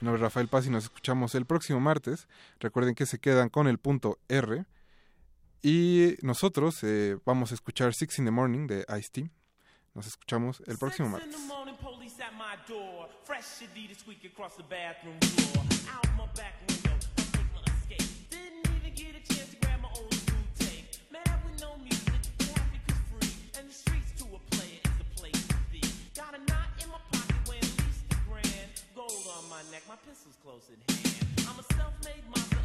[SPEAKER 17] Mi nombre es Rafael Paz y nos escuchamos el próximo martes. Recuerden que se quedan con el punto R. Y nosotros eh, vamos a escuchar Six in the Morning de Ice-T. Nos escuchamos el próximo martes.
[SPEAKER 23] at my at pistol's close in hand. I'm a self-made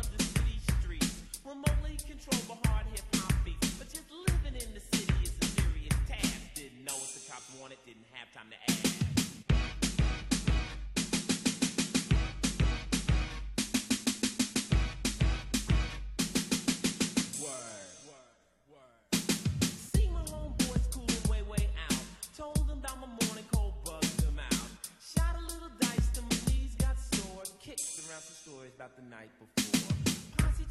[SPEAKER 23] Remotely controlled by hard hip hop beats. But just living in the city is a serious task. Didn't know what the cops wanted, didn't have time to ask. Told them that my morning cold bugged them out. Shot a little dice till my knees got sore. Kicked around some stories about the night before.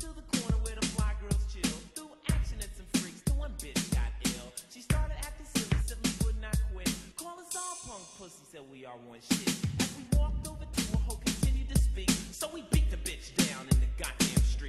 [SPEAKER 23] To the corner where the fly girls chill. Threw action at some freaks till one bitch got ill. She started acting silly, would not quit. Call us all punk pussy, said we are one shit. As we walked over to her, hoe continued to speak. So we beat the bitch down in the goddamn street.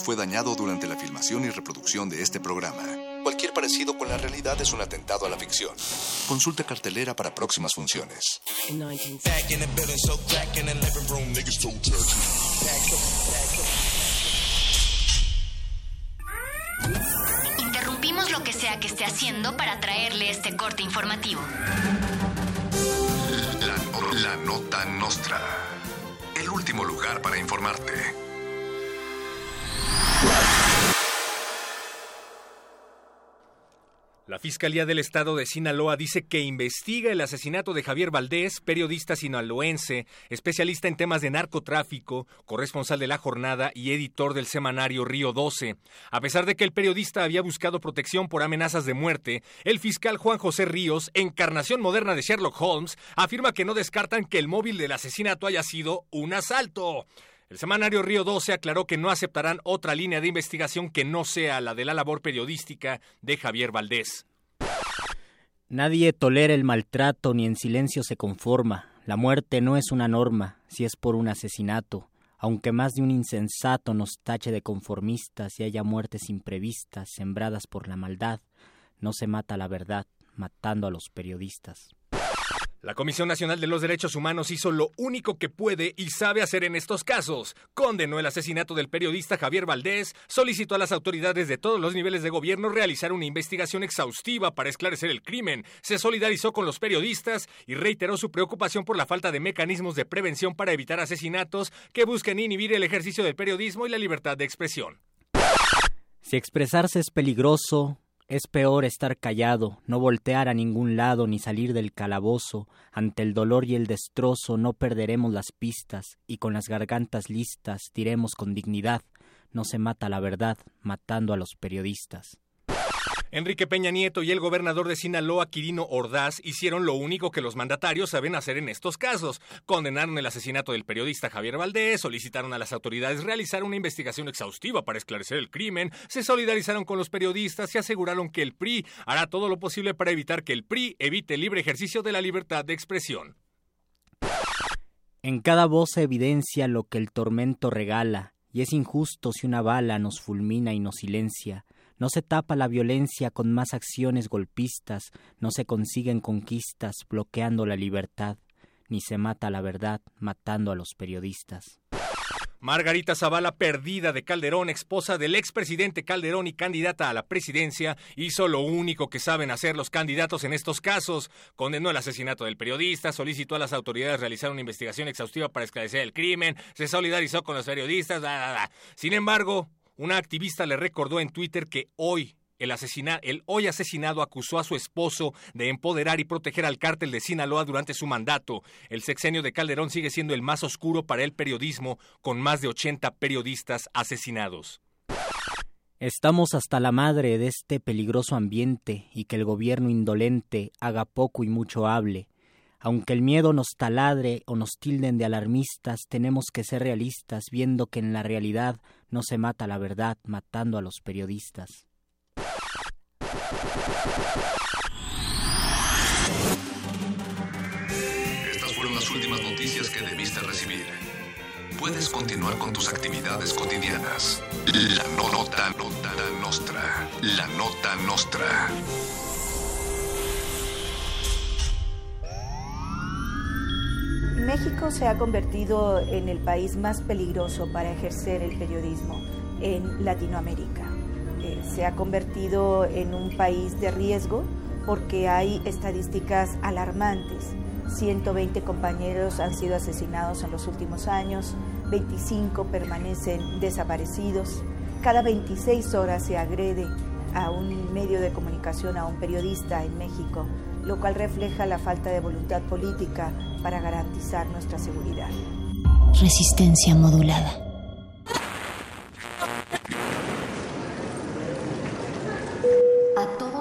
[SPEAKER 13] Fue dañado durante la filmación y reproducción de este programa. Cualquier parecido con la realidad es un atentado a la ficción. Consulta cartelera para próximas funciones.
[SPEAKER 3] Interrumpimos lo que sea que esté haciendo para traerle este corte informativo.
[SPEAKER 13] La, la nota nostra. El último lugar para informarte.
[SPEAKER 1] La Fiscalía del Estado de Sinaloa dice que investiga el asesinato de Javier Valdés, periodista sinaloense, especialista en temas de narcotráfico, corresponsal de la jornada y editor del semanario Río 12. A pesar de que el periodista había buscado protección por amenazas de muerte, el fiscal Juan José Ríos, encarnación moderna de Sherlock Holmes, afirma que no descartan que el móvil del asesinato haya sido un asalto. El semanario Río 12 aclaró que no aceptarán otra línea de investigación que no sea la de la labor periodística de Javier Valdés.
[SPEAKER 24] Nadie tolera el maltrato ni en silencio se conforma. La muerte no es una norma, si es por un asesinato. Aunque más de un insensato nos tache de conformistas y haya muertes imprevistas sembradas por la maldad, no se mata la verdad, matando a los periodistas.
[SPEAKER 1] La Comisión Nacional de los Derechos Humanos hizo lo único que puede y sabe hacer en estos casos. Condenó el asesinato del periodista Javier Valdés, solicitó a las autoridades de todos los niveles de gobierno realizar una investigación exhaustiva para esclarecer el crimen, se solidarizó con los periodistas y reiteró su preocupación por la falta de mecanismos de prevención para evitar asesinatos que busquen inhibir el ejercicio del periodismo y la libertad de expresión.
[SPEAKER 24] Si expresarse es peligroso, es peor estar callado, no voltear a ningún lado ni salir del calabozo. Ante el dolor y el destrozo no perderemos las pistas y con las gargantas listas diremos con dignidad. No se mata la verdad matando a los periodistas.
[SPEAKER 1] Enrique Peña Nieto y el gobernador de Sinaloa, Quirino Ordaz, hicieron lo único que los mandatarios saben hacer en estos casos. Condenaron el asesinato del periodista Javier Valdés, solicitaron a las autoridades realizar una investigación exhaustiva para esclarecer el crimen, se solidarizaron con los periodistas y aseguraron que el PRI hará todo lo posible para evitar que el PRI evite el libre ejercicio de la libertad de expresión.
[SPEAKER 24] En cada voz se evidencia lo que el tormento regala, y es injusto si una bala nos fulmina y nos silencia. No se tapa la violencia con más acciones golpistas, no se consiguen conquistas bloqueando la libertad, ni se mata la verdad matando a los periodistas.
[SPEAKER 1] Margarita Zavala, perdida de Calderón, esposa del expresidente Calderón y candidata a la presidencia, hizo lo único que saben hacer los candidatos en estos casos. Condenó el asesinato del periodista, solicitó a las autoridades realizar una investigación exhaustiva para esclarecer el crimen, se solidarizó con los periodistas, bla, bla, bla. Sin embargo, una activista le recordó en Twitter que hoy el, hoy asesinado acusó a su esposo de empoderar y proteger al cártel de Sinaloa durante su mandato. El sexenio de Calderón sigue siendo el más oscuro para el periodismo, con más de 80 periodistas asesinados.
[SPEAKER 24] Estamos hasta la madre de este peligroso ambiente y que el gobierno indolente haga poco y mucho hable. Aunque el miedo nos taladre o nos tilden de alarmistas, tenemos que ser realistas, viendo que en la realidad no se mata la verdad matando a los periodistas.
[SPEAKER 13] Estas fueron las últimas noticias que debiste recibir. Puedes continuar con tus actividades cotidianas. La no- nota, nota nostra. La nota nostra.
[SPEAKER 25] México se ha convertido en el país más peligroso para ejercer el periodismo en Latinoamérica. Eh, se ha convertido en un país de riesgo porque hay estadísticas alarmantes. 120 compañeros han sido asesinados en los últimos años, 25 permanecen desaparecidos, cada 26 horas se agrede a un medio de comunicación, a un periodista en México, lo cual refleja la falta de voluntad política para garantizar nuestra seguridad.
[SPEAKER 26] Resistencia modulada.
[SPEAKER 3] A todos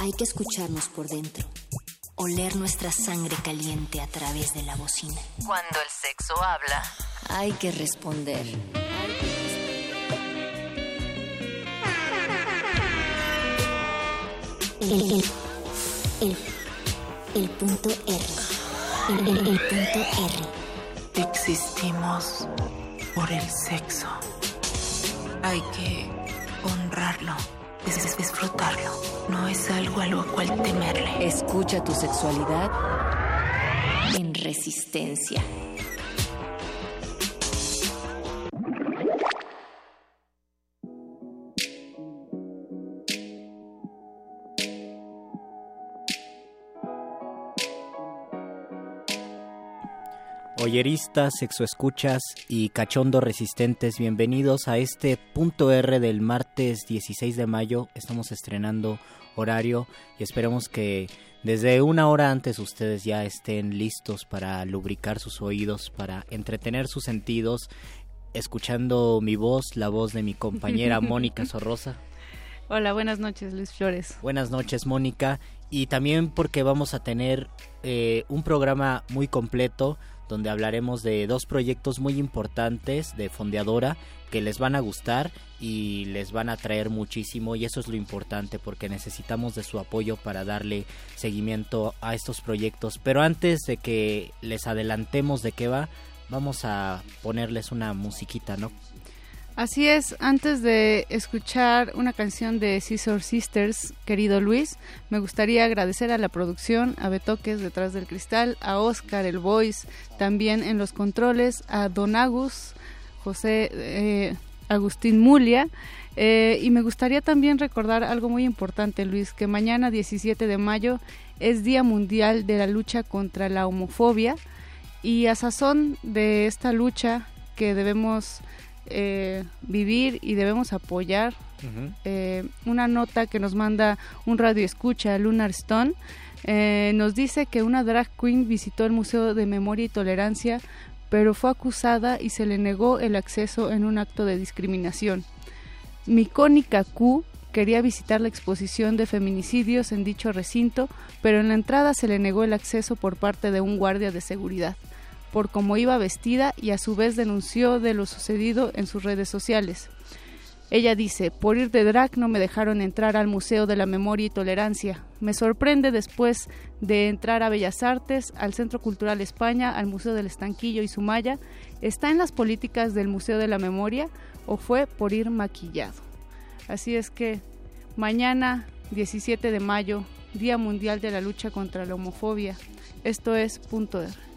[SPEAKER 26] Hay que escucharnos por dentro. Oler nuestra sangre caliente a través de la bocina.
[SPEAKER 27] Cuando el sexo habla,
[SPEAKER 26] Hay que responder. El, el, el, el punto R. El, el- el punto R.
[SPEAKER 28] Existimos por el sexo. Hay que honrarlo, dis- disfrutarlo. No es algo a lo cual temerle.
[SPEAKER 26] Escucha tu sexualidad en resistencia.
[SPEAKER 24] Oyeristas, sexoescuchas y cachondo resistentes, bienvenidos a este punto R del martes 16 de mayo. Estamos estrenando horario y esperemos que desde una hora antes ustedes ya estén listos para lubricar sus oídos, para entretener sus sentidos, escuchando mi voz, la voz de mi compañera Mónica Sorrosa.
[SPEAKER 29] Hola, buenas noches, Luis Flores.
[SPEAKER 24] Buenas noches, Mónica. Y también porque vamos a tener eh, un programa muy completo donde hablaremos de dos proyectos muy importantes de Fondeadora que les van a gustar y les van a traer muchísimo y eso es lo importante porque necesitamos de su apoyo para darle seguimiento a estos proyectos. Pero antes de que les adelantemos de qué va, vamos a ponerles una musiquita, ¿no?
[SPEAKER 29] Así es, antes de escuchar una canción de Scissor Sisters, querido Luis, me gustaría agradecer a la producción, a Betoques detrás del cristal, a Oscar el Voice, también en los controles, a Don Agus, José eh, Agustín Mulia. eh, y me gustaría también recordar algo muy importante, Luis, que mañana 17 de mayo es Día Mundial de la Lucha contra la Homofobia y a sazón de esta lucha que debemos eh, vivir y debemos apoyar. Eh, una nota que nos manda un radio escucha, Lunar Stone, eh, nos dice que una drag queen visitó el Museo de Memoria y Tolerancia, pero fue acusada y se le negó el acceso en un acto de discriminación. Micónica Q quería visitar la exposición de feminicidios en dicho recinto, pero en la entrada se le negó el acceso por parte de un guardia de seguridad por cómo iba vestida y a su vez denunció de lo sucedido en sus redes sociales. Ella dice, por ir de drag no me dejaron entrar al Museo de la Memoria y Tolerancia. Me sorprende después de entrar a Bellas Artes, al Centro Cultural España, al Museo del Estanquillo y Sumaya. ¿Está en las políticas del Museo de la Memoria o fue por ir maquillado? Así es que mañana, 17 de mayo, Día Mundial de la Lucha contra la Homofobia. Esto es Punto R.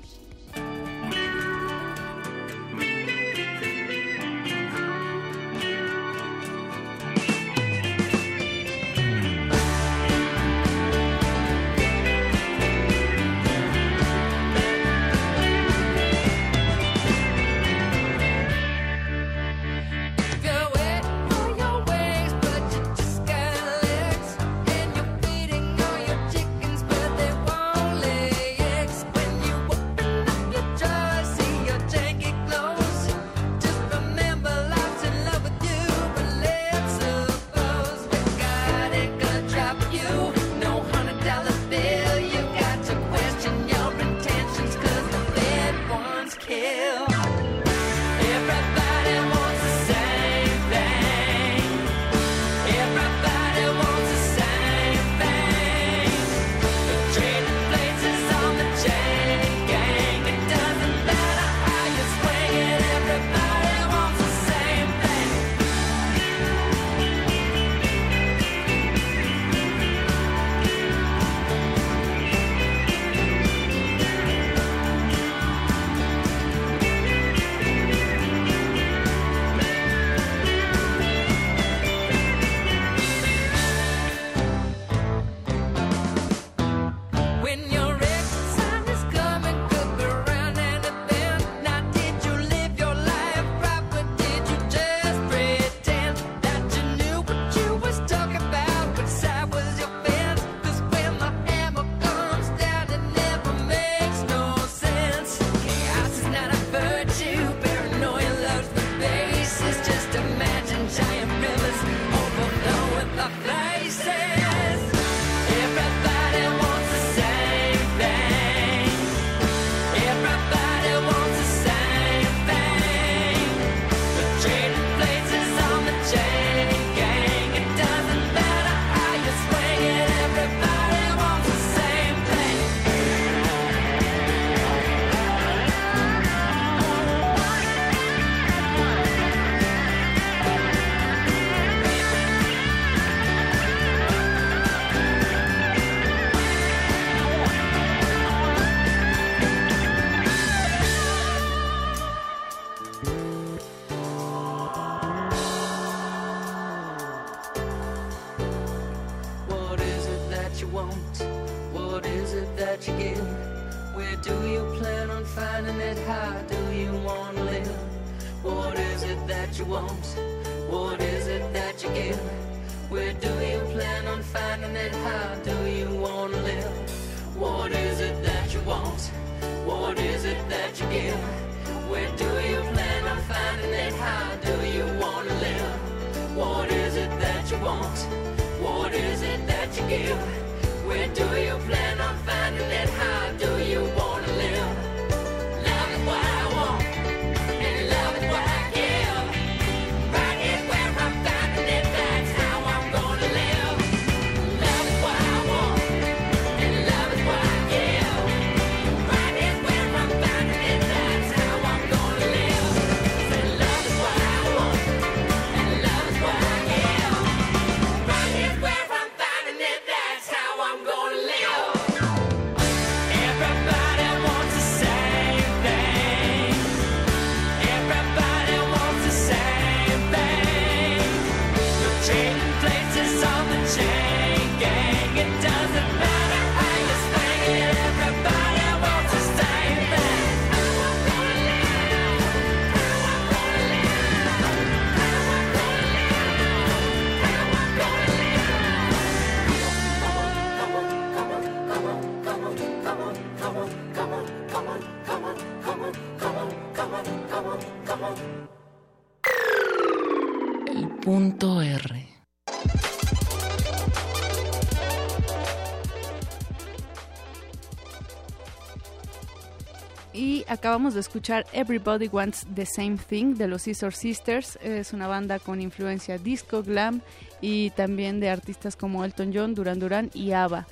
[SPEAKER 29] acabamos de escuchar Everybody Wants the Same Thing de los Scissor Sisters. Es una banda con influencia disco, glam y también de artistas como Elton John, Duran Duran y ABBA.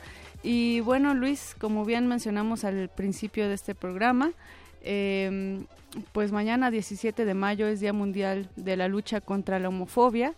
[SPEAKER 29] Y bueno, Luis, como bien mencionamos al principio de este programa, eh, pues mañana 17 de mayo es Día Mundial de la Lucha contra la Homofobia.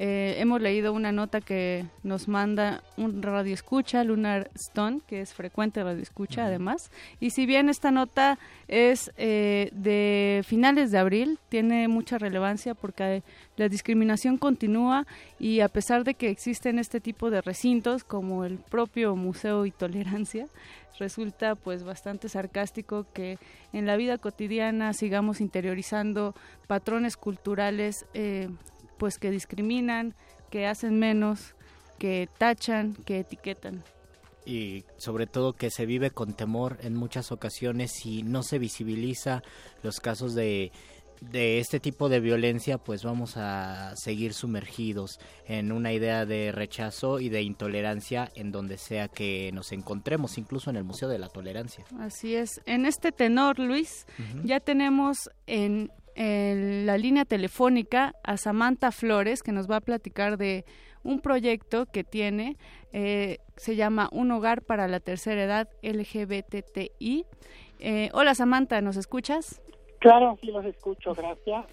[SPEAKER 29] Eh, hemos leído una nota que nos manda un radio escucha, Lunar Stone, que es frecuente radio escucha además. Y si bien esta nota es eh, de finales de abril, tiene mucha relevancia porque la discriminación continúa y a pesar de que existen este tipo de recintos como el propio Museo y Tolerancia, resulta pues bastante sarcástico que en la vida cotidiana sigamos interiorizando patrones culturales eh, pues que discriminan, que hacen menos, que tachan, que etiquetan.
[SPEAKER 24] y sobre todo que se vive con temor en muchas ocasiones y no se visibiliza los casos de de este tipo de violencia pues vamos a seguir sumergidos en una idea de rechazo y de intolerancia en donde sea que nos encontremos, incluso en el Museo de la Tolerancia.
[SPEAKER 29] Así es. En este tenor, Luis, ya tenemos en, en la línea telefónica a Samantha Flores, que nos va a platicar de un proyecto que tiene, eh, se llama Un Hogar para la Tercera Edad LGBTI. Eh, hola Samantha, ¿nos escuchas?
[SPEAKER 30] Claro, sí los escucho, gracias.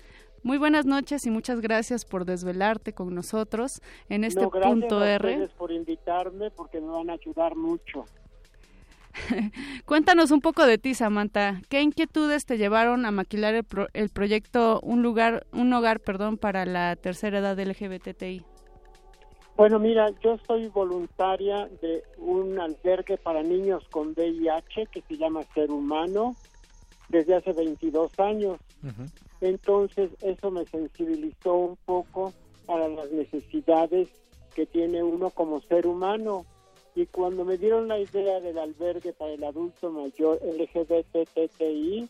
[SPEAKER 29] Muy buenas noches y muchas gracias por desvelarte con nosotros en este
[SPEAKER 30] No, gracias
[SPEAKER 29] punto R.
[SPEAKER 30] ustedes por invitarme porque me van a ayudar mucho.
[SPEAKER 29] Cuéntanos un poco de ti, Samantha. ¿Qué inquietudes te llevaron a maquilar el, pro- el proyecto Un lugar, un hogar, perdón, para la tercera edad LGBTI?
[SPEAKER 30] Bueno, mira, yo soy voluntaria de un albergue para niños con VIH que se llama Ser Humano desde hace 22 años. Entonces eso me sensibilizó un poco para las necesidades que tiene uno como ser humano. Y cuando me dieron la idea del albergue para el adulto mayor LGBTTI,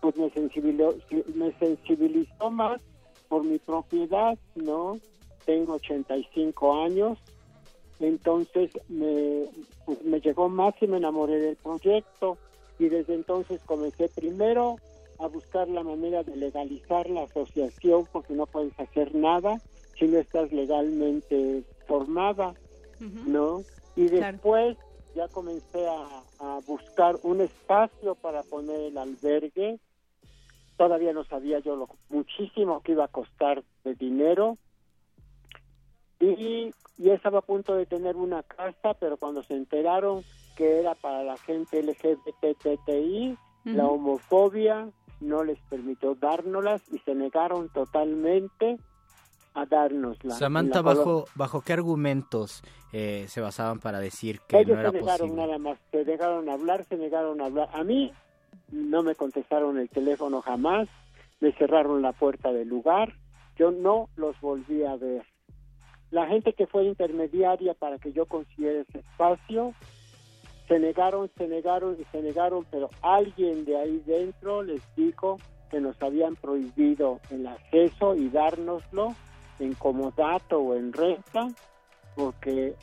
[SPEAKER 30] pues me sensibilizó, me sensibilizó más por mi propiedad, ¿no? Tengo 85 años Entonces me, pues, me llegó más y me enamoré del proyecto y desde entonces comencé primero a buscar la manera de legalizar la asociación porque no puedes hacer nada si no estás legalmente formada, ¿no? Y después ya comencé a, a buscar un espacio para poner el albergue. Todavía no sabía yo lo muchísimo que iba a costar de dinero. Y ya estaba a punto de tener una casa, pero cuando se enteraron que era para la gente LGBTI, la homofobia no les permitió dárnoslas y se negaron totalmente a dárnosla.
[SPEAKER 24] Samantha, ¿bajo, ¿bajo qué argumentos eh, se basaban para decir que
[SPEAKER 30] Ellos
[SPEAKER 24] no era
[SPEAKER 30] se negaron
[SPEAKER 24] posible?
[SPEAKER 30] nada más, se negaron a hablar, se negaron a hablar. A mí no me contestaron el teléfono jamás, me cerraron la puerta del lugar, yo no los volví a ver. La gente que fue intermediaria para que yo consiguiera ese espacio, se negaron, se negaron y se negaron, pero alguien de ahí dentro les dijo que nos habían prohibido el acceso y dárnoslo en comodato o en renta, porque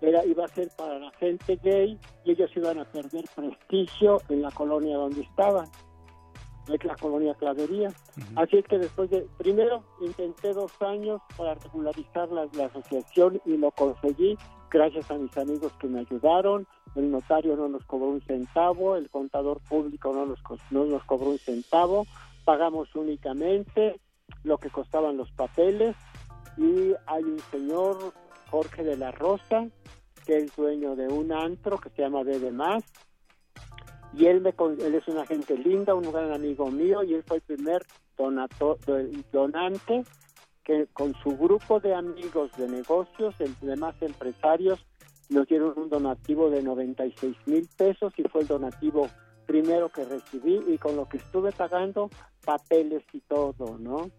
[SPEAKER 30] era iba a ser para la gente gay y ellos iban a perder prestigio en la colonia donde estaban, es la colonia Clavería. Así es que después de, primero intenté dos años para regularizar la, la asociación y lo conseguí gracias a mis amigos que me ayudaron, el notario no nos cobró un centavo, el contador público no nos, no nos cobró un centavo, pagamos únicamente lo que costaban los papeles y hay un señor, Jorge de la Rosa, que es dueño de un antro que se llama Bebe Más, y él, me, él es una gente linda, un gran amigo mío, y él fue el primer donato- do- donante que con su grupo de amigos de negocios, demás empresarios, nos dieron un donativo de 96 mil pesos y fue el donativo primero que recibí y con lo que estuve pagando papeles y todo, ¿no?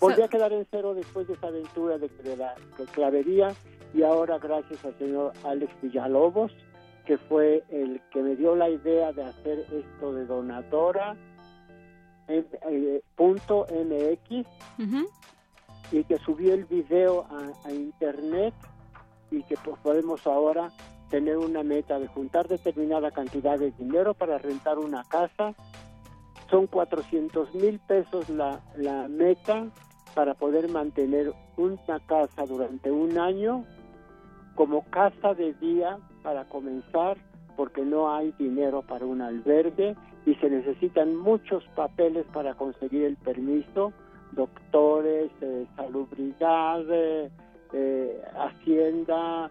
[SPEAKER 30] Volví a quedar en cero después de esa aventura de, de la de clavería y ahora gracias al señor Alex Villalobos, que fue el que me dio la idea de hacer esto de donadora eh, eh, punto MX y que subió el video a, a internet y que pues, podemos ahora tener una meta de juntar determinada cantidad de dinero para rentar una casa. Son 400 mil pesos la, la meta para poder mantener una casa durante un año como casa de día para comenzar porque no hay dinero para un albergue y se necesitan muchos papeles para conseguir el permiso, doctores, eh, salubridad, eh, eh, hacienda,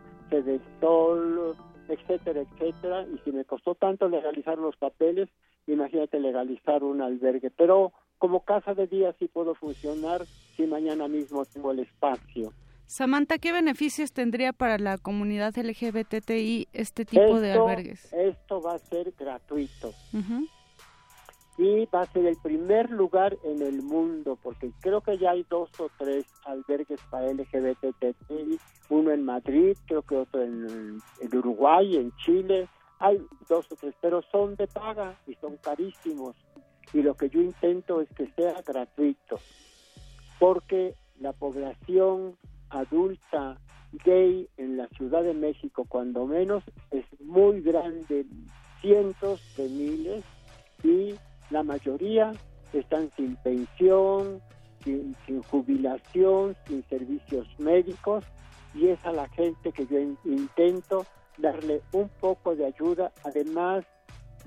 [SPEAKER 30] Sol, etcétera, etcétera. Y si me costó tanto legalizar los papeles, imagínate legalizar un albergue. Pero como casa de día sí puedo funcionar si mañana mismo tengo el espacio.
[SPEAKER 29] Samantha, ¿qué beneficios tendría para la comunidad LGBTI este tipo de albergues?
[SPEAKER 30] Esto va a ser gratuito. Y va a ser el primer lugar en el mundo, porque creo que ya hay dos o tres albergues para LGBTI, uno en Madrid, creo que otro en, en Uruguay, en Chile, hay dos o tres, pero son de paga y son carísimos. Y lo que yo intento es que sea gratuito, porque la población adulta gay en la Ciudad de México, cuando menos, es muy grande, cientos de miles, y la mayoría están sin pensión, sin, sin jubilación, sin servicios médicos, y es a la gente que yo in- intento darle un poco de ayuda, además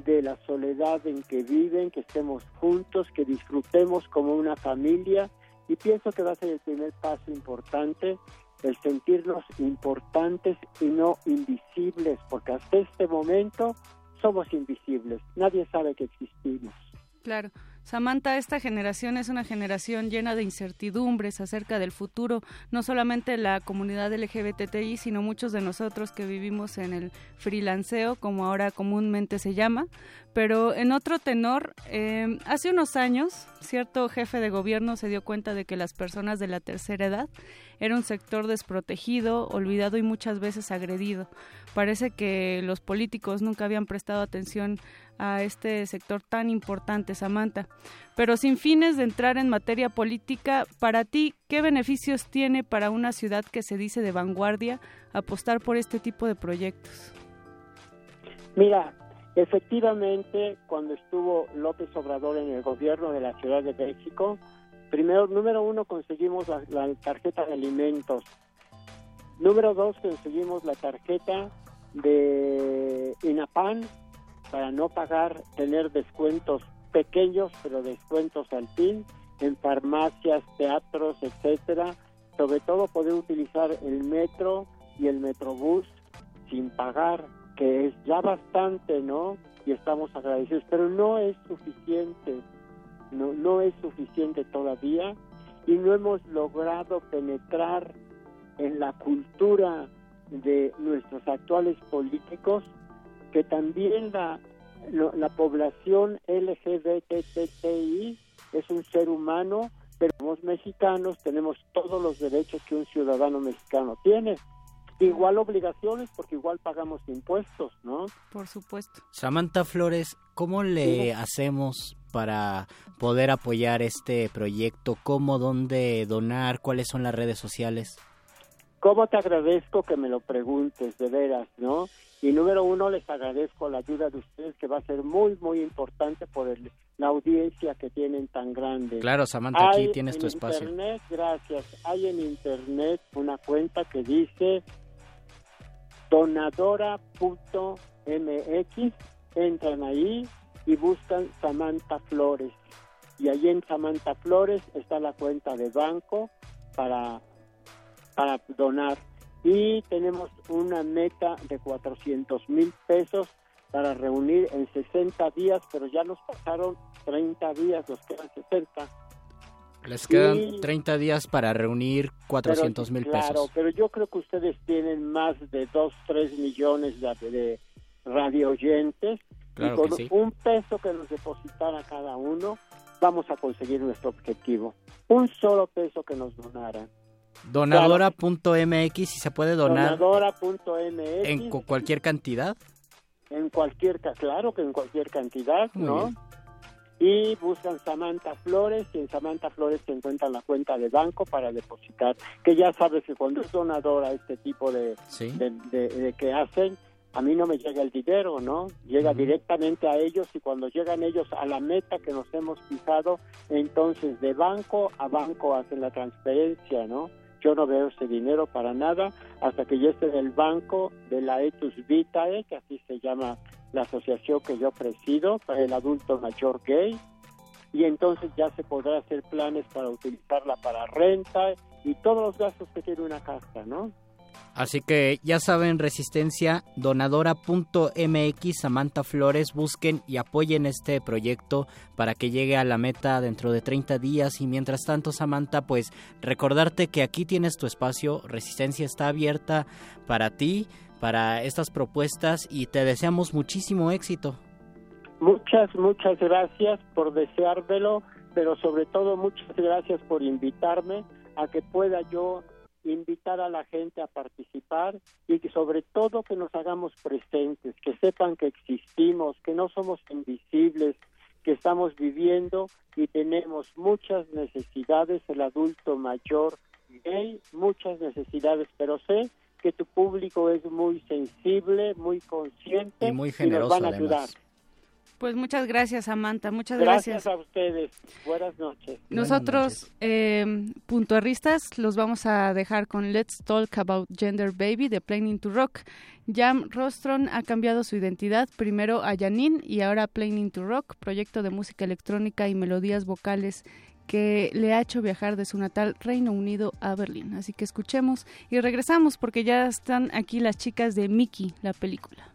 [SPEAKER 30] de la soledad en que viven, que estemos juntos, que disfrutemos como una familia, y pienso que va a ser el primer paso importante el sentirnos importantes y no invisibles, porque hasta este momento somos invisibles, nadie sabe que existimos.
[SPEAKER 29] Claro. Samantha, esta generación es una generación llena de incertidumbres acerca del futuro, no solamente la comunidad LGBTI, sino muchos de nosotros que vivimos en el freelanceo, como ahora comúnmente se llama. Pero en otro tenor, eh, hace unos años, cierto jefe de gobierno se dio cuenta de que las personas de la tercera edad era un sector desprotegido, olvidado y muchas veces agredido. Parece que los políticos nunca habían prestado atención a este sector tan importante, Samantha. Pero sin fines de entrar en materia política, para ti, ¿qué beneficios tiene para una ciudad que se dice de vanguardia apostar por este tipo de proyectos?
[SPEAKER 30] Mira, efectivamente, cuando estuvo López Obrador en el gobierno de la Ciudad de México, primero, número uno, conseguimos la, tarjeta de alimentos. Número dos, conseguimos la tarjeta de INAPAN para no pagar, tener descuentos pequeños, pero descuentos al fin en farmacias, teatros, etcétera. Sobre todo poder utilizar el metro y el metrobús sin pagar, que es ya bastante, ¿no? Y estamos agradecidos, pero no es suficiente, no, no es suficiente todavía y no hemos logrado penetrar en la cultura de nuestros actuales políticos que también la, lo- la población LGBTTI es un ser humano, pero somos mexicanos, tenemos todos los derechos que un ciudadano mexicano tiene. Igual obligaciones porque igual pagamos impuestos, ¿no?
[SPEAKER 29] Por supuesto.
[SPEAKER 24] Samantha Flores, ¿cómo le
[SPEAKER 30] Sí.
[SPEAKER 24] hacemos para poder apoyar este proyecto? ¿Cómo, dónde donar? ¿Cuáles son las redes sociales?
[SPEAKER 30] ¿Cómo te agradezco que me lo preguntes, de veras, no? Y número uno, les agradezco la ayuda de ustedes, que va a ser muy, muy importante por el- la audiencia que tienen tan grande.
[SPEAKER 24] Claro, Samantha, aquí
[SPEAKER 30] Hay
[SPEAKER 24] tienes
[SPEAKER 30] en
[SPEAKER 24] tu espacio.
[SPEAKER 30] Internet, gracias. Hay en internet una cuenta que dice donadora.mx. Entran ahí y buscan Samantha Flores. Y ahí en Samantha Flores está la cuenta de banco para, para donar. Y tenemos una meta de 400 mil pesos para reunir en 60 días, pero ya nos pasaron 30 días, nos quedan 60.
[SPEAKER 24] Les quedan
[SPEAKER 30] Y-
[SPEAKER 24] 30 días para reunir 400 mil
[SPEAKER 30] Pero, Claro,
[SPEAKER 24] pesos.
[SPEAKER 30] pero yo creo que ustedes tienen más de 2, 3 millones de, de radio oyentes.
[SPEAKER 24] Claro
[SPEAKER 30] y con
[SPEAKER 24] sí.
[SPEAKER 30] un peso que nos depositara cada uno, vamos a conseguir nuestro objetivo. Un solo peso que nos donaran.
[SPEAKER 24] Donadora.mx y se puede donar
[SPEAKER 30] Donadora.mx.
[SPEAKER 24] en cu- cualquier cantidad.
[SPEAKER 30] En cualquier, claro que en cualquier cantidad,
[SPEAKER 24] Muy
[SPEAKER 30] ¿no?
[SPEAKER 24] bien.
[SPEAKER 30] Y buscan Samantha Flores y en Samantha Flores se encuentra la cuenta de banco para depositar, que ya sabes que cuando es donadora este tipo de,
[SPEAKER 24] Sí.
[SPEAKER 30] de, de- de que hacen, a mí no me llega el dinero, ¿no? Llega directamente a ellos y cuando llegan ellos a la meta que nos hemos fijado, entonces de banco a banco hacen la transferencia, ¿no? Yo no veo ese dinero para nada hasta que ya esté en el banco de la Etus Vitae, que así se llama la asociación que yo presido para el adulto mayor gay, y entonces ya se podrá hacer planes para utilizarla para renta y todos los gastos que tiene una casa, ¿no?
[SPEAKER 24] Así que ya saben, Resistencia, donadora.mx, Samantha Flores, busquen y apoyen este proyecto para que llegue a la meta dentro de 30 días. Y mientras tanto, Samantha, pues recordarte que aquí tienes tu espacio, Resistencia está abierta para ti, para estas propuestas y te deseamos muchísimo éxito.
[SPEAKER 30] Muchas, muchas gracias por deseármelo, pero sobre todo muchas gracias por invitarme a que pueda yo invitar a la gente a participar y que sobre todo que nos hagamos presentes, que sepan que existimos, que no somos invisibles, que estamos viviendo y tenemos muchas necesidades, el adulto mayor gay, muchas necesidades, pero sé que tu público es muy sensible, muy consciente
[SPEAKER 24] Y muy
[SPEAKER 30] nos
[SPEAKER 24] generoso,
[SPEAKER 30] van a
[SPEAKER 24] además.
[SPEAKER 29] Pues muchas gracias, Samantha. Muchas
[SPEAKER 30] Gracias,
[SPEAKER 29] gracias.
[SPEAKER 30] a ustedes. Buenas noches.
[SPEAKER 29] Nosotros, eh, puntuarristas, los vamos a dejar con Let's Talk About Gender Baby de Planning to Rock. Jam Rostron ha cambiado su identidad, primero a Janine y ahora a Planning to Rock, proyecto de música electrónica y melodías vocales que le ha hecho viajar de su natal Reino Unido a Berlín. Así que escuchemos y regresamos porque ya están aquí las chicas de Mickey, la película.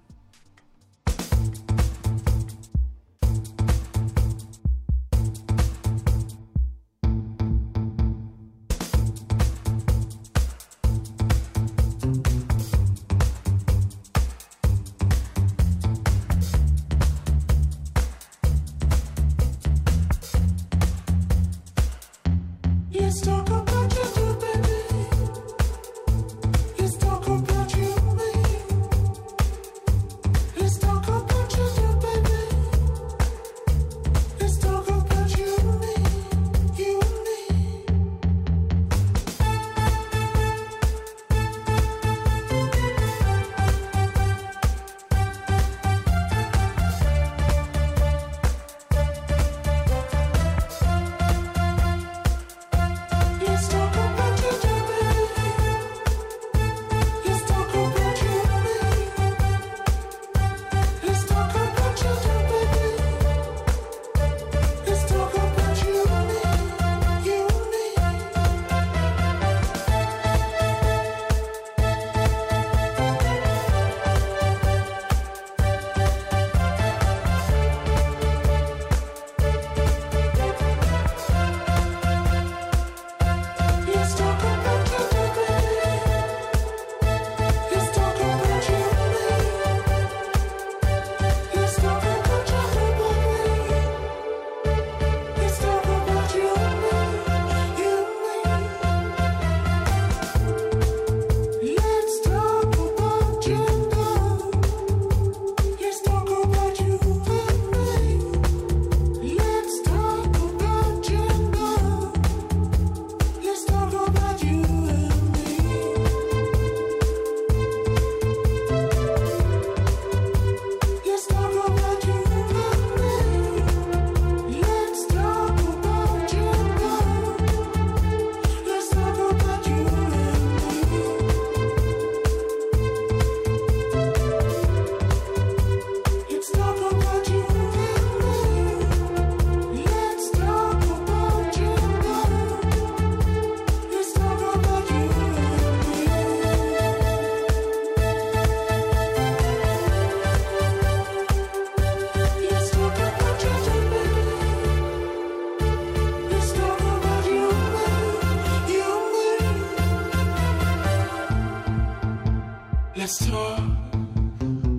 [SPEAKER 21] let's talk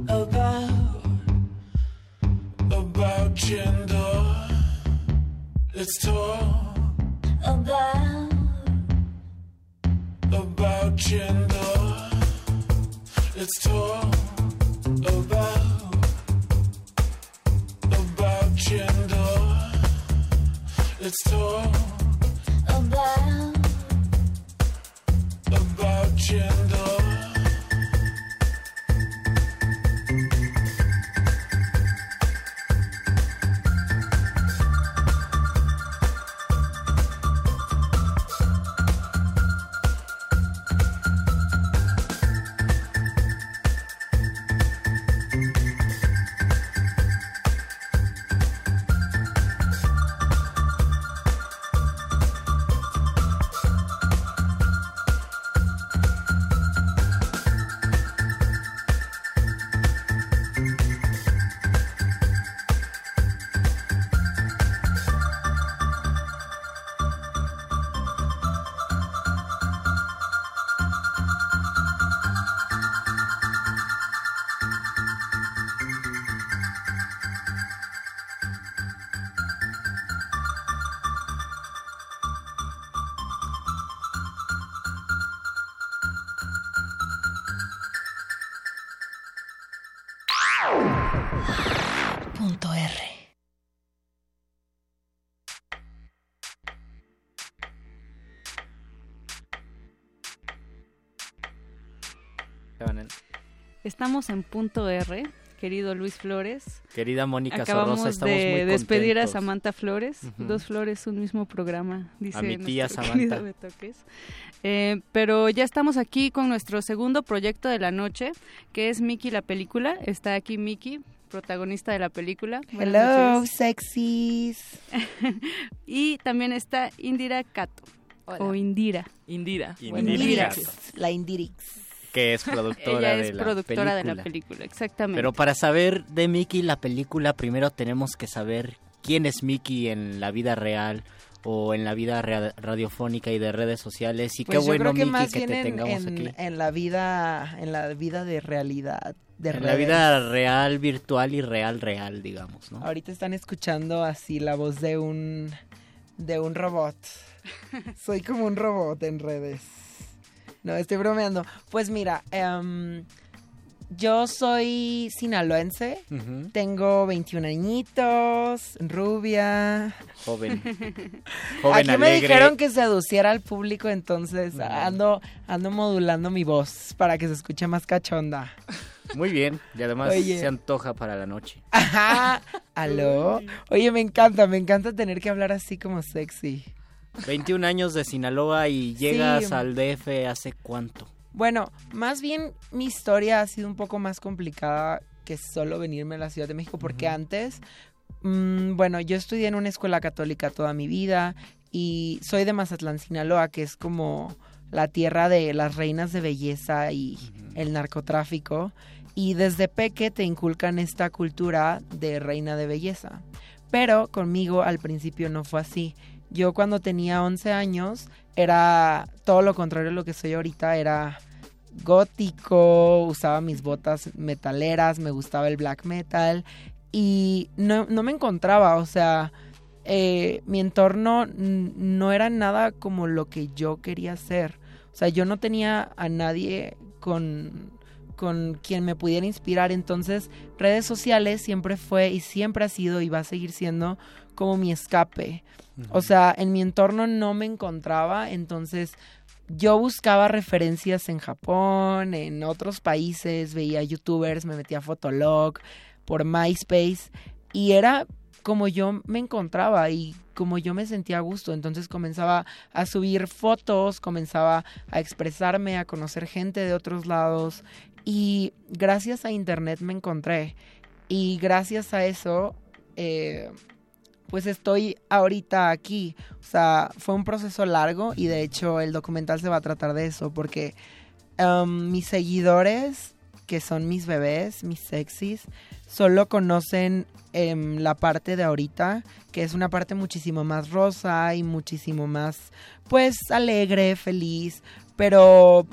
[SPEAKER 21] about about
[SPEAKER 31] gender. Let's talk.
[SPEAKER 29] Estamos en punto R, querido Luis Flores.
[SPEAKER 24] Querida Mónica
[SPEAKER 29] Acabamos
[SPEAKER 24] Sorrosa, estamos
[SPEAKER 29] de
[SPEAKER 24] muy
[SPEAKER 29] despedir a
[SPEAKER 24] contentos.
[SPEAKER 29] Samantha Flores. Dos flores, un mismo programa, dice
[SPEAKER 24] A mi tía Samantha.
[SPEAKER 29] Eh, pero ya estamos aquí con nuestro segundo proyecto de la noche, que es Mickey la película. Está aquí Mickey, protagonista de la película. Buenas
[SPEAKER 32] Hello,
[SPEAKER 29] noches.
[SPEAKER 32] sexys.
[SPEAKER 29] y también está Indira Cato. O Indira.
[SPEAKER 33] Indira.
[SPEAKER 29] Indirix.
[SPEAKER 32] La Indirix.
[SPEAKER 24] Que es productora
[SPEAKER 29] Ella
[SPEAKER 24] de
[SPEAKER 29] es
[SPEAKER 24] la
[SPEAKER 29] productora de la
[SPEAKER 24] película.
[SPEAKER 29] exactamente.
[SPEAKER 24] Pero para saber de Mickey la película, primero tenemos que saber quién es Mickey en la vida real o en la vida radiofónica y de redes sociales. Y
[SPEAKER 32] Pues
[SPEAKER 24] qué
[SPEAKER 32] yo
[SPEAKER 24] bueno,
[SPEAKER 32] que más
[SPEAKER 24] que
[SPEAKER 32] bien
[SPEAKER 24] te
[SPEAKER 32] en,
[SPEAKER 24] tengamos
[SPEAKER 32] en-
[SPEAKER 24] aquí.
[SPEAKER 32] en la vida, en la vida de realidad. De
[SPEAKER 24] En la vida real, virtual y real, real, digamos, ¿no?
[SPEAKER 32] Ahorita están escuchando así la voz de un de un robot. Soy como un robot en redes. No, estoy bromeando. Pues mira, em, yo soy sinaloense. Tengo 21 añitos, rubia.
[SPEAKER 24] Joven. Joven,
[SPEAKER 32] Aquí me
[SPEAKER 24] alegre.
[SPEAKER 32] dijeron que seduciera al público, entonces ando, ando modulando mi voz para que se escuche más cachonda.
[SPEAKER 24] Muy bien. Y además
[SPEAKER 32] Oye.
[SPEAKER 24] se antoja para la noche.
[SPEAKER 32] Ajá. ¿Aló? Oye, me encanta, me encanta tener que hablar así como sexy.
[SPEAKER 24] 21 años de Sinaloa y llegas
[SPEAKER 32] Sí.
[SPEAKER 24] al DF hace cuánto?
[SPEAKER 32] Bueno, más bien mi historia ha sido un poco más complicada que solo venirme a la Ciudad de México, porque antes, mm, bueno, yo estudié en una escuela católica toda mi vida y soy de Mazatlán, Sinaloa, que es como la tierra de las reinas de belleza y el narcotráfico. Y desde peque te inculcan esta cultura de reina de belleza. Pero conmigo al principio no fue así. Yo cuando tenía 11 años era todo lo contrario a lo que soy ahorita, era gótico, usaba mis botas metaleras, me gustaba el black metal y no, no me encontraba, o sea, eh, mi entorno no era nada como lo que yo quería ser. O sea, yo no tenía a nadie con, con quien me pudiera inspirar. Entonces, redes sociales siempre fue y siempre ha sido y va a seguir siendo como mi escape. O sea, en mi entorno no me encontraba, entonces yo buscaba referencias en Japón, en otros países, veía youtubers, me metía a Fotolog, por MySpace, y era como yo me encontraba y como yo me sentía a gusto. Entonces comenzaba a subir fotos, comenzaba a expresarme, a conocer gente de otros lados, y gracias a Internet me encontré. Y gracias a eso, eh, pues estoy ahorita aquí. O sea, fue un proceso largo y de hecho el documental se va a tratar de eso porque um, mis seguidores, que son mis bebés, mis sexys, solo conocen em, la parte de ahorita, que es una parte muchísimo más rosa y muchísimo más, pues, alegre, feliz, pero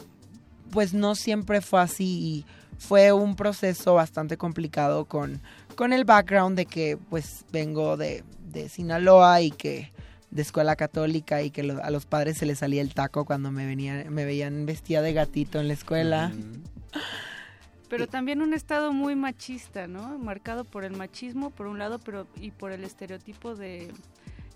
[SPEAKER 32] pues no siempre fue así y fue un proceso bastante complicado con, con el background de que pues vengo de, de Sinaloa y que de escuela católica y que lo- a los padres se les salía el taco cuando me venía, me veían vestida de gatito en la escuela.
[SPEAKER 29] Pero también un estado muy machista, ¿no? Marcado por el machismo, por un lado, pero y por el estereotipo de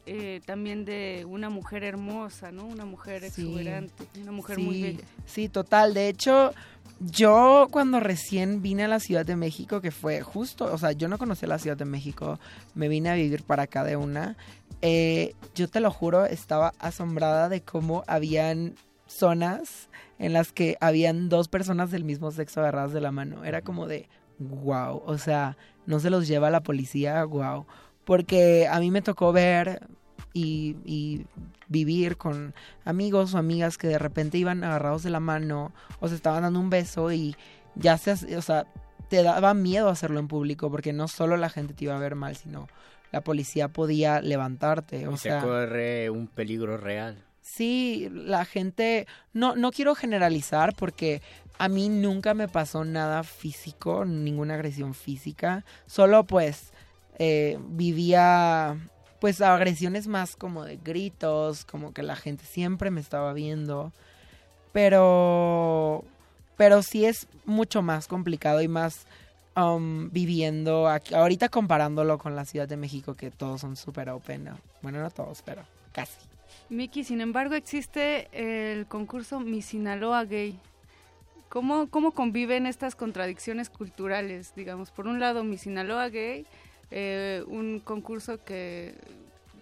[SPEAKER 29] eh, también de una mujer hermosa, ¿no? Una mujer
[SPEAKER 32] Sí.
[SPEAKER 29] exuberante, una mujer
[SPEAKER 32] sí,
[SPEAKER 29] muy bella.
[SPEAKER 32] Sí, total. De hecho, yo cuando recién vine a la Ciudad de México, que fue justo, o sea, yo no conocía la Ciudad de México, me vine a vivir para acá de una. eh, yo te lo juro, estaba asombrada de cómo habían zonas en las que habían dos personas del mismo sexo agarradas de la mano. Era como de, wow, o sea, no se los lleva la policía, wow. Porque a mí me tocó ver y, y vivir con amigos o amigas que de repente iban agarrados de la mano o se estaban dando un beso y ya se, hace- o sea, te daba miedo hacerlo en público porque no solo la gente te iba a ver mal, sino la policía podía levantarte, o
[SPEAKER 24] Y
[SPEAKER 32] sea,
[SPEAKER 24] se corre un peligro real.
[SPEAKER 32] Sí, la gente, no, no quiero generalizar porque a mí nunca me pasó nada físico, ninguna agresión física, solo pues eh, vivía pues agresiones más como de gritos, como que la gente siempre me estaba viendo, pero, pero sí es mucho más complicado y más um, viviendo aquí, ahorita comparándolo con la Ciudad de México que todos son súper open, ¿no? bueno no todos, pero casi.
[SPEAKER 29] Miki, sin embargo, existe el concurso Mi Sinaloa Gay. ¿Cómo, ¿Cómo conviven estas contradicciones culturales? Digamos, por un lado, Mi Sinaloa Gay, eh, un concurso que,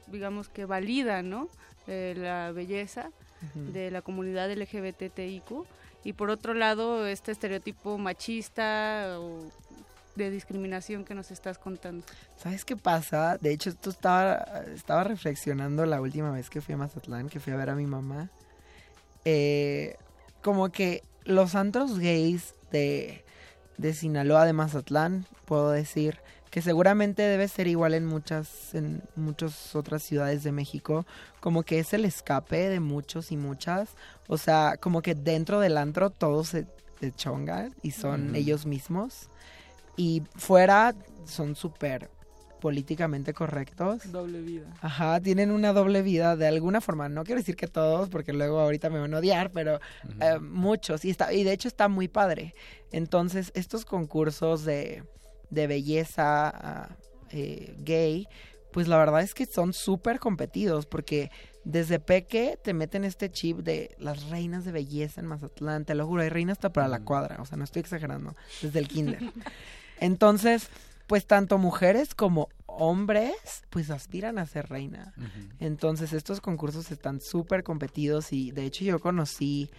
[SPEAKER 29] digamos, que valida, ¿no? Eh, la belleza de la comunidad LGBTIQ. Y por otro lado, este estereotipo machista o de discriminación que nos estás contando.
[SPEAKER 32] ¿Sabes qué pasa? De hecho, esto estaba, estaba reflexionando la última vez que fui a Mazatlán, que fui a ver a mi mamá. Eh, como que los antros gays de, de Sinaloa, de Mazatlán, puedo decir que seguramente debe ser igual en muchas, en muchas otras ciudades de México, como que es el escape de muchos y muchas. O sea, como que dentro del antro todos se, se chongan y son ellos mismos. Y fuera son súper políticamente correctos.
[SPEAKER 29] Doble vida.
[SPEAKER 32] Ajá, tienen una doble vida de alguna forma. No quiero decir que todos, porque luego ahorita me van a odiar, pero eh, muchos. Y, está, y de hecho está muy padre. Entonces, estos concursos de, de belleza ah, eh, gay, pues la verdad es que son súper competidos, porque desde peque te meten este chip de las reinas de belleza en Mazatlán. Te lo juro, hay reinas hasta para la cuadra. O sea, no estoy exagerando. Desde el kinder. Entonces, pues tanto mujeres como hombres, pues aspiran a ser reina. Entonces, estos concursos están súper competidos y de hecho yo conocí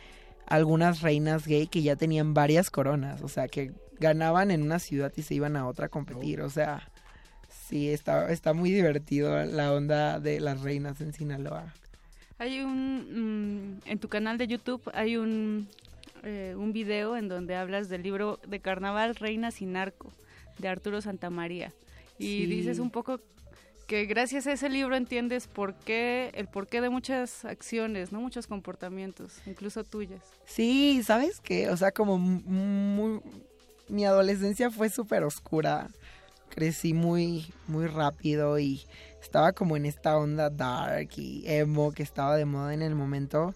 [SPEAKER 32] algunas reinas gay que ya tenían varias coronas, o sea, que ganaban en una ciudad y se iban a otra a competir, o sea, sí, está, está muy divertido la onda de las reinas en Sinaloa.
[SPEAKER 29] Hay un, mm, en tu canal de YouTube hay un, eh, un video en donde hablas del libro de Carnaval Reinas y Narco de Arturo Santamaría y
[SPEAKER 32] Sí.
[SPEAKER 29] dices un poco que gracias a ese libro entiendes por qué el porqué de muchas acciones, no muchos comportamientos, incluso tuyas.
[SPEAKER 32] Sí, ¿sabes qué? O sea, como muy... Mi adolescencia fue súper oscura. Crecí muy, muy rápido y estaba como en esta onda dark y emo que estaba de moda en el momento.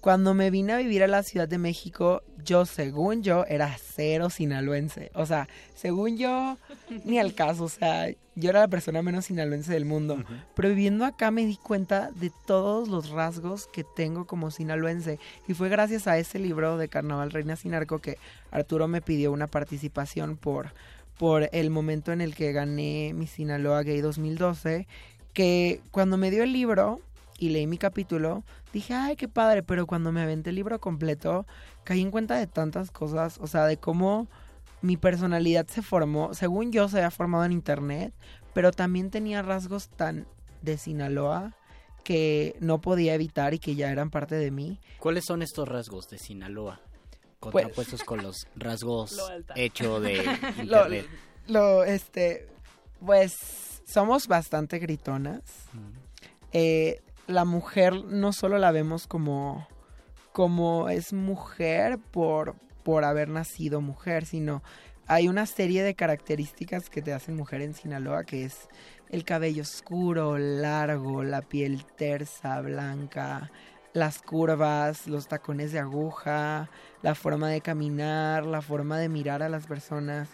[SPEAKER 32] Cuando me vine a vivir a la Ciudad de México, yo, según yo, era cero sinaloense. O sea, según yo, ni al caso. O sea, yo era la persona menos sinaloense del mundo. Pero viviendo acá me di cuenta de todos los rasgos que tengo como sinaloense. Y fue gracias a ese libro de Carnaval Reina Sinarco que Arturo me pidió una participación por, por el momento en el que gané mi Sinaloa Gay 2012. Que cuando me dio el libro y leí mi capítulo, dije, ay, qué padre. Pero cuando me aventé el libro completo, caí en cuenta de tantas cosas. O sea, de cómo mi personalidad se formó, según yo se había formado en internet, pero también tenía rasgos tan de Sinaloa que no podía evitar y que ya eran parte de mí.
[SPEAKER 24] ¿Cuáles son estos rasgos de Sinaloa?
[SPEAKER 32] Pues-
[SPEAKER 24] Contrapuestos con los rasgos hechos de
[SPEAKER 32] lo,
[SPEAKER 24] internet.
[SPEAKER 32] lo, este, pues somos bastante gritonas. Eh, la mujer no solo la vemos como, como es mujer por, por haber nacido mujer, sino hay una serie de características que te hacen mujer en Sinaloa, que es el cabello oscuro, largo, la piel tersa, blanca, las curvas, los tacones de aguja, la forma de caminar, la forma de mirar a las personas.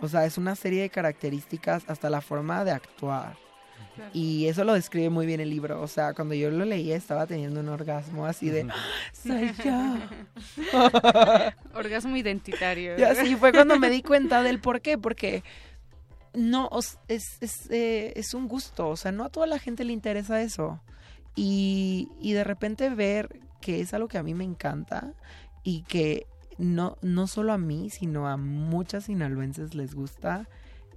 [SPEAKER 32] O sea, es una serie de características, hasta la forma de actuar. Y eso lo describe muy bien el libro. O sea, cuando yo lo leía estaba teniendo un orgasmo así de, "Ah, soy yo.
[SPEAKER 29] Orgasmo identitario.
[SPEAKER 32] Y así fue cuando me di cuenta del por qué, porque no, os- es, es, eh, es un gusto, o sea, no a toda la gente le interesa eso. Y, y de repente ver que es algo que a mí me encanta y que no, no solo a mí, sino a muchas sinaloenses les gusta,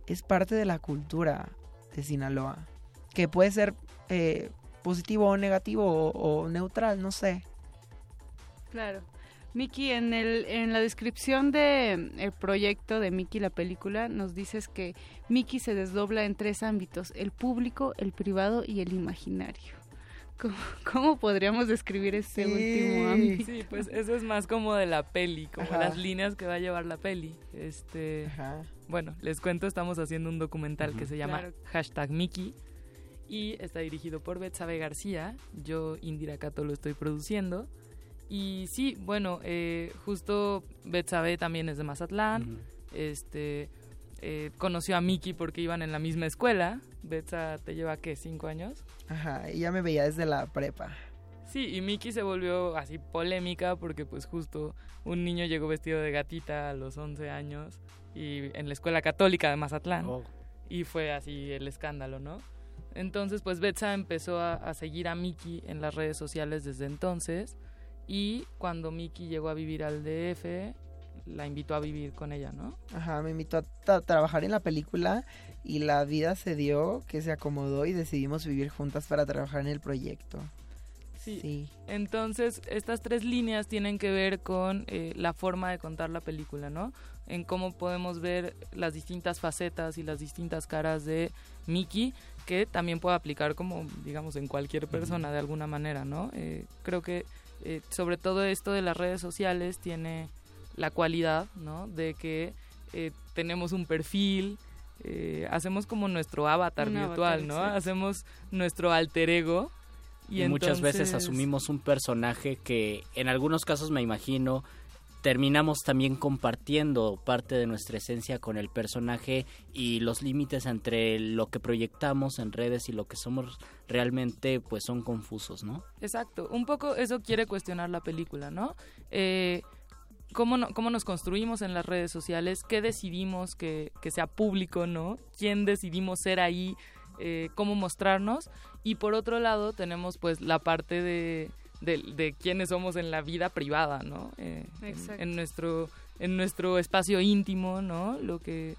[SPEAKER 32] es parte de la cultura de Sinaloa, que puede ser eh, positivo o negativo o, o neutral, no sé.
[SPEAKER 29] Claro. Miki, en, el, en la descripción del el proyecto de Miki, la película, nos dices que Miki se desdobla en tres ámbitos, el público, el privado y el imaginario. ¿Cómo, cómo podríamos describir este último ámbito?
[SPEAKER 20] Sí, pues eso es más como de la peli, como
[SPEAKER 29] Ajá.
[SPEAKER 20] las líneas que va a llevar la peli. Este, bueno, les cuento, estamos haciendo un documental que se llama
[SPEAKER 29] Claro.
[SPEAKER 20] hashtag Mickey y está dirigido por Betsabe García. Yo, Indira Cato, lo estoy produciendo. Y sí, bueno, eh, justo Betsabe también es de Mazatlán. Este eh, conoció a Mickey porque iban en la misma escuela. Betsa te lleva qué, cinco años.
[SPEAKER 32] Ajá, ella me veía desde la prepa.
[SPEAKER 20] Sí, y Mickey se volvió así polémica porque pues justo un niño llegó vestido de gatita a los 11 años y en la escuela católica de Mazatlán. Y fue así el escándalo, ¿no? Entonces pues Betsa empezó a, a seguir a Mickey en las redes sociales desde entonces y cuando Mickey llegó a vivir al DF la invitó a vivir con ella, ¿no?
[SPEAKER 32] Ajá, me invitó a tra- trabajar en la película y la vida se dio, que se acomodó y decidimos vivir juntas para trabajar en el proyecto.
[SPEAKER 20] Sí. Entonces, estas tres líneas tienen que ver con eh, la forma de contar la película, ¿no? En cómo podemos ver las distintas facetas y las distintas caras de Mickey, que también puede aplicar como, digamos, en cualquier persona de alguna manera, ¿no? Eh, creo que eh, sobre todo esto de las redes sociales tiene la cualidad, ¿no? De que eh, tenemos un perfil, hacemos como nuestro avatar
[SPEAKER 24] Un
[SPEAKER 20] virtual,
[SPEAKER 24] avatar,
[SPEAKER 20] ¿no? Hacemos nuestro alter ego.
[SPEAKER 24] Y, muchas veces
[SPEAKER 20] entonces-
[SPEAKER 24] asumimos un personaje que en algunos casos me imagino terminamos también compartiendo parte de nuestra esencia con el personaje y los límites entre lo que proyectamos en redes y lo que somos realmente pues son confusos, ¿no?
[SPEAKER 20] Exacto, un poco eso quiere cuestionar la película, ¿no? Eh, ¿cómo, ¿Cómo nos construimos en las redes sociales? ¿Qué decidimos que, que sea público, ¿no? ¿Quién decidimos ser ahí? Eh, ¿Cómo mostrarnos? Y por otro lado tenemos pues la parte de, de, de quiénes somos en la vida privada, ¿no? Eh, en-
[SPEAKER 29] Exacto.
[SPEAKER 20] en, nuestro, en nuestro espacio íntimo, ¿no? Lo que,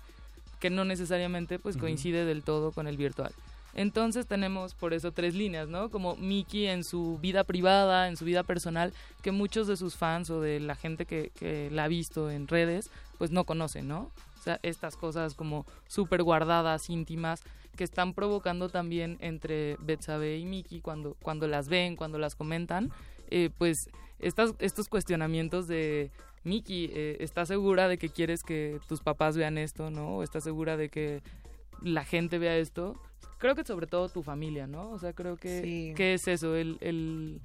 [SPEAKER 20] que no necesariamente pues coincide del todo con el virtual. Entonces tenemos por eso tres líneas, ¿no? Como Mickey en su vida privada, en su vida personal, que muchos de sus fans o de la gente que, que la ha visto en redes, pues no conocen, ¿no? O sea, estas cosas como súper guardadas, íntimas, que están provocando también entre Betsabe y Mickey cuando, cuando las ven, cuando las comentan, eh, pues estas, estos cuestionamientos de Mickey, eh, ¿estás segura de que quieres que tus papás vean esto, no? ¿O estás segura de que la gente vea esto? Creo que sobre todo tu familia, ¿no? O sea, creo que,
[SPEAKER 32] Sí.
[SPEAKER 20] que es eso, el, el-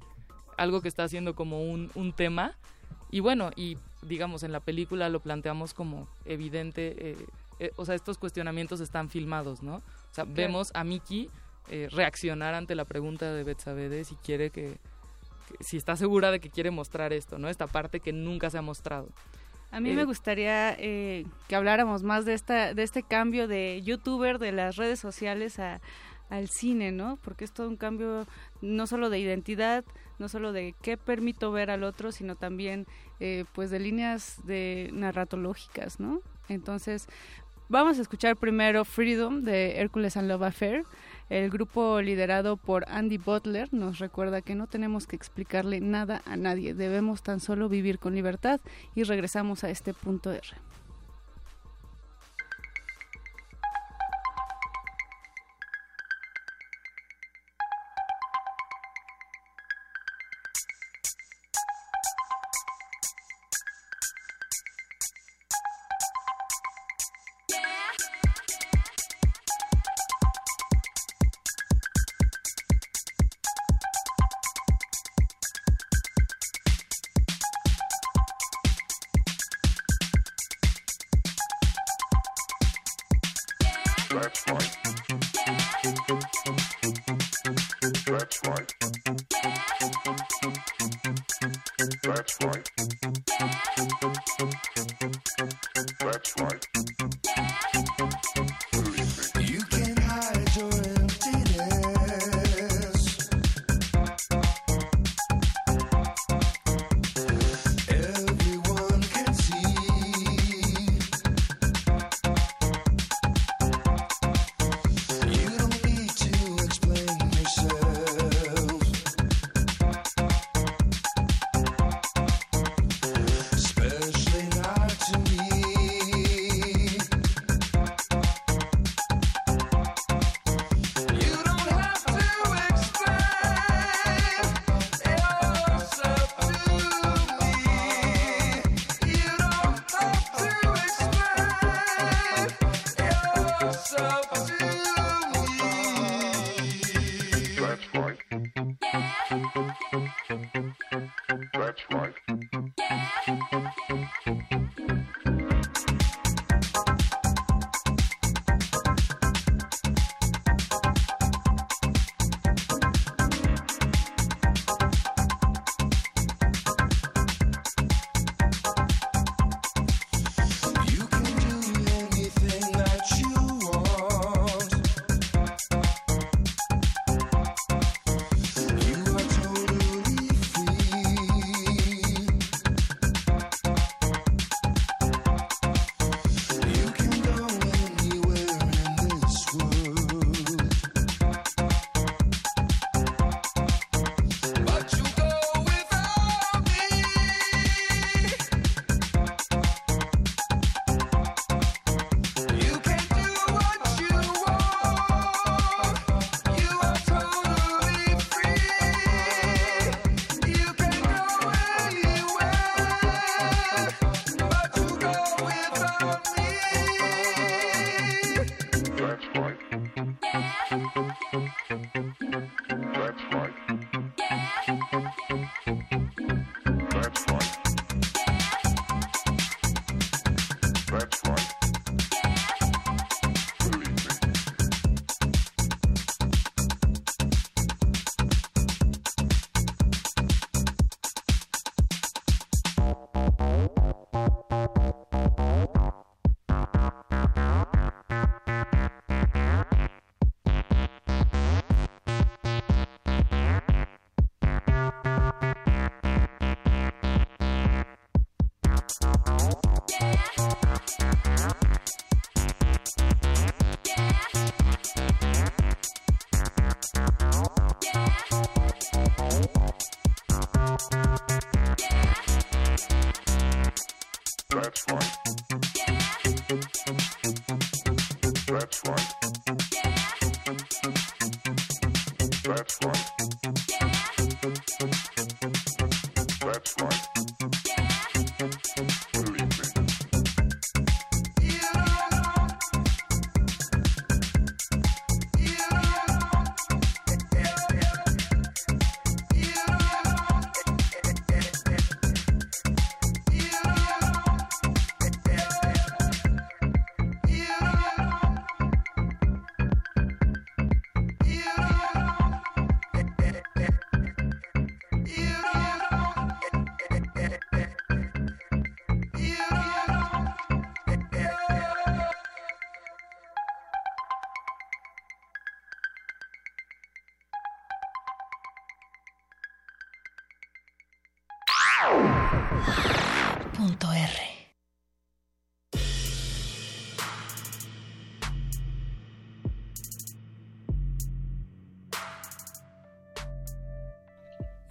[SPEAKER 20] algo que está haciendo como un, un tema. Y bueno, y digamos, en la película lo planteamos como evidente, eh, eh, o sea, estos cuestionamientos están filmados, ¿no? Vemos a Mickey eh, reaccionar ante la pregunta de Betsabe de si quiere que, que- si está segura de que quiere mostrar esto, ¿no? Esta parte que nunca se ha mostrado.
[SPEAKER 29] A mí
[SPEAKER 20] Eh,
[SPEAKER 29] me gustaría eh, que habláramos más de esta de este cambio de youtuber de las redes sociales a, al cine, ¿no? Porque es todo un cambio no solo de identidad, no solo de qué permito ver al otro, sino también eh, pues de líneas de narratológicas, ¿no? Entonces vamos a escuchar primero Freedom de Hércules and Love Affair. El grupo liderado por Andy Butler nos recuerda que no tenemos que explicarle nada a nadie, debemos tan solo vivir con libertad y regresamos a este punto R.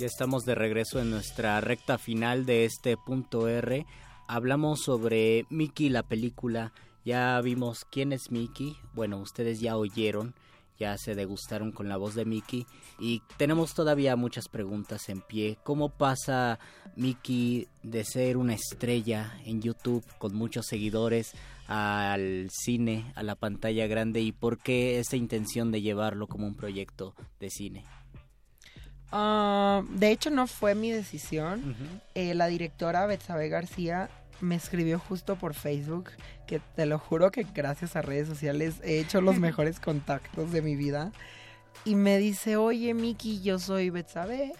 [SPEAKER 24] Estamos de regreso en nuestra recta final de este punto R. Hablamos sobre Mickey, la película. Ya vimos quién es Mickey. Bueno, ustedes ya oyeron, ya se degustaron con la voz de Mickey. Y tenemos todavía muchas preguntas en pie. ¿Cómo pasa Mickey de ser una estrella en YouTube con muchos seguidores al cine, a la pantalla grande? ¿Y por qué esta intención de llevarlo como un proyecto de cine?
[SPEAKER 32] Ah, de hecho, no fue mi decisión. Eh, la directora Betsabe García me escribió justo por Facebook, que te lo juro que gracias a redes sociales he hecho los mejores contactos de mi vida. Y me dice, oye Miki, yo soy Betsabe,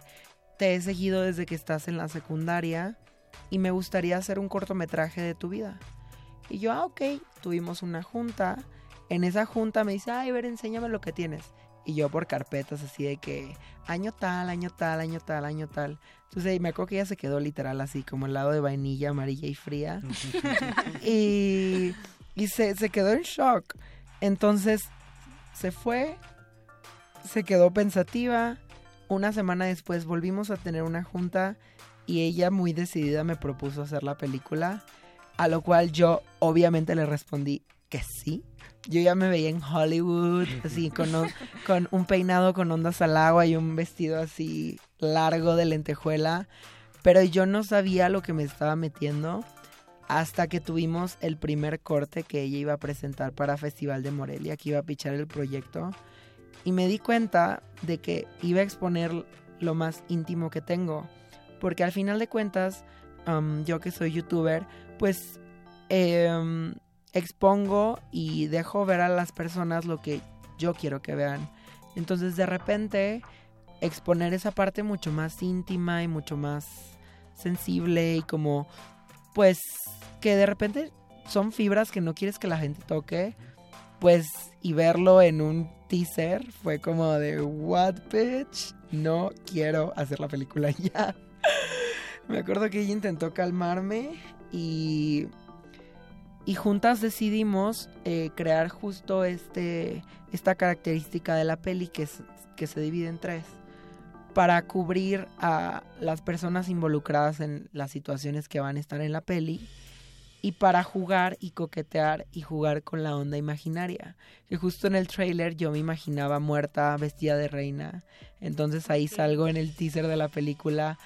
[SPEAKER 32] te he seguido desde que estás en la secundaria y me gustaría hacer un cortometraje de tu vida. Y yo, ah, ok, tuvimos una junta. En esa junta me dice, ay, ver, enséñame lo que tienes. Y yo por carpetas así de que año tal, año tal, año tal, año tal. Entonces ahí me acuerdo que ella se quedó literal así, como el lado de vainilla, amarilla y fría. y y se, se quedó en shock. Entonces se fue, se quedó pensativa. Una semana después volvimos a tener una junta y ella muy decidida me propuso hacer la película, a lo cual yo obviamente le respondí que sí. Yo ya me veía en Hollywood, así con un, con un peinado con ondas al agua y un vestido así largo de lentejuela, pero yo no sabía lo que me estaba metiendo hasta que tuvimos el primer corte que ella iba a presentar para Festival de Morelia, que iba a pichar el proyecto, y me di cuenta de que iba a exponer lo más íntimo que tengo, porque al final de cuentas, um, yo que soy youtuber, pues em, expongo y dejo ver a las personas lo que yo quiero que vean. Entonces de repente exponer esa parte mucho más íntima y mucho más sensible y como pues que de repente son fibras que no quieres que la gente toque, pues y verlo en un teaser fue como de what bitch, no quiero hacer la película ya. Me acuerdo que ella intentó calmarme y y juntas decidimos eh, crear justo este esta característica de la peli que, es- que se divide en tres para cubrir a las personas involucradas en las situaciones que van a estar en la peli y para jugar y coquetear y jugar con la onda imaginaria. Que justo en el trailer yo me imaginaba muerta, vestida de reina. Entonces ahí salgo en el teaser de la película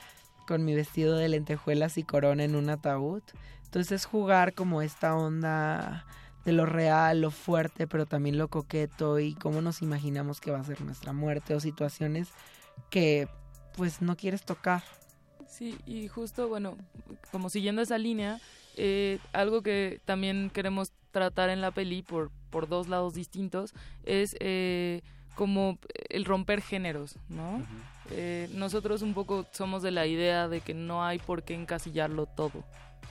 [SPEAKER 32] con mi vestido de lentejuelas y corona en un ataúd. Entonces jugar como esta onda de lo real, lo fuerte, pero también lo coqueto y cómo nos imaginamos que va a ser nuestra muerte o situaciones que pues no quieres tocar.
[SPEAKER 20] Sí, y justo, bueno, como siguiendo esa línea, eh, algo que también queremos tratar en la peli por, por dos lados distintos es eh, como el romper géneros, ¿no? Eh, nosotros un poco somos de la idea de que no hay por qué encasillarlo todo,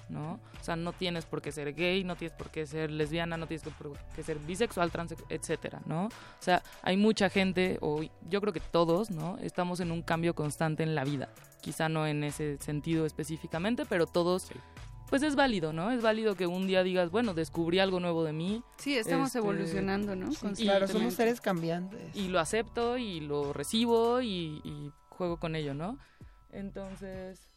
[SPEAKER 20] ¿no? O sea, no tienes por qué ser gay, no tienes por qué ser lesbiana, no tienes por qué ser bisexual, trans, etcétera, ¿no? O sea, hay mucha gente, o yo creo que todos, ¿no? Estamos en un cambio constante en la vida. Quizá no en ese sentido específicamente, pero todos, pues es válido, ¿no? Es válido que un día digas, bueno, descubrí algo nuevo de mí.
[SPEAKER 29] Sí, estamos
[SPEAKER 20] este,
[SPEAKER 29] evolucionando, ¿no?
[SPEAKER 32] Claro, somos seres cambiantes.
[SPEAKER 20] Y lo acepto y lo recibo y, y juego con ello, ¿no? Entonces,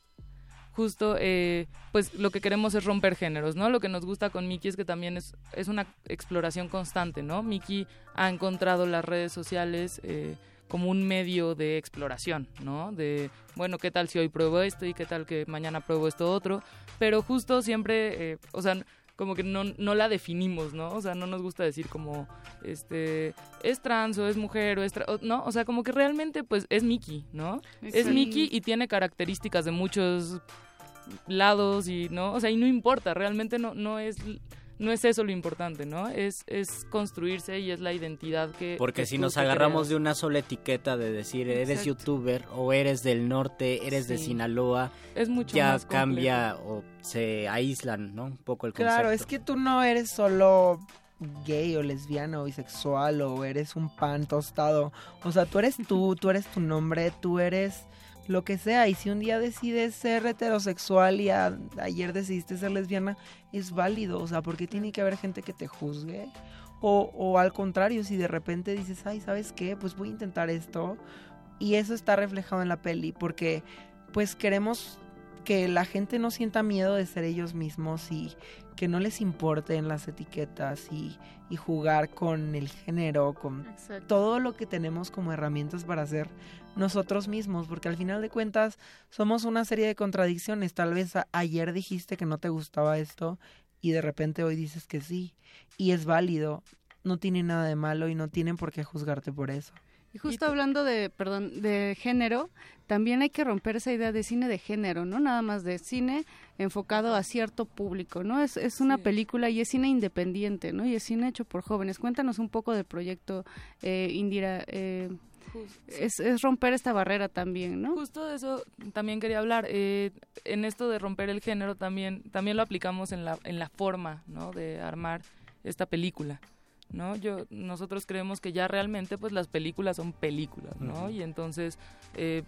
[SPEAKER 20] justo, eh, pues lo que queremos es romper géneros, ¿no? Lo que nos gusta con Miki es que también es, es una exploración constante, ¿no? Miki ha encontrado las redes sociales eh, como un medio de exploración, ¿no? De, bueno, ¿qué tal si hoy pruebo esto y qué tal que mañana pruebo esto otro? Pero justo siempre, eh, o sea, como que no, no la definimos, ¿no? O sea, no nos gusta decir como, este, es trans o es mujer o es, tra- o- ¿no? O sea, como que realmente, pues, es Mickey, ¿no? Es. Mickey y tiene características de muchos lados y, ¿no? O sea, y no importa, realmente no, no es... No es eso lo importante, ¿no? Es, es construirse y es la identidad que...
[SPEAKER 24] Porque
[SPEAKER 20] que
[SPEAKER 24] si nos agarramos
[SPEAKER 20] creas.
[SPEAKER 24] de una sola etiqueta de decir eres youtuber o eres del norte, eres de. Sinaloa,
[SPEAKER 20] Es mucho
[SPEAKER 24] ya
[SPEAKER 20] más
[SPEAKER 24] cambia o se aíslan, ¿no? Un poco el concepto.
[SPEAKER 32] Claro, es que tú no eres solo gay o lesbiana o bisexual o eres un pan tostado. O sea, tú eres tú, tú eres tu nombre, tú eres lo que sea. Y si un día decides ser heterosexual y a- ayer decidiste ser lesbiana, es válido. O sea, porque tiene que haber gente que te juzgue. O, o al contrario, si de repente dices, ay, ¿sabes qué? Pues voy a intentar esto. Y eso está reflejado en la peli, porque pues queremos que la gente no sienta miedo de ser ellos mismos y que no les importen las etiquetas y, y jugar con el género, con
[SPEAKER 29] Exacto.
[SPEAKER 32] todo lo que tenemos como herramientas para ser nosotros mismos, porque al final de cuentas somos una serie de contradicciones. Tal vez ayer dijiste que no te gustaba esto y de repente hoy dices que sí. Y es válido, no tiene nada de malo y no tienen por qué juzgarte por eso.
[SPEAKER 29] Y justo hablando de, perdón, de género, también hay que romper esa idea de cine de género, ¿no? Nada más de cine enfocado a cierto público, ¿no? Es, es una película y es cine independiente, ¿no? Y es cine hecho por jóvenes. Cuéntanos un poco del proyecto, eh, Indira. eh, es, es romper esta barrera también, ¿no?
[SPEAKER 20] Justo de eso también quería hablar. Eh, en esto de romper el género también, también lo aplicamos en la, en la forma, ¿no? De armar esta película. ¿no? Yo, nosotros creemos que ya realmente pues las películas son películas, ¿no? Y entonces eh,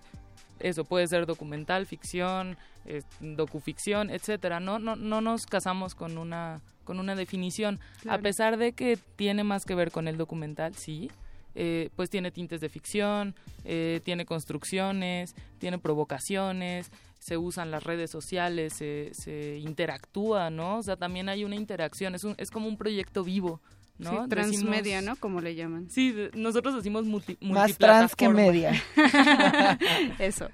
[SPEAKER 20] eso puede ser documental, ficción, eh, docuficción, etcétera. No, no, no nos casamos con una, con una definición.
[SPEAKER 29] Claro.
[SPEAKER 20] A pesar de que tiene más que ver con el documental, sí. Eh, pues tiene tintes de ficción, eh, tiene construcciones, tiene provocaciones, se usan las redes sociales, se, se interactúa, ¿no? O sea, también hay una interacción, es, un, es como un proyecto vivo, ¿no?
[SPEAKER 29] Sí, transmedia,
[SPEAKER 20] Decimos-
[SPEAKER 29] ¿no? Como le llaman.
[SPEAKER 20] Sí, nosotros decimos multi,
[SPEAKER 32] Más trans que media.
[SPEAKER 29] Eso.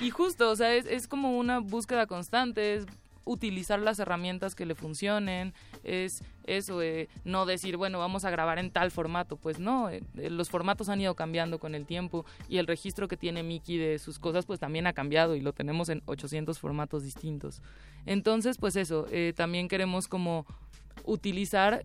[SPEAKER 20] Y justo, o sea, es, es como una búsqueda constante, es utilizar las herramientas que le funcionen, es eso, no decir, bueno, vamos a grabar en tal formato, pues no, eh, eh, los formatos han ido cambiando con el tiempo y el registro que tiene Mickey de sus cosas pues también ha cambiado y lo tenemos en 800 formatos distintos. Entonces, pues eso, eh, también queremos como utilizar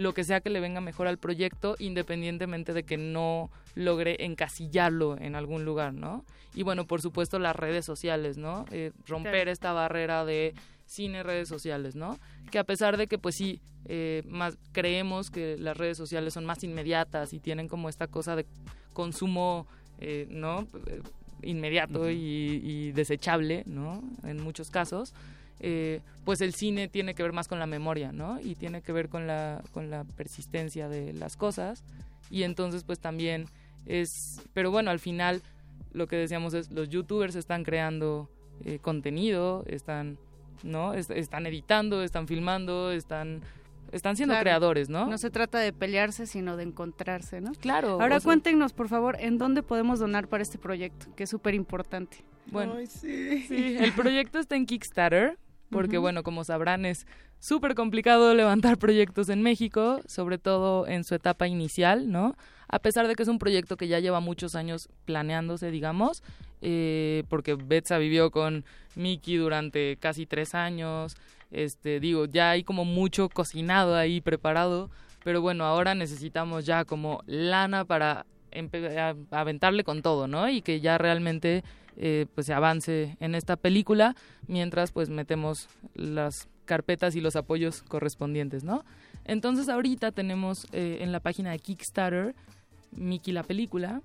[SPEAKER 20] lo que sea que le venga mejor al proyecto, independientemente de que no logre encasillarlo en algún lugar, ¿no? Y bueno, por supuesto las redes sociales, ¿no? Eh, romper
[SPEAKER 29] Claro.
[SPEAKER 20] esta barrera de cine, redes sociales, ¿no? Que a pesar de que pues sí, eh, más creemos que las redes sociales son más inmediatas y tienen como esta cosa de consumo, eh, ¿no? Eh, Inmediato y, y desechable, ¿no? En muchos casos. Eh, pues el cine tiene que ver más con la memoria, ¿no? Y tiene que ver con la, con la persistencia de las cosas. Y entonces, pues también es. Pero bueno, al final, lo que decíamos es: los youtubers están creando eh, contenido, están. ¿no? Es- están editando, están filmando, están. Están siendo
[SPEAKER 29] Claro.
[SPEAKER 20] creadores, ¿no?
[SPEAKER 29] No se trata de pelearse, sino de encontrarse, ¿no?
[SPEAKER 20] Claro.
[SPEAKER 29] Ahora
[SPEAKER 20] o sea-
[SPEAKER 29] cuéntenos, por favor, en dónde podemos donar para este proyecto, que es súper importante.
[SPEAKER 20] Bueno, sí. el proyecto está en Kickstarter, porque bueno, como sabrán, es súper complicado levantar proyectos en México, sobre todo en su etapa inicial, ¿no? A pesar de que es un proyecto que ya lleva muchos años planeándose, digamos, eh, porque Betsa vivió con Mickey durante casi tres años, este, digo, ya hay como mucho cocinado ahí, preparado, pero bueno, ahora necesitamos ya como lana para aventarle con todo, ¿no? Y que ya realmente eh, pues se avance en esta película mientras pues metemos las carpetas y los apoyos correspondientes, ¿no? Entonces ahorita tenemos eh, en la página de Kickstarter Mickey la película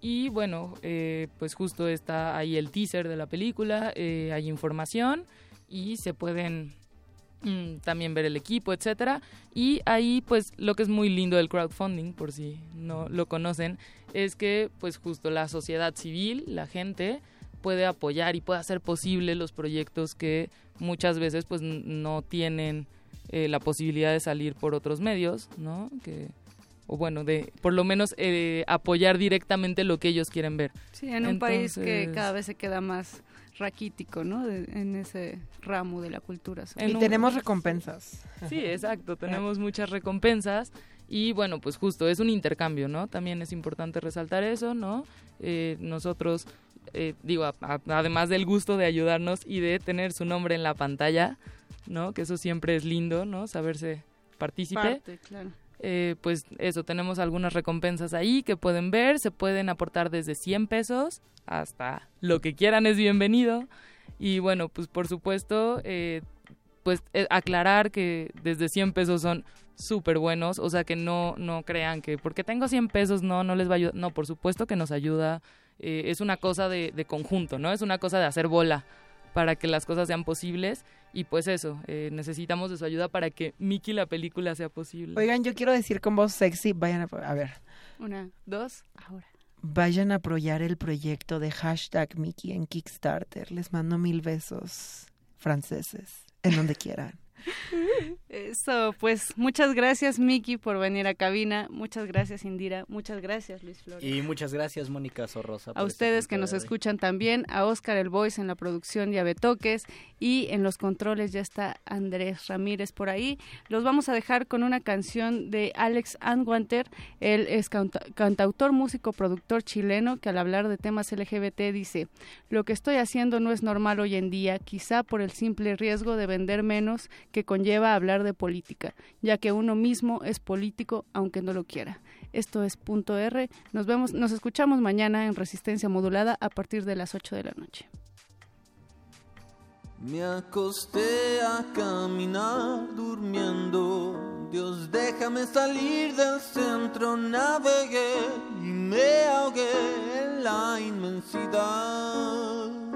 [SPEAKER 20] y bueno, eh, pues justo está ahí el teaser de la película, hay información y se pueden también ver el equipo, etcétera. Y ahí, pues, lo que es muy lindo del crowdfunding, por si no lo conocen, es que, pues, justo la sociedad civil, la gente, puede apoyar y puede hacer posible los proyectos que muchas veces, pues, no tienen eh, la posibilidad de salir por otros medios, ¿no? Que o bueno, de por lo menos eh, apoyar directamente lo que ellos quieren ver.
[SPEAKER 29] Sí, en un país que cada vez se queda más raquítico, ¿no? De- en ese ramo de la cultura.
[SPEAKER 32] Y
[SPEAKER 20] un-
[SPEAKER 32] tenemos recompensas.
[SPEAKER 20] Sí, exacto, tenemos muchas recompensas y bueno, pues justo es un intercambio, ¿no? También es importante resaltar eso, ¿no? Eh, nosotros, eh, digo, a- a- además del gusto de ayudarnos y de tener su nombre en la pantalla, ¿no? Que eso siempre es lindo, ¿no? Saberse partícipe.
[SPEAKER 29] Parte, claro.
[SPEAKER 20] Eh, pues eso, tenemos algunas recompensas ahí que pueden ver, se pueden aportar desde 100 pesos hasta lo que quieran es bienvenido. Y bueno, pues por supuesto, eh, pues eh, aclarar que desde 100 pesos son súper buenos, o sea que no, no crean que porque tengo 100 pesos no, no les va a ayudar, no, por supuesto que nos ayuda, eh, es una cosa de, de conjunto, ¿no? Es una cosa de hacer bola para que las cosas sean posibles y pues eso, eh, necesitamos de su ayuda para que Mickey la película sea posible.
[SPEAKER 32] Oigan, yo quiero decir con voz sexy, vayan a, a ver,
[SPEAKER 29] Una, dos, ahora.
[SPEAKER 32] vayan a apoyar el proyecto de hashtag Mickey en Kickstarter. Les mando mil besos franceses, en donde quieran.
[SPEAKER 29] Eso, pues muchas gracias Miki por venir a cabina, muchas gracias Indira, muchas gracias Luis Flores.
[SPEAKER 24] Y muchas gracias, Mónica Sorrosa.
[SPEAKER 29] A
[SPEAKER 24] este
[SPEAKER 29] ustedes que nos escuchan también, a Oscar el Voice en la producción y a Betoques y en los controles ya está Andrés Ramírez por ahí. Los vamos a dejar con una canción de Alex Anwanter, él es canta- cantautor, músico, productor chileno que al hablar de temas LGBT dice, lo que estoy haciendo no es normal hoy en día, quizá por el simple riesgo de vender menos que conlleva hablar de política, ya que uno mismo es político aunque no lo quiera. Esto es punto R. Nos vemos, nos escuchamos mañana en Resistencia Modulada a partir de las 8 de la noche.
[SPEAKER 34] Me acosté a caminar durmiendo. Dios, déjame salir del centro. Navegué y me ahogué en la inmensidad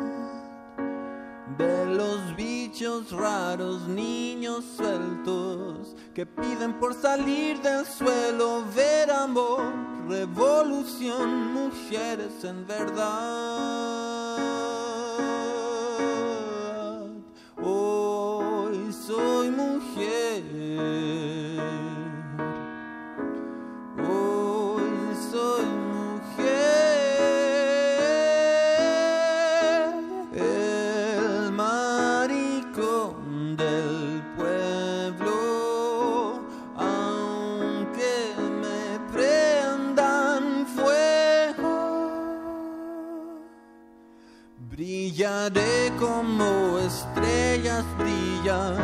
[SPEAKER 34] de los bichos raros, niños sueltos que piden por salir del suelo, ver amor, revolución, mujeres en verdad. Hoy soy mujer. Brillaré como estrellas brillan,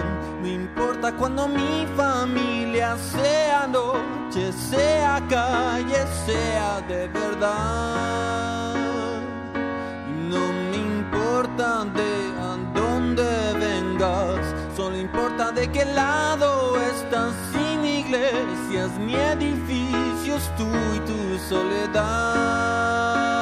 [SPEAKER 34] no importa cuando mi familia sea noche, sea calle, sea de verdad. No me importa de a dónde vengas, solo importa de qué lado estás. Sin iglesias ni edificios, tú y tu soledad.